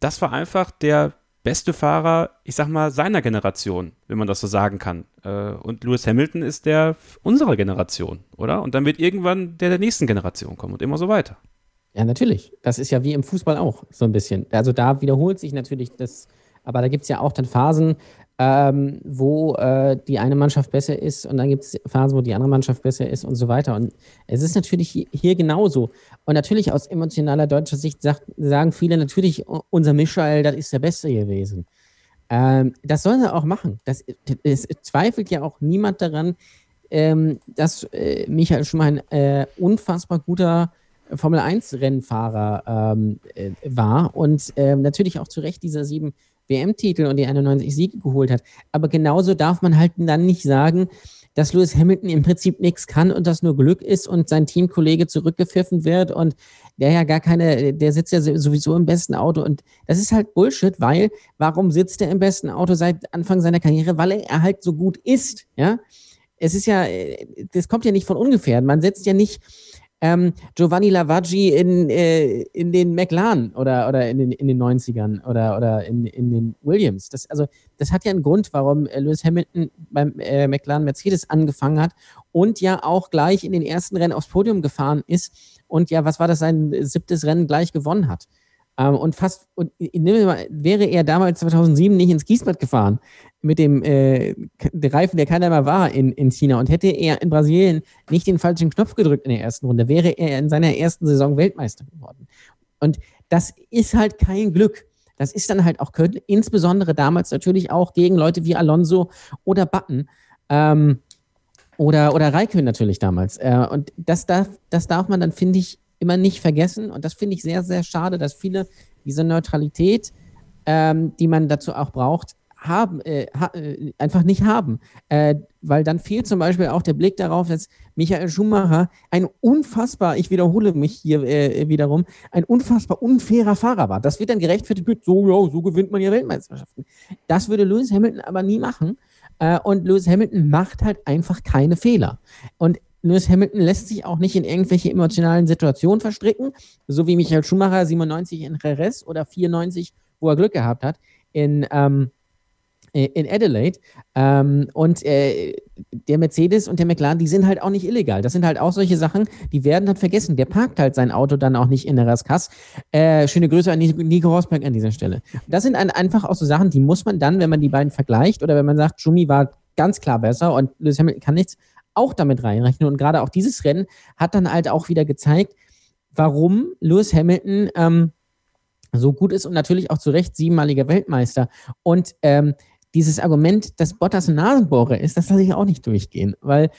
das war einfach der beste Fahrer, ich sag mal, seiner Generation, wenn man das so sagen kann. Äh, und Lewis Hamilton ist der unserer Generation, oder? Und dann wird irgendwann der der nächsten Generation kommen und immer so weiter. Ja, natürlich. Das ist ja wie im Fußball auch so ein bisschen. Also da wiederholt sich natürlich das, aber da gibt es ja auch dann Phasen, ähm, wo äh, die eine Mannschaft besser ist und dann gibt es Phasen, wo die andere Mannschaft besser ist und so weiter. Und es ist natürlich hier genauso. Und natürlich aus emotionaler deutscher Sicht sagt, sagen viele natürlich, unser Michael, das ist der Beste gewesen. Ähm, das sollen sie auch machen. Das, es zweifelt ja auch niemand daran, ähm, dass äh, Michael schon mal ein äh, unfassbar guter Formel 1-Rennfahrer ähm, äh, war und ähm, natürlich auch zu Recht dieser sieben WM-Titel und die 91 Siege geholt hat. Aber genauso darf man halt dann nicht sagen, dass Lewis Hamilton im Prinzip nichts kann und das nur Glück ist und sein Teamkollege zurückgepfiffen wird und der ja gar keine, der sitzt ja sowieso im besten Auto und das ist halt Bullshit, weil warum sitzt er im besten Auto seit Anfang seiner Karriere? Weil er halt so gut ist, ja. Es ist ja, das kommt ja nicht von ungefähr. Man setzt ja nicht ähm, Giovanni Lavaggi in, äh, in den McLaren oder, oder in, den, in den 90ern oder, oder in, in den Williams. Das, also, das hat ja einen Grund, warum äh, Lewis Hamilton beim äh, McLaren Mercedes angefangen hat und ja auch gleich in den ersten Rennen aufs Podium gefahren ist und ja, was war das, sein siebtes Rennen gleich gewonnen hat. Ähm, und fast, und, mal, wäre er damals 2007 nicht ins Kiesbad gefahren, mit dem äh, Reifen, der keiner mehr war in, in China. Und hätte er in Brasilien nicht den falschen Knopf gedrückt in der ersten Runde, wäre er in seiner ersten Saison Weltmeister geworden. Und das ist halt kein Glück. Das ist dann halt auch, insbesondere damals natürlich auch gegen Leute wie Alonso oder Button. Ähm, oder, oder Raikön natürlich damals. Äh, und das darf, das darf man dann, finde ich, immer nicht vergessen. Und das finde ich sehr, sehr schade, dass viele diese Neutralität, ähm, die man dazu auch braucht, haben, äh, ha, äh, einfach nicht haben. Äh, weil dann fehlt zum Beispiel auch der Blick darauf, dass Michael Schumacher ein unfassbar, ich wiederhole mich hier äh, wiederum, ein unfassbar unfairer Fahrer war. Das wird dann gerechtfertigt mit, so, ja, so gewinnt man ja Weltmeisterschaften. Das würde Lewis Hamilton aber nie machen. Äh, und Lewis Hamilton macht halt einfach keine Fehler. Und Lewis Hamilton lässt sich auch nicht in irgendwelche emotionalen Situationen verstricken, so wie Michael Schumacher 97 in Jerez oder 94, wo er Glück gehabt hat, in, ähm, in Adelaide. Ähm, und äh, der Mercedes und der McLaren, die sind halt auch nicht illegal. Das sind halt auch solche Sachen, die werden halt vergessen. Der parkt halt sein Auto dann auch nicht in der Raskas. Äh, schöne Grüße an Nico Rosberg an dieser Stelle. Das sind einfach auch so Sachen, die muss man dann, wenn man die beiden vergleicht oder wenn man sagt, Schumi war ganz klar besser und Lewis Hamilton kann nichts, auch damit reinrechnen. Und gerade auch dieses Rennen hat dann halt auch wieder gezeigt, warum Lewis Hamilton ähm, so gut ist und natürlich auch zu Recht siebenmaliger Weltmeister. Und ähm, dieses Argument, dass Bottas ein Nasenbohrer ist, das lasse ich auch nicht durchgehen, weil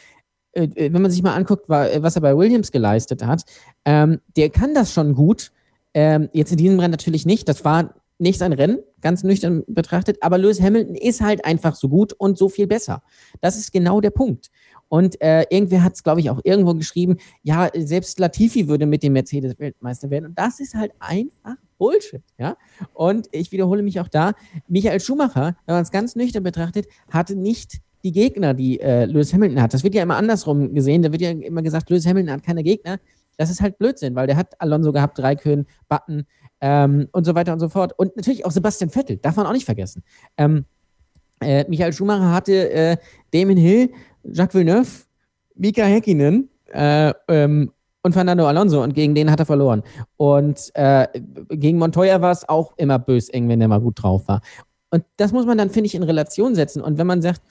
äh, wenn man sich mal anguckt, was er bei Williams geleistet hat, ähm, der kann das schon gut. Ähm, jetzt in diesem Rennen natürlich nicht. Das war nicht sein Rennen, ganz nüchtern betrachtet, aber Lewis Hamilton ist halt einfach so gut und so viel besser. Das ist genau der Punkt. Und äh, irgendwer hat es, glaube ich, auch irgendwo geschrieben, ja, selbst Latifi würde mit dem Mercedes Weltmeister werden. Und das ist halt einfach Bullshit, ja. Und ich wiederhole mich auch da, Michael Schumacher, wenn man es ganz nüchtern betrachtet, hatte nicht die Gegner, die äh, Lewis Hamilton hat. Das wird ja immer andersrum gesehen. Da wird ja immer gesagt, Lewis Hamilton hat keine Gegner. Das ist halt Blödsinn, weil der hat Alonso gehabt, Raikön, Button ähm, und so weiter und so fort. Und natürlich auch Sebastian Vettel, darf man auch nicht vergessen. Ähm, äh, Michael Schumacher hatte äh, Damon Hill Jacques Villeneuve, Mika Häkkinen äh, ähm, und Fernando Alonso und gegen den hat er verloren. Und äh, gegen Montoya war es auch immer bös eng, wenn der mal gut drauf war. Und das muss man dann, finde ich, in Relation setzen. Und wenn man sagt,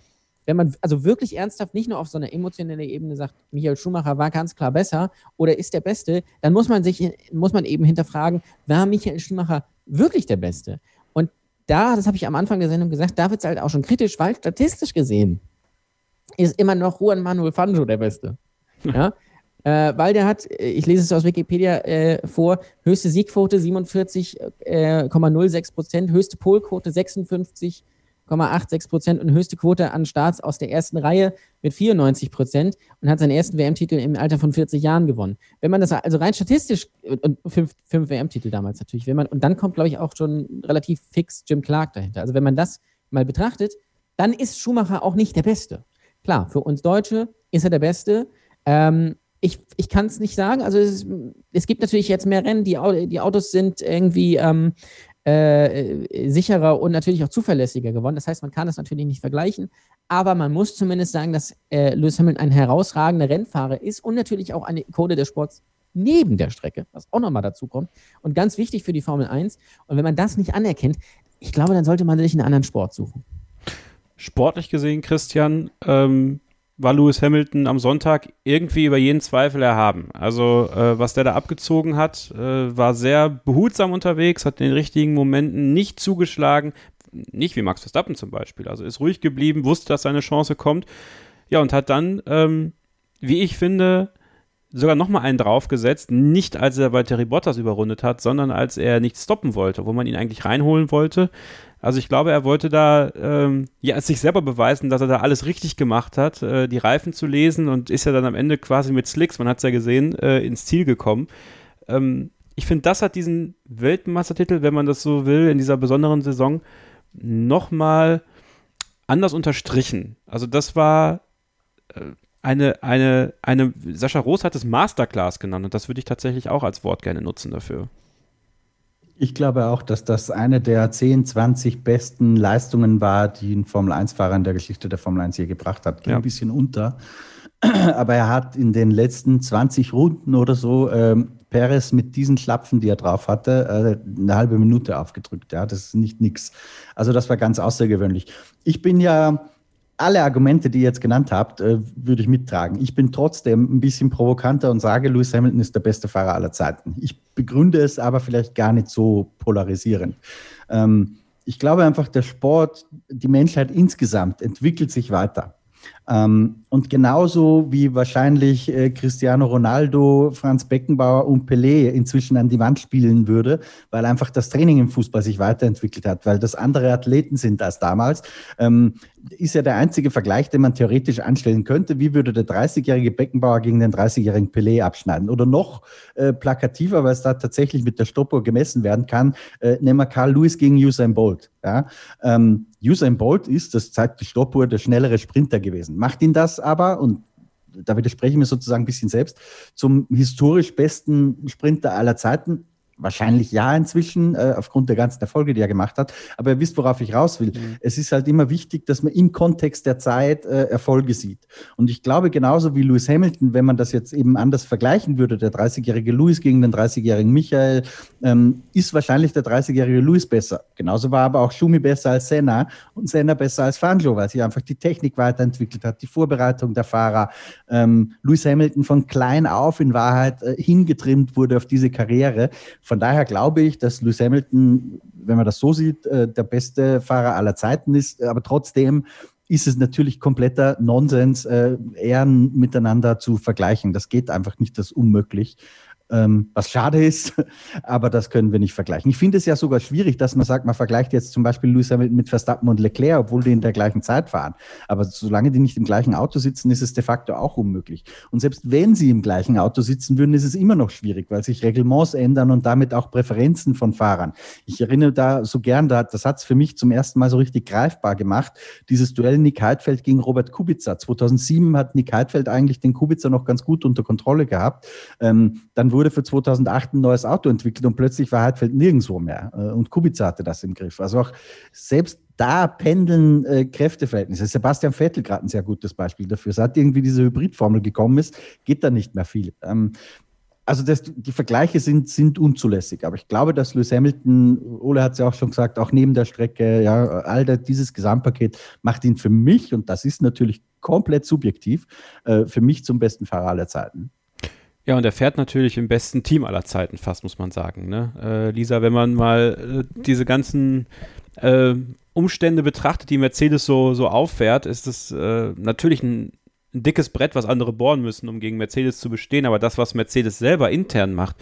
wenn man also wirklich ernsthaft nicht nur auf so einer emotionalen Ebene sagt, Michael Schumacher war ganz klar besser oder ist der Beste, dann muss man sich, muss man eben hinterfragen, war Michael Schumacher wirklich der Beste? Und da, das habe ich am Anfang der Sendung gesagt, da wird es halt auch schon kritisch, weil statistisch gesehen ist immer noch Juan Manuel Fangio der Beste. [laughs] Ja? äh, weil der hat, ich lese es aus Wikipedia äh, vor, höchste Siegquote 47,06 äh, Prozent, höchste Polquote 56,86 Prozent und höchste Quote an Starts aus der ersten Reihe mit 94 Prozent und hat seinen ersten WM-Titel im Alter von 40 Jahren gewonnen. Wenn man das also rein statistisch, und fünf, fünf WM-Titel damals natürlich, wenn man, und dann kommt, glaube ich, auch schon relativ fix Jim Clark dahinter. Also wenn man das mal betrachtet, dann ist Schumacher auch nicht der Beste. Klar, für uns Deutsche ist er der Beste. Ähm, ich, ich kann es nicht sagen. Also es, es, gibt natürlich jetzt mehr Rennen, die, die Autos sind irgendwie ähm, äh, sicherer und natürlich auch zuverlässiger geworden. Das heißt, man kann das natürlich nicht vergleichen, aber man muss zumindest sagen, dass äh, Lewis Hamilton ein herausragender Rennfahrer ist und natürlich auch eine Ikone des Sports neben der Strecke, was auch nochmal dazu kommt. Und ganz wichtig für die Formel 1. Und wenn man das nicht anerkennt, ich glaube, dann sollte man sich einen anderen Sport suchen sportlich gesehen, Christian, ähm, war Lewis Hamilton am Sonntag irgendwie über jeden Zweifel erhaben. Also äh, was der da abgezogen hat, äh, war sehr behutsam unterwegs, hat in den richtigen Momenten nicht zugeschlagen, nicht wie Max Verstappen zum Beispiel. Also ist ruhig geblieben, wusste, dass seine Chance kommt. Ja, und hat dann, ähm, wie ich finde, sogar nochmal einen draufgesetzt, nicht als er bei Terry Bottas überrundet hat, sondern als er nicht stoppen wollte, wo man ihn eigentlich reinholen wollte. Also ich glaube, er wollte da ähm, ja sich selber beweisen, dass er da alles richtig gemacht hat, äh, die Reifen zu lesen und ist ja dann am Ende quasi mit Slicks, man hat es ja gesehen, äh, ins Ziel gekommen. Ähm, ich finde, das hat diesen Weltmeistertitel, wenn man das so will, in dieser besonderen Saison nochmal anders unterstrichen. Also das war äh, eine, eine, eine, Sascha Roos hat es Masterclass genannt und das würde ich tatsächlich auch als Wort gerne nutzen dafür. Ich glaube auch, dass das eine der 10, 20 besten Leistungen war, die ein Formel-1-Fahrer in der Geschichte der Formel 1 je gebracht hat. Geht ja. ein bisschen unter. [clears throat] Aber er hat in den letzten 20 Runden oder so ähm, Perez mit diesen Schlapfen, die er drauf hatte, äh, eine halbe Minute aufgedrückt. Ja, das ist nicht nix. Also das war ganz außergewöhnlich. Ich bin ja alle Argumente, die ihr jetzt genannt habt, äh, würde ich mittragen. Ich bin trotzdem ein bisschen provokanter und sage, Lewis Hamilton ist der beste Fahrer aller Zeiten. Ich begründe es aber vielleicht gar nicht so polarisierend. Ähm, ich glaube einfach, der Sport, die Menschheit insgesamt entwickelt sich weiter. Ähm, und genauso wie wahrscheinlich äh, Cristiano Ronaldo, Franz Beckenbauer und Pelé inzwischen an die Wand spielen würde, weil einfach das Training im Fußball sich weiterentwickelt hat, weil das andere Athleten sind als damals, ähm, ist ja der einzige Vergleich, den man theoretisch anstellen könnte. Wie würde der 30-jährige Beckenbauer gegen den 30-jährigen Pelé abschneiden? Oder noch äh, plakativer, weil es da tatsächlich mit der Stoppuhr gemessen werden kann, äh, nehmen wir Carl Lewis gegen Usain Bolt. Ja? Ähm, Usain Bolt ist, das zeigt die Stoppuhr, der schnellere Sprinter gewesen. Macht ihn das aber, und da widerspreche ich mir sozusagen ein bisschen selbst, zum historisch besten Sprinter aller Zeiten? Wahrscheinlich ja inzwischen, äh, aufgrund der ganzen Erfolge, die er gemacht hat. Aber ihr wisst, worauf ich raus will. Mhm. Es ist halt immer wichtig, dass man im Kontext der Zeit äh, Erfolge sieht. Und ich glaube, genauso wie Lewis Hamilton, wenn man das jetzt eben anders vergleichen würde, der 30-jährige Lewis gegen den 30-jährigen Michael, ähm, ist wahrscheinlich der 30-jährige Lewis besser. Genauso war aber auch Schumi besser als Senna und Senna besser als Fangio, weil sich einfach die Technik weiterentwickelt hat, die Vorbereitung der Fahrer. Ähm, Lewis Hamilton von klein auf in Wahrheit äh, hingetrimmt wurde auf diese Karriere von daher glaube ich, dass Lewis Hamilton, wenn man das so sieht, äh, der beste Fahrer aller Zeiten ist. Aber trotzdem ist es natürlich kompletter Nonsens, äh, Ehren miteinander zu vergleichen. Das geht einfach nicht, das ist unmöglich was schade ist, [laughs] aber das können wir nicht vergleichen. Ich finde es ja sogar schwierig, dass man sagt, man vergleicht jetzt zum Beispiel Lewis Hamilton mit Verstappen und Leclerc, obwohl die in der gleichen Zeit fahren. Aber solange die nicht im gleichen Auto sitzen, ist es de facto auch unmöglich. Und selbst wenn sie im gleichen Auto sitzen würden, ist es immer noch schwierig, weil sich Reglements ändern und damit auch Präferenzen von Fahrern. Ich erinnere da so gern, das hat es für mich zum ersten Mal so richtig greifbar gemacht, dieses Duell Nick Heidfeld gegen Robert Kubica. 2007 hat Nick Heidfeld eigentlich den Kubica noch ganz gut unter Kontrolle gehabt. Ähm, dann wurde wurde für 2008 ein neues Auto entwickelt und plötzlich war Heidfeld nirgendwo mehr. Äh, und Kubica hatte das im Griff. Also auch selbst da pendeln äh, Kräfteverhältnisse. Sebastian Vettel gerade ein sehr gutes Beispiel dafür. Seit irgendwie diese Hybridformel gekommen ist, geht da nicht mehr viel. Ähm, also das, die Vergleiche sind, sind unzulässig. Aber ich glaube, dass Lewis Hamilton, Ole hat es ja auch schon gesagt, auch neben der Strecke, ja, all das, dieses Gesamtpaket macht ihn für mich, und das ist natürlich komplett subjektiv, äh, für mich zum besten Fahrer aller Zeiten. Ja, und er fährt natürlich im besten Team aller Zeiten, fast muss man sagen. Ne? Äh, Lisa, wenn man mal äh, diese ganzen äh, Umstände betrachtet, die Mercedes so, so auffährt, ist es äh, natürlich ein, ein, dickes Brett, was andere bohren müssen, um gegen Mercedes zu bestehen. Aber das, was Mercedes selber intern macht,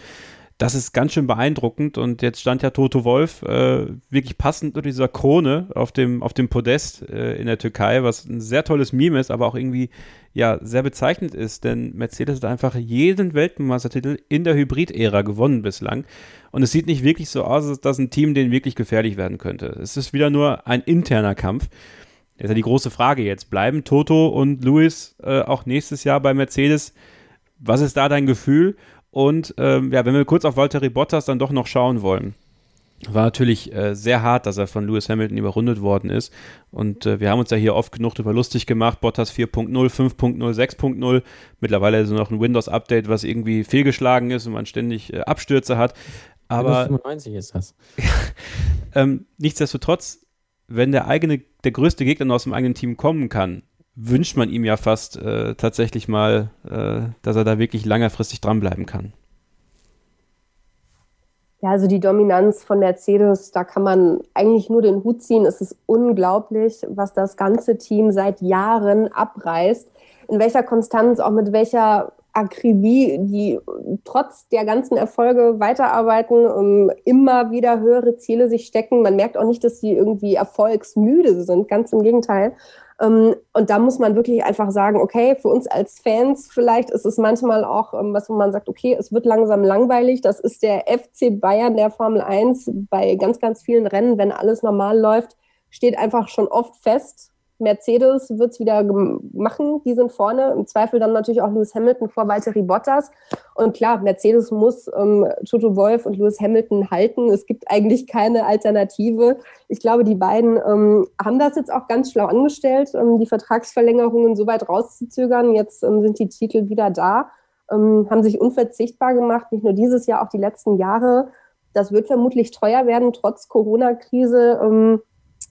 das ist ganz schön beeindruckend. Und jetzt stand ja Toto Wolf äh, wirklich passend unter dieser Krone auf dem, auf dem Podest äh, in der Türkei, was ein sehr tolles Meme ist, aber auch irgendwie ja sehr bezeichnend ist, denn Mercedes hat einfach jeden Weltmeistertitel in der Hybrid-Ära gewonnen bislang. Und es sieht nicht wirklich so aus, als dass ein Team denen wirklich gefährlich werden könnte. Es ist wieder nur ein interner Kampf. Das ist ja die große Frage jetzt. Bleiben Toto und Lewis äh, auch nächstes Jahr bei Mercedes? Was ist da dein Gefühl? Und ähm, ja, wenn wir kurz auf Valtteri Bottas dann doch noch schauen wollen, war natürlich äh, sehr hart, dass er von Lewis Hamilton überrundet worden ist. Und äh, wir haben uns ja hier oft genug darüber lustig gemacht. Bottas 4.0, 5.0, 6.0. Mittlerweile ist noch ein Windows-Update, was irgendwie fehlgeschlagen ist und man ständig äh, Abstürze hat. Aber 95 ist das. [laughs] ähm, nichtsdestotrotz, wenn der eigene, der größte Gegner aus dem eigenen Team kommen kann, wünscht man ihm ja fast äh, tatsächlich mal, äh, dass er da wirklich längerfristig dranbleiben kann. Ja, also die Dominanz von Mercedes, da kann man eigentlich nur den Hut ziehen. Es ist unglaublich, was das ganze Team seit Jahren abreißt. In welcher Konstanz, auch mit welcher Akribie, die trotz der ganzen Erfolge weiterarbeiten, um immer wieder höhere Ziele sich stecken. Man merkt auch nicht, dass sie irgendwie erfolgsmüde sind, ganz im Gegenteil. Ähm, und da muss man wirklich einfach sagen, okay, für uns als Fans vielleicht ist es manchmal auch ähm, was, wo man sagt, okay, es wird langsam langweilig. Das ist der FC Bayern der Formel 1 bei ganz, ganz vielen Rennen, wenn alles normal läuft, steht einfach schon oft fest, Mercedes wird es wieder machen, die sind vorne. Im Zweifel dann natürlich auch Lewis Hamilton vor Valtteri Bottas. Und klar, Mercedes muss ähm, Toto Wolf und Lewis Hamilton halten. Es gibt eigentlich keine Alternative. Ich glaube, die beiden ähm, haben das jetzt auch ganz schlau angestellt, ähm, die Vertragsverlängerungen so weit rauszuzögern. Jetzt ähm, sind die Titel wieder da, ähm, haben sich unverzichtbar gemacht, nicht nur dieses Jahr, auch die letzten Jahre. Das wird vermutlich teuer werden, trotz Corona-Krise ähm,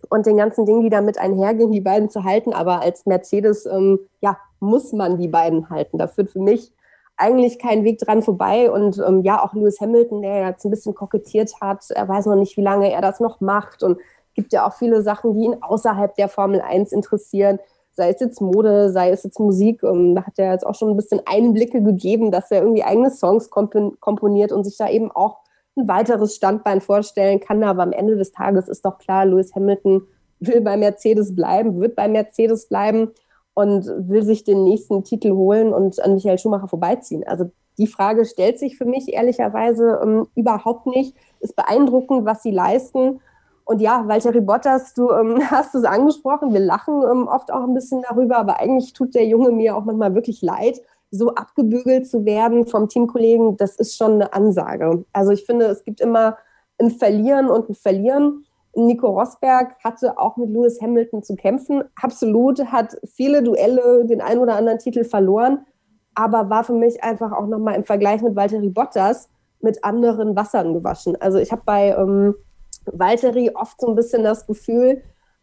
und den ganzen Dingen, die damit einhergehen, die beiden zu halten. Aber als Mercedes, ähm, ja, muss man die beiden halten. Da führt für mich eigentlich kein Weg dran vorbei. Und ähm, ja, auch Lewis Hamilton, der jetzt ein bisschen kokettiert hat, er weiß noch nicht, wie lange er das noch macht. Und gibt ja auch viele Sachen, die ihn außerhalb der Formel 1 interessieren. Sei es jetzt Mode, sei es jetzt Musik. Und da hat er jetzt auch schon ein bisschen Einblicke gegeben, dass er irgendwie eigene Songs komponiert und sich da eben auch ein weiteres Standbein vorstellen kann. Aber am Ende des Tages ist doch klar, Lewis Hamilton will bei Mercedes bleiben, wird bei Mercedes bleiben und will sich den nächsten Titel holen und an Michael Schumacher vorbeiziehen. Also die Frage stellt sich für mich ehrlicherweise ähm, überhaupt nicht. Ist beeindruckend, was sie leisten. Und ja, Valtteri Bottas, du ähm, [laughs] hast es angesprochen, wir lachen ähm, oft auch ein bisschen darüber, aber eigentlich tut der Junge mir auch manchmal wirklich leid, so abgebügelt zu werden vom Teamkollegen, das ist schon eine Ansage. Also ich finde, es gibt immer ein Verlieren und ein Verlieren. Nico Rosberg hatte auch mit Lewis Hamilton zu kämpfen. Absolut, hat viele Duelle, den einen oder anderen Titel verloren, aber war für mich einfach auch nochmal im Vergleich mit Valtteri Bottas mit anderen Wassern gewaschen. Also ich habe bei ähm, Valtteri oft so ein bisschen das Gefühl,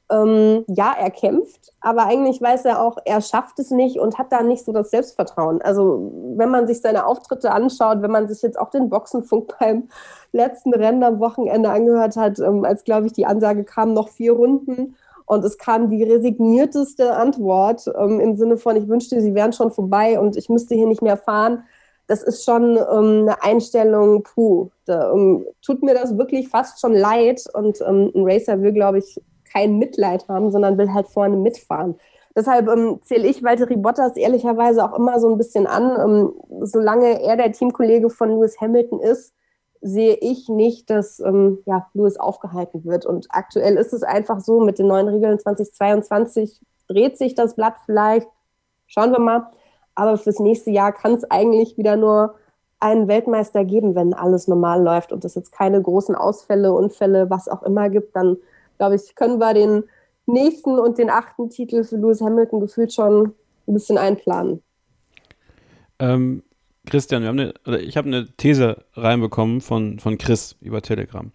ähm, ja, er kämpft, aber eigentlich weiß er auch, er schafft es nicht und hat da nicht so das Selbstvertrauen. Also wenn man sich seine Auftritte anschaut, wenn man sich jetzt auch den Boxenfunk [laughs] beim letzten Rennen am Wochenende angehört hat, ähm, als glaube ich die Ansage kam, noch vier Runden und es kam die resignierteste Antwort ähm, im Sinne von, ich wünschte, sie wären schon vorbei und ich müsste hier nicht mehr fahren. Das ist schon ähm, eine Einstellung, puh, da, ähm, tut mir das wirklich fast schon leid. Und ähm, ein Racer will, glaube ich, kein Mitleid haben, sondern will halt vorne mitfahren. Deshalb ähm, zähle ich Valtteri Bottas ehrlicherweise auch immer so ein bisschen an. Ähm, solange er der Teamkollege von Lewis Hamilton ist, sehe ich nicht, dass ähm, ja, Lewis aufgehalten wird. Und aktuell ist es einfach so, mit den neuen Regeln 2022 dreht sich das Blatt vielleicht. Schauen wir mal. Aber fürs nächste Jahr kann es eigentlich wieder nur einen Weltmeister geben, wenn alles normal läuft und es jetzt keine großen Ausfälle, Unfälle, was auch immer gibt. Dann, glaube ich, können wir den nächsten und den achten Titel für Lewis Hamilton gefühlt schon ein bisschen einplanen. Ähm, Christian, wir haben eine, oder ich habe eine These reinbekommen von, von Chris über Telegram.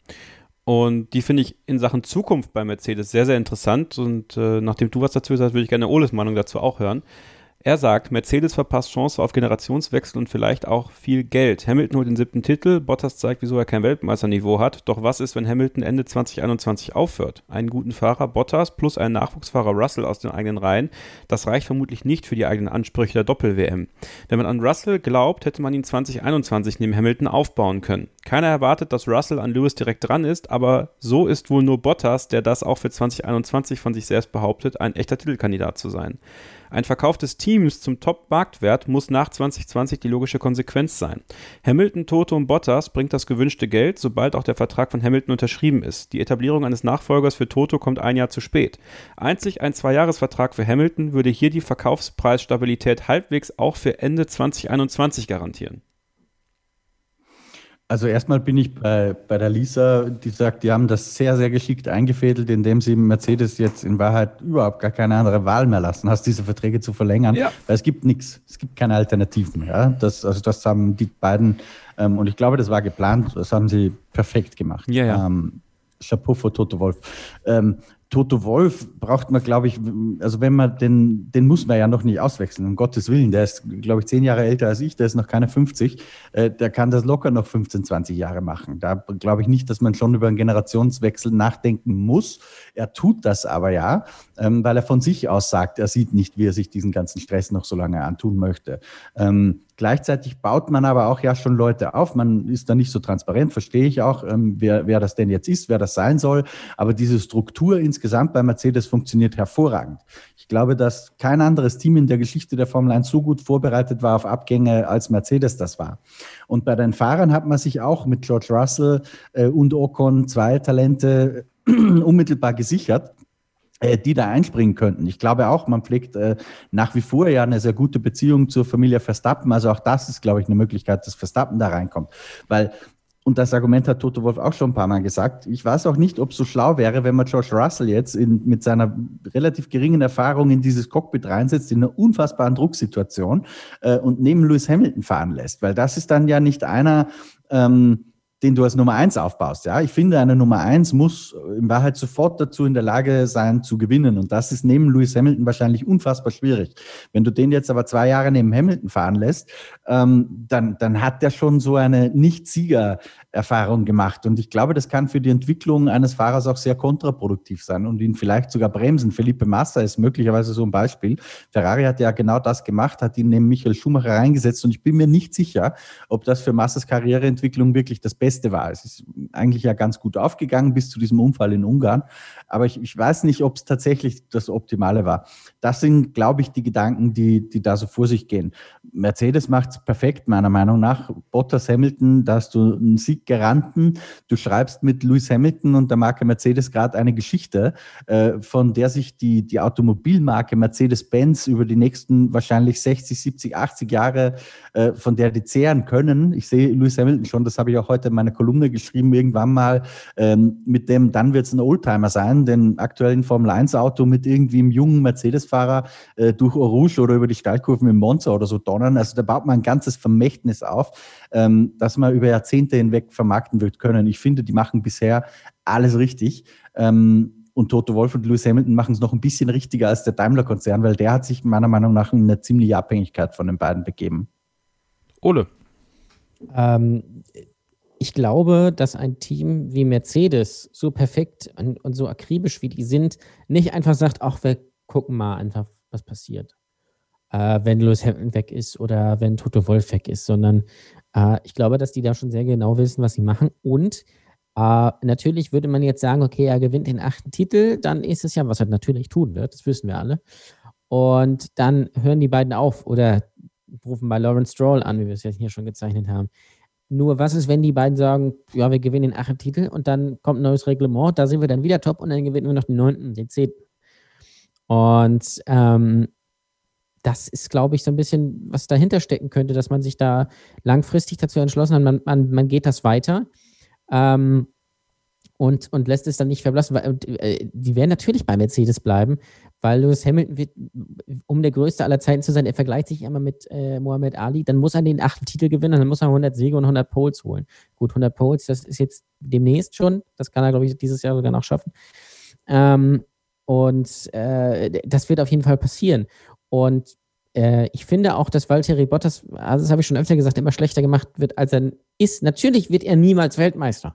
Und die finde ich in Sachen Zukunft bei Mercedes sehr, sehr interessant. Und äh, nachdem du was dazu sagst, würde ich gerne Oles Meinung dazu auch hören. Er sagt, Mercedes verpasst Chance auf Generationswechsel und vielleicht auch viel Geld. Hamilton holt den siebten Titel, Bottas zeigt, wieso er kein Weltmeisterniveau hat. Doch was ist, wenn Hamilton Ende 2021 aufhört? Einen guten Fahrer Bottas plus einen Nachwuchsfahrer Russell aus den eigenen Reihen, das reicht vermutlich nicht für die eigenen Ansprüche der Doppel-WM. Wenn man an Russell glaubt, hätte man ihn 2021 neben Hamilton aufbauen können. Keiner erwartet, dass Russell an Lewis direkt dran ist, aber so ist wohl nur Bottas, der das auch für 2021 von sich selbst behauptet, ein echter Titelkandidat zu sein. Ein Verkauf des Teams zum Top-Marktwert muss nach 2020 die logische Konsequenz sein. Hamilton, Toto und Bottas bringt das gewünschte Geld, sobald auch der Vertrag von Hamilton unterschrieben ist. Die Etablierung eines Nachfolgers für Toto kommt ein Jahr zu spät. Einzig ein Zweijahresvertrag für Hamilton würde hier die Verkaufspreisstabilität halbwegs auch für Ende 2021 garantieren. Also erstmal bin ich bei, bei der Lisa, die sagt, die haben das sehr, sehr geschickt eingefädelt, indem sie Mercedes jetzt in Wahrheit überhaupt gar keine andere Wahl mehr lassen, hast diese Verträge zu verlängern. Ja. Weil es gibt nichts, es gibt keine Alternativen. Ja? Das, also das haben die beiden, ähm, und ich glaube, das war geplant, das haben sie perfekt gemacht. Ja, ja. Ähm, Chapeau vor Toto Wolf. Ähm, Toto Wolf braucht man, glaube ich, also wenn man den, den muss man ja noch nicht auswechseln, um Gottes Willen. Der ist, glaube ich, zehn Jahre älter als ich, der ist noch keine 50. Äh, der kann das locker noch 15, 20 Jahre machen. Da glaube ich nicht, dass man schon über einen Generationswechsel nachdenken muss. Er tut das aber ja, ähm, weil er von sich aus sagt, er sieht nicht, wie er sich diesen ganzen Stress noch so lange antun möchte. Ähm, Gleichzeitig baut man aber auch ja schon Leute auf. Man ist da nicht so transparent, verstehe ich auch, ähm, wer, wer das denn jetzt ist, wer das sein soll. Aber diese Struktur insgesamt bei Mercedes funktioniert hervorragend. Ich glaube, dass kein anderes Team in der Geschichte der Formel 1 so gut vorbereitet war auf Abgänge, als Mercedes das war. Und bei den Fahrern hat man sich auch mit George Russell äh, und Ocon zwei Talente [clears throat] unmittelbar gesichert die da einspringen könnten. Ich glaube auch, man pflegt äh, nach wie vor ja eine sehr gute Beziehung zur Familie Verstappen. Also auch das ist, glaube ich, eine Möglichkeit, dass Verstappen da reinkommt. Weil und das Argument hat Toto Wolf auch schon ein paar Mal gesagt. Ich weiß auch nicht, ob es so schlau wäre, wenn man George Russell jetzt in, mit seiner relativ geringen Erfahrung in dieses Cockpit reinsetzt, in einer unfassbaren Drucksituation äh, und neben Lewis Hamilton fahren lässt. Weil das ist dann ja nicht einer, ähm, den du als Nummer eins aufbaust. Ja, ich finde, eine Nummer eins muss in Wahrheit sofort dazu in der Lage sein, zu gewinnen. Und das ist neben Lewis Hamilton wahrscheinlich unfassbar schwierig. Wenn du den jetzt aber zwei Jahre neben Hamilton fahren lässt, ähm, dann, dann hat der schon so eine Nicht-Sieger- Erfahrung gemacht. Und ich glaube, das kann für die Entwicklung eines Fahrers auch sehr kontraproduktiv sein und ihn vielleicht sogar bremsen. Felipe Massa ist möglicherweise so ein Beispiel. Ferrari hat ja genau das gemacht, hat ihn neben Michael Schumacher reingesetzt und ich bin mir nicht sicher, ob das für Massas Karriereentwicklung wirklich das Beste war. Es ist eigentlich ja ganz gut aufgegangen bis zu diesem Unfall in Ungarn. Aber ich, ich weiß nicht, ob es tatsächlich das Optimale war. Das sind, glaube ich, die Gedanken, die, die da so vor sich gehen. Mercedes macht es perfekt, meiner Meinung nach. Bottas Hamilton, da hast du einen Sieggaranten. Du schreibst mit Lewis Hamilton und der Marke Mercedes gerade eine Geschichte, äh, von der sich die, die Automobilmarke Mercedes-Benz über die nächsten wahrscheinlich 60, 70, 80 Jahre, äh, von der die zehren können. Ich sehe Lewis Hamilton schon, das habe ich auch heute in meiner Kolumne geschrieben, irgendwann mal ähm, mit dem, dann wird es ein Oldtimer sein, den aktuellen Formel-1-Auto mit irgendwie einem jungen Mercedes-Fahrer äh, durch Orange oder über die Steilkurven im Monza oder so donnern. Also da baut man ein ganzes Vermächtnis auf, ähm, das man über Jahrzehnte hinweg vermarkten wird können. Ich finde, die machen bisher alles richtig. Ähm, und Toto Wolf und Lewis Hamilton machen es noch ein bisschen richtiger als der Daimler-Konzern, weil der hat sich meiner Meinung nach in eine ziemliche Abhängigkeit von den beiden begeben. Ole. Ähm, ich glaube, dass ein Team wie Mercedes so perfekt und, und, so akribisch wie die sind, nicht einfach sagt, ach, wir gucken mal einfach, was passiert, äh, wenn Lewis Hamilton weg ist oder wenn Toto Wolf weg ist, sondern äh, ich glaube, dass die da schon sehr genau wissen, was sie machen. Und äh, natürlich würde man jetzt sagen, okay, er gewinnt den achten Titel, dann ist es ja, was er natürlich tun wird, das wissen wir alle. Und dann hören die beiden auf oder rufen bei Lawrence Stroll an, wie wir es jetzt hier schon gezeichnet haben. Nur was ist, wenn die beiden sagen, ja, wir gewinnen den achten Titel und dann kommt ein neues Reglement, da sind wir dann wieder top und dann gewinnen wir noch den neunten den zehnten. Und ähm, das ist, glaube ich, so ein bisschen, was dahinter stecken könnte, dass man sich da langfristig dazu entschlossen hat, man, man, man geht das weiter ähm, und, und lässt es dann nicht verblassen. Weil, äh, die werden natürlich bei Mercedes bleiben, weil Lewis Hamilton wird, um der Größte aller Zeiten zu sein, er vergleicht sich immer mit äh, Mohamed Ali, dann muss er den achten Titel gewinnen, dann muss er 100 Siege und 100 Poles holen. Gut, 100 Poles, das ist jetzt demnächst schon, das kann er, glaube ich, dieses Jahr sogar noch schaffen. Ähm, und äh, das wird auf jeden Fall passieren. Und äh, ich finde auch, dass Valtteri Bottas, also das habe ich schon öfter gesagt, immer schlechter gemacht wird, als er ist. Natürlich wird er niemals Weltmeister.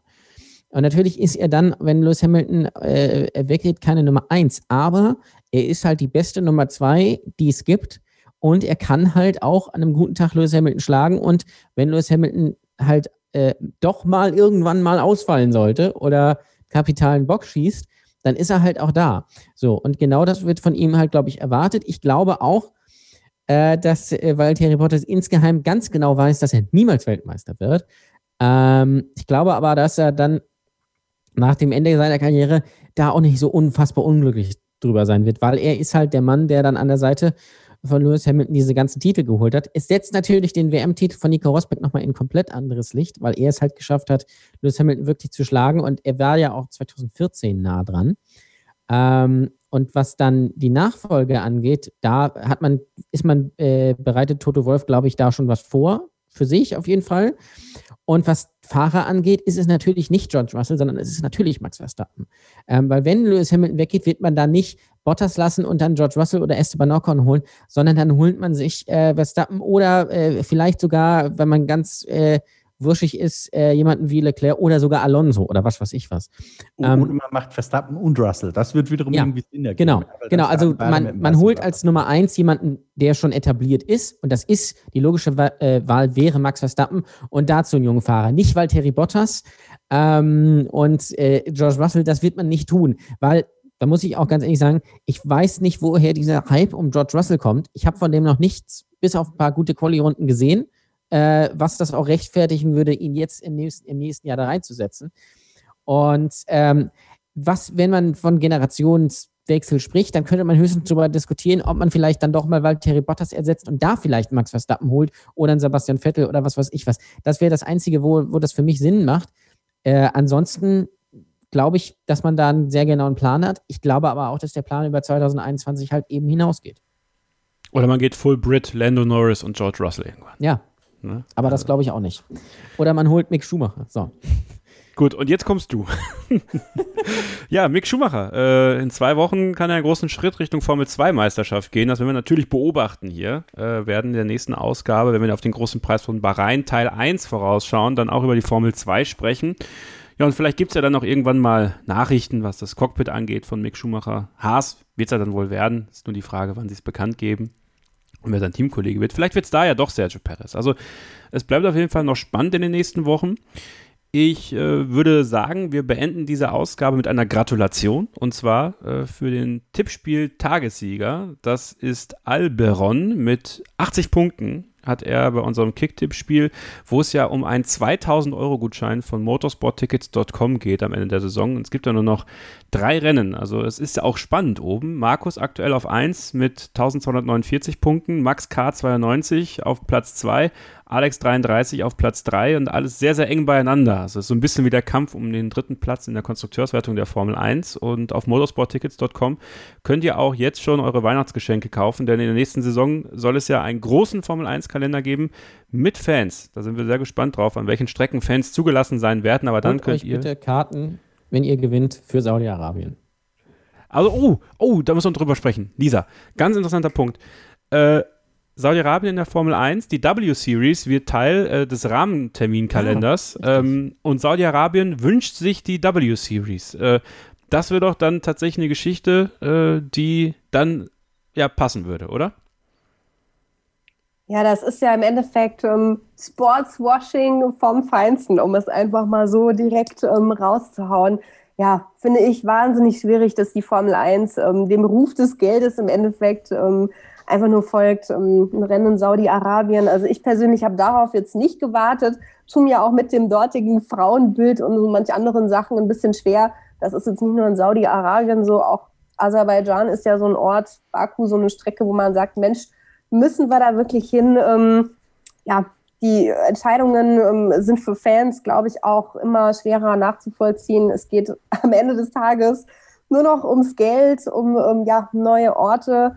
Und natürlich ist er dann, wenn Lewis Hamilton äh, weggeht, keine Nummer eins. Aber er ist halt die beste Nummer zwei, die es gibt. Und er kann halt auch an einem guten Tag Lewis Hamilton schlagen. Und wenn Lewis Hamilton halt äh, doch mal irgendwann mal ausfallen sollte oder kapitalen Bock schießt, dann ist er halt auch da. So, und genau das wird von ihm halt, glaube ich, erwartet. Ich glaube auch, äh, dass äh, Valtteri Bottas insgeheim ganz genau weiß, dass er niemals Weltmeister wird. Ähm, ich glaube aber, dass er dann nach dem Ende seiner Karriere da auch nicht so unfassbar unglücklich drüber sein wird, weil er ist halt der Mann, der dann an der Seite von Lewis Hamilton diese ganzen Titel geholt hat. Es setzt natürlich den WM-Titel von Nico Rosberg nochmal in ein komplett anderes Licht, weil er es halt geschafft hat, Lewis Hamilton wirklich zu schlagen und er war ja auch 2014 nah dran. Ähm, und was dann die Nachfolge angeht, da hat man, ist man, äh, bereitet Toto Wolf, glaube ich, da schon was vor, für sich auf jeden Fall. Und was Fahrer angeht, ist es natürlich nicht George Russell, sondern es ist natürlich Max Verstappen. Ähm, weil wenn Lewis Hamilton weggeht, wird man da nicht Bottas lassen und dann George Russell oder Esteban Ocon holen, sondern dann holt man sich äh, Verstappen oder äh, vielleicht sogar, wenn man ganz äh, wuschig ist, äh, jemanden wie Leclerc oder sogar Alonso oder was weiß ich was. Und, ähm, und man macht Verstappen und Russell. Das wird wiederum ja, irgendwie Sinn ergeben. Genau, genau. Also man, man holt als Nummer eins jemanden, der schon etabliert ist und das ist, die logische äh, Wahl wäre Max Verstappen und dazu einen jungen Fahrer. Nicht Valtteri Bottas ähm, und äh, George Russell, das wird man nicht tun, weil da muss ich auch ganz ehrlich sagen, ich weiß nicht, woher dieser Hype um George Russell kommt. Ich habe von dem noch nichts, bis auf ein paar gute Quali-Runden gesehen äh, was das auch rechtfertigen würde, ihn jetzt im nächsten, im nächsten Jahr da reinzusetzen. Und ähm, was, wenn man von Generationswechsel spricht, dann könnte man höchstens darüber diskutieren, ob man vielleicht dann doch mal Valtteri Bottas ersetzt und da vielleicht Max Verstappen holt oder einen Sebastian Vettel oder was weiß ich was. Das wäre das Einzige, wo, wo das für mich Sinn macht. Äh, ansonsten glaube ich, dass man da einen sehr genauen Plan hat. Ich glaube aber auch, dass der Plan über 2021 halt eben hinausgeht. Oder man geht Full Brit, Lando Norris und George Russell irgendwann. Ja, Ne? Aber das glaube ich auch nicht. Oder man holt Mick Schumacher. So. Gut, und jetzt kommst du. [laughs] ja, Mick Schumacher. Äh, in zwei Wochen kann er einen großen Schritt Richtung Formel 2 Meisterschaft gehen. Das werden wir natürlich beobachten hier. Äh, werden in der nächsten Ausgabe, wenn wir auf den großen Preis von Bahrain Teil 1 vorausschauen, dann auch über die Formel 2 sprechen. Ja, und vielleicht gibt es ja dann auch irgendwann mal Nachrichten, was das Cockpit angeht von Mick Schumacher. Haas wird es ja dann wohl werden. Ist nur die Frage, wann sie es bekannt geben und wer sein Teamkollege wird. Vielleicht wird es da ja doch Sergio Perez. Also es bleibt auf jeden Fall noch spannend in den nächsten Wochen. Ich äh, würde sagen, wir beenden diese Ausgabe mit einer Gratulation und zwar äh, für den Tippspiel-Tagessieger. Das ist Alberon mit 80 Punkten hat er bei unserem Kicktipp-Spiel, wo es ja um einen 2000 Euro Gutschein von motorsporttickets.com geht am Ende der Saison. Und es gibt ja nur noch drei Rennen. Also es ist ja auch spannend oben. Markus aktuell auf 1 mit 1249 Punkten, Max K 92 auf Platz 2, Alex 33 auf Platz 3 und alles sehr, sehr eng beieinander. Also es ist so ein bisschen wie der Kampf um den dritten Platz in der Konstrukteurswertung der Formel 1 und auf motorsporttickets.com könnt ihr auch jetzt schon eure Weihnachtsgeschenke kaufen, denn in der nächsten Saison soll es ja einen großen Formel 1 Kalender geben mit Fans. Da sind wir sehr gespannt drauf, an welchen Strecken Fans zugelassen sein werden, aber dann und könnt euch ihr bitte Karten, wenn ihr gewinnt, für Saudi-Arabien. Also, oh, oh, da müssen wir drüber sprechen. Lisa, ganz interessanter Punkt. Äh, Saudi-Arabien in der Formel 1, die W-Series wird Teil äh, des Rahmenterminkalenders ah, ähm, und Saudi-Arabien wünscht sich die W-Series. Äh, das wäre doch dann tatsächlich eine Geschichte, äh, die dann ja passen würde, oder? Ja, das ist ja im Endeffekt ähm, Sportswashing vom Feinsten, um es einfach mal so direkt ähm, rauszuhauen. Ja, finde ich wahnsinnig schwierig, dass die Formel 1 ähm, dem Ruf des Geldes im Endeffekt ähm, einfach nur folgt, ähm, ein Rennen in Saudi-Arabien. Also ich persönlich habe darauf jetzt nicht gewartet, tu mir auch mit dem dortigen Frauenbild und so manch anderen Sachen ein bisschen schwer. Das ist jetzt nicht nur in Saudi-Arabien so, auch Aserbaidschan ist ja so ein Ort, Baku so eine Strecke, wo man sagt, Mensch, müssen wir da wirklich hin? Ähm, ja, die Entscheidungen ähm, sind für Fans, glaube ich, auch immer schwerer nachzuvollziehen. Es geht [laughs] am Ende des Tages nur noch ums Geld, um, um ja, neue Orte,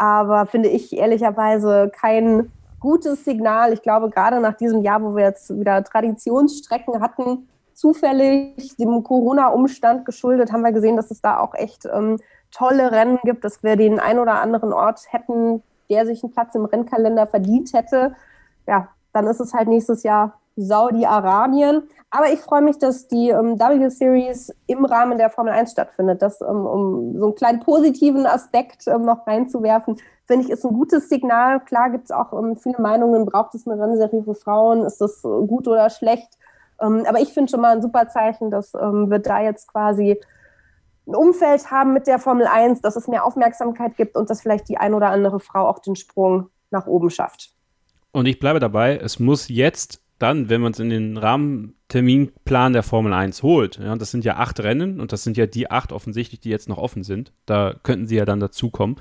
aber finde ich ehrlicherweise kein gutes Signal. Ich glaube, gerade nach diesem Jahr, wo wir jetzt wieder Traditionsstrecken hatten, zufällig dem Corona-Umstand geschuldet, haben wir gesehen, dass es da auch echt ähm, tolle Rennen gibt, dass wir den ein oder anderen Ort hätten, der sich einen Platz im Rennkalender verdient hätte. Ja, dann ist es halt nächstes Jahr Saudi-Arabien. Aber ich freue mich, dass die ähm, W-Series im Rahmen der Formel 1 stattfindet. Das, ähm, um so einen kleinen positiven Aspekt ähm, noch reinzuwerfen, finde ich, ist ein gutes Signal. Klar gibt es auch ähm, viele Meinungen, braucht es eine Rennserie für Frauen? Ist das äh, gut oder schlecht? Ähm, aber ich finde schon mal ein super Zeichen, dass ähm, wir da jetzt quasi ein Umfeld haben mit der Formel 1, dass es mehr Aufmerksamkeit gibt und dass vielleicht die ein oder andere Frau auch den Sprung nach oben schafft. Und ich bleibe dabei, es muss jetzt dann, wenn man es in den Rahmenterminplan der Formel 1 holt, ja, das sind ja acht Rennen und das sind ja die acht offensichtlich, die jetzt noch offen sind, da könnten sie ja dann dazukommen,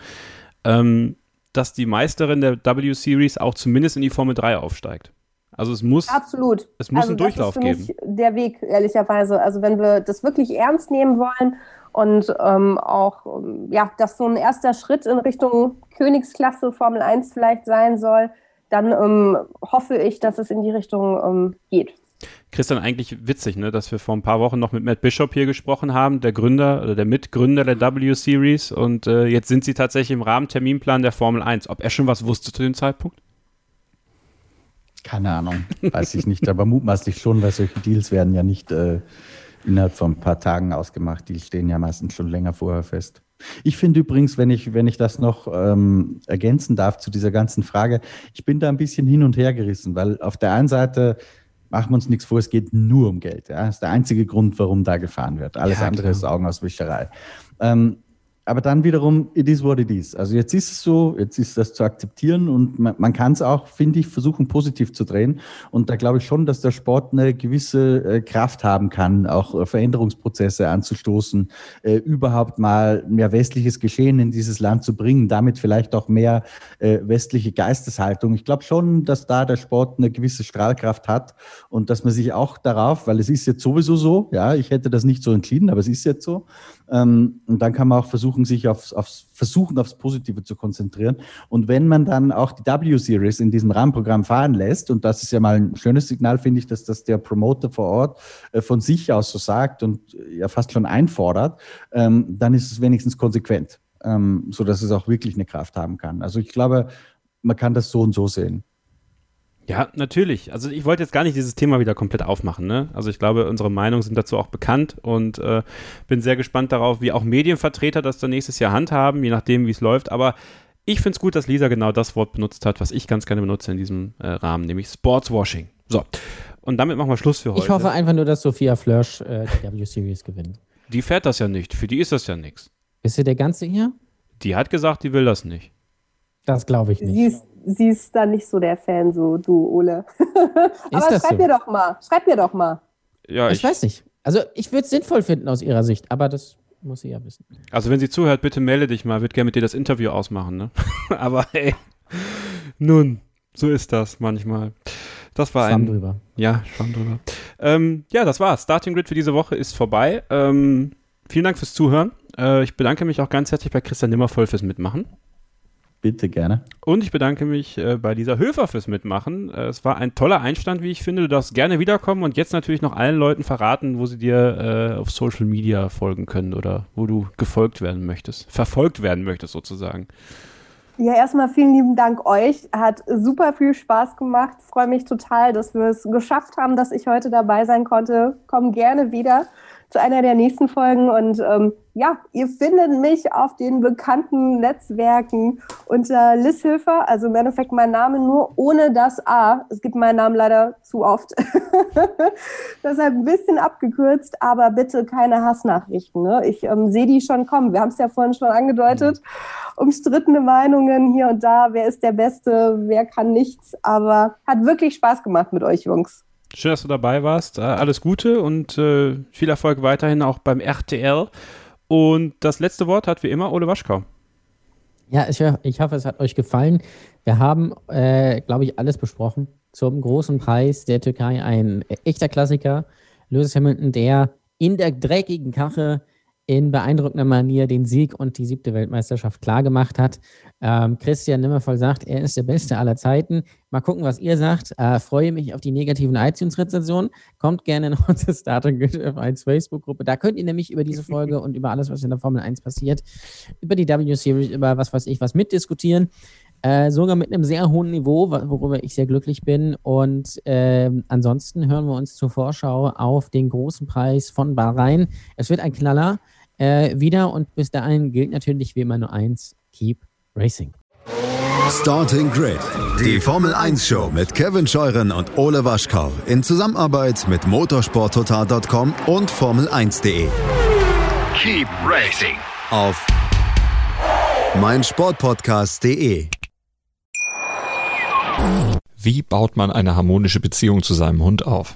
ähm, dass die Meisterin der W-Series auch zumindest in die Formel 3 aufsteigt. Also es muss, Absolut. Es muss also einen Durchlauf das ist für geben. Der Weg, ehrlicherweise. Also wenn wir das wirklich ernst nehmen wollen und ähm, auch, ja, dass so ein erster Schritt in Richtung Königsklasse Formel 1 vielleicht sein soll, dann ähm, hoffe ich, dass es in die Richtung ähm, geht. Christian, eigentlich witzig, ne, dass wir vor ein paar Wochen noch mit Matt Bishop hier gesprochen haben, der Gründer oder der Mitgründer der W-Series und äh, jetzt sind sie tatsächlich im Rahmenterminplan der Formel 1. Ob er schon was wusste zu dem Zeitpunkt? Keine Ahnung, weiß ich nicht, aber mutmaßlich schon, weil solche Deals werden ja nicht äh, innerhalb von ein paar Tagen ausgemacht. Die stehen ja meistens schon länger vorher fest. Ich finde übrigens, wenn ich, wenn ich das noch ähm, ergänzen darf zu dieser ganzen Frage, ich bin da ein bisschen hin und her gerissen, weil auf der einen Seite machen wir uns nichts vor, es geht nur um Geld. Ja? Das ist der einzige Grund, warum da gefahren wird. Alles ja, andere ist Augenauswischerei. Ähm, aber dann wiederum, it is what it is. Also jetzt ist es so, jetzt ist das zu akzeptieren und man, man kann es auch, finde ich, versuchen positiv zu drehen. Und da glaube ich schon, dass der Sport eine gewisse äh, Kraft haben kann, auch äh, Veränderungsprozesse anzustoßen, äh, überhaupt mal mehr westliches Geschehen in dieses Land zu bringen, damit vielleicht auch mehr äh, westliche Geisteshaltung. Ich glaube schon, dass da der Sport eine gewisse Strahlkraft hat und dass man sich auch darauf, weil es ist jetzt sowieso so, ja, ich hätte das nicht so entschieden, aber es ist jetzt so, ähm, und dann kann man auch versuchen, sich aufs, aufs, versuchen, aufs Positive zu konzentrieren. Und wenn man dann auch die W-Series in diesem Rahmenprogramm fahren lässt, und das ist ja mal ein schönes Signal, finde ich, dass das der Promoter vor Ort äh, von sich aus so sagt und äh, ja fast schon einfordert, ähm, dann ist es wenigstens konsequent, ähm, so dass es auch wirklich eine Kraft haben kann. Also ich glaube, man kann das so und so sehen. Ja, natürlich. Also ich wollte jetzt gar nicht dieses Thema wieder komplett aufmachen. Ne? Also ich glaube, unsere Meinungen sind dazu auch bekannt und äh, bin sehr gespannt darauf, wie auch Medienvertreter das dann nächstes Jahr handhaben, je nachdem, wie es läuft. Aber ich finde es gut, dass Lisa genau das Wort benutzt hat, was ich ganz gerne benutze in diesem äh, Rahmen, nämlich Sportswashing. So, und damit machen wir Schluss für heute. Ich hoffe einfach nur, dass Sophia Flörsch äh, die W-Series gewinnt. Die fährt das ja nicht. Für die ist das ja nichts. Ist sie der Ganze hier? Die hat gesagt, die will das nicht. Das glaube ich nicht. Sie ist, sie ist dann nicht so der Fan, so du, Ole. [laughs] Aber schreib so? mir doch mal. Schreib mir doch mal. Ja, ich, ich weiß nicht. Also ich würde es sinnvoll finden aus ihrer Sicht, aber das muss sie ja wissen. Also wenn sie zuhört, bitte melde dich mal. Würde gerne mit dir das Interview ausmachen, ne? [laughs] aber hey, nun, so ist das manchmal. Das war Schwamm ein. drüber. Ja, Schwamm drüber. Ähm, ja, das war's. Starting Grid für diese Woche ist vorbei. Ähm, vielen Dank fürs Zuhören. Äh, ich bedanke mich auch ganz herzlich bei Christian Nimmervoll fürs Mitmachen. Bitte gerne. Und ich bedanke mich äh, bei dieser Höfer fürs Mitmachen. Äh, es war ein toller Einstand, wie ich finde. Du darfst gerne wiederkommen und jetzt natürlich noch allen Leuten verraten, wo sie dir äh, auf Social Media folgen können oder wo du gefolgt werden möchtest, verfolgt werden möchtest sozusagen. Ja, erstmal vielen lieben Dank euch. Hat super viel Spaß gemacht. Freue mich total, dass wir es geschafft haben, dass ich heute dabei sein konnte. Komm gerne wieder zu einer der nächsten Folgen. Und ähm, ja, ihr findet mich auf den bekannten Netzwerken unter Liz Hilfer, also im Endeffekt mein Name nur ohne das A. Es gibt meinen Namen leider zu oft. [laughs] Deshalb ein bisschen abgekürzt, aber bitte keine Hassnachrichten. Ne? Ich ähm, sehe die schon kommen. Wir haben es ja vorhin schon angedeutet. Umstrittene Meinungen hier und da. Wer ist der Beste? Wer kann nichts? Aber hat wirklich Spaß gemacht mit euch, Jungs. Schön, dass du dabei warst. Äh, alles Gute und äh, viel Erfolg weiterhin auch beim RTL. Und das letzte Wort hat wie immer Ole Waschkau. Ja, ich, hoffe, es hat euch gefallen. Wir haben, äh, glaube ich, alles besprochen zum großen Preis der Türkei. Ein echter Klassiker. Lewis Hamilton, der in der dreckigen Kache in beeindruckender Manier den Sieg und die siebte Weltmeisterschaft klargemacht hat. Ähm, Christian Nimmervoll sagt, er ist der Beste aller Zeiten. Mal gucken, was ihr sagt. Äh, freue mich auf die negativen iTunes-Rezensionen. Kommt gerne in unsere Starter Grid 1 Facebook-Gruppe. Da könnt ihr nämlich über diese Folge und über alles, was in der Formel 1 passiert, über die W-Series, über was weiß ich, was mitdiskutieren. Äh, sogar mit einem sehr hohen Niveau, worüber ich sehr glücklich bin. Und äh, ansonsten hören wir uns zur Vorschau auf den großen Preis von Bahrain. Es wird ein Knaller äh, wieder und bis dahin gilt natürlich wie immer nur eins: Keep Racing. Starting Grid, die Formel 1 Show mit Kevin Scheuren und Ole Waschkau in Zusammenarbeit mit motorsporttotal.com und Formel1.de. Keep Racing auf meinsportpodcast.de. Wie baut man eine harmonische Beziehung zu seinem Hund auf?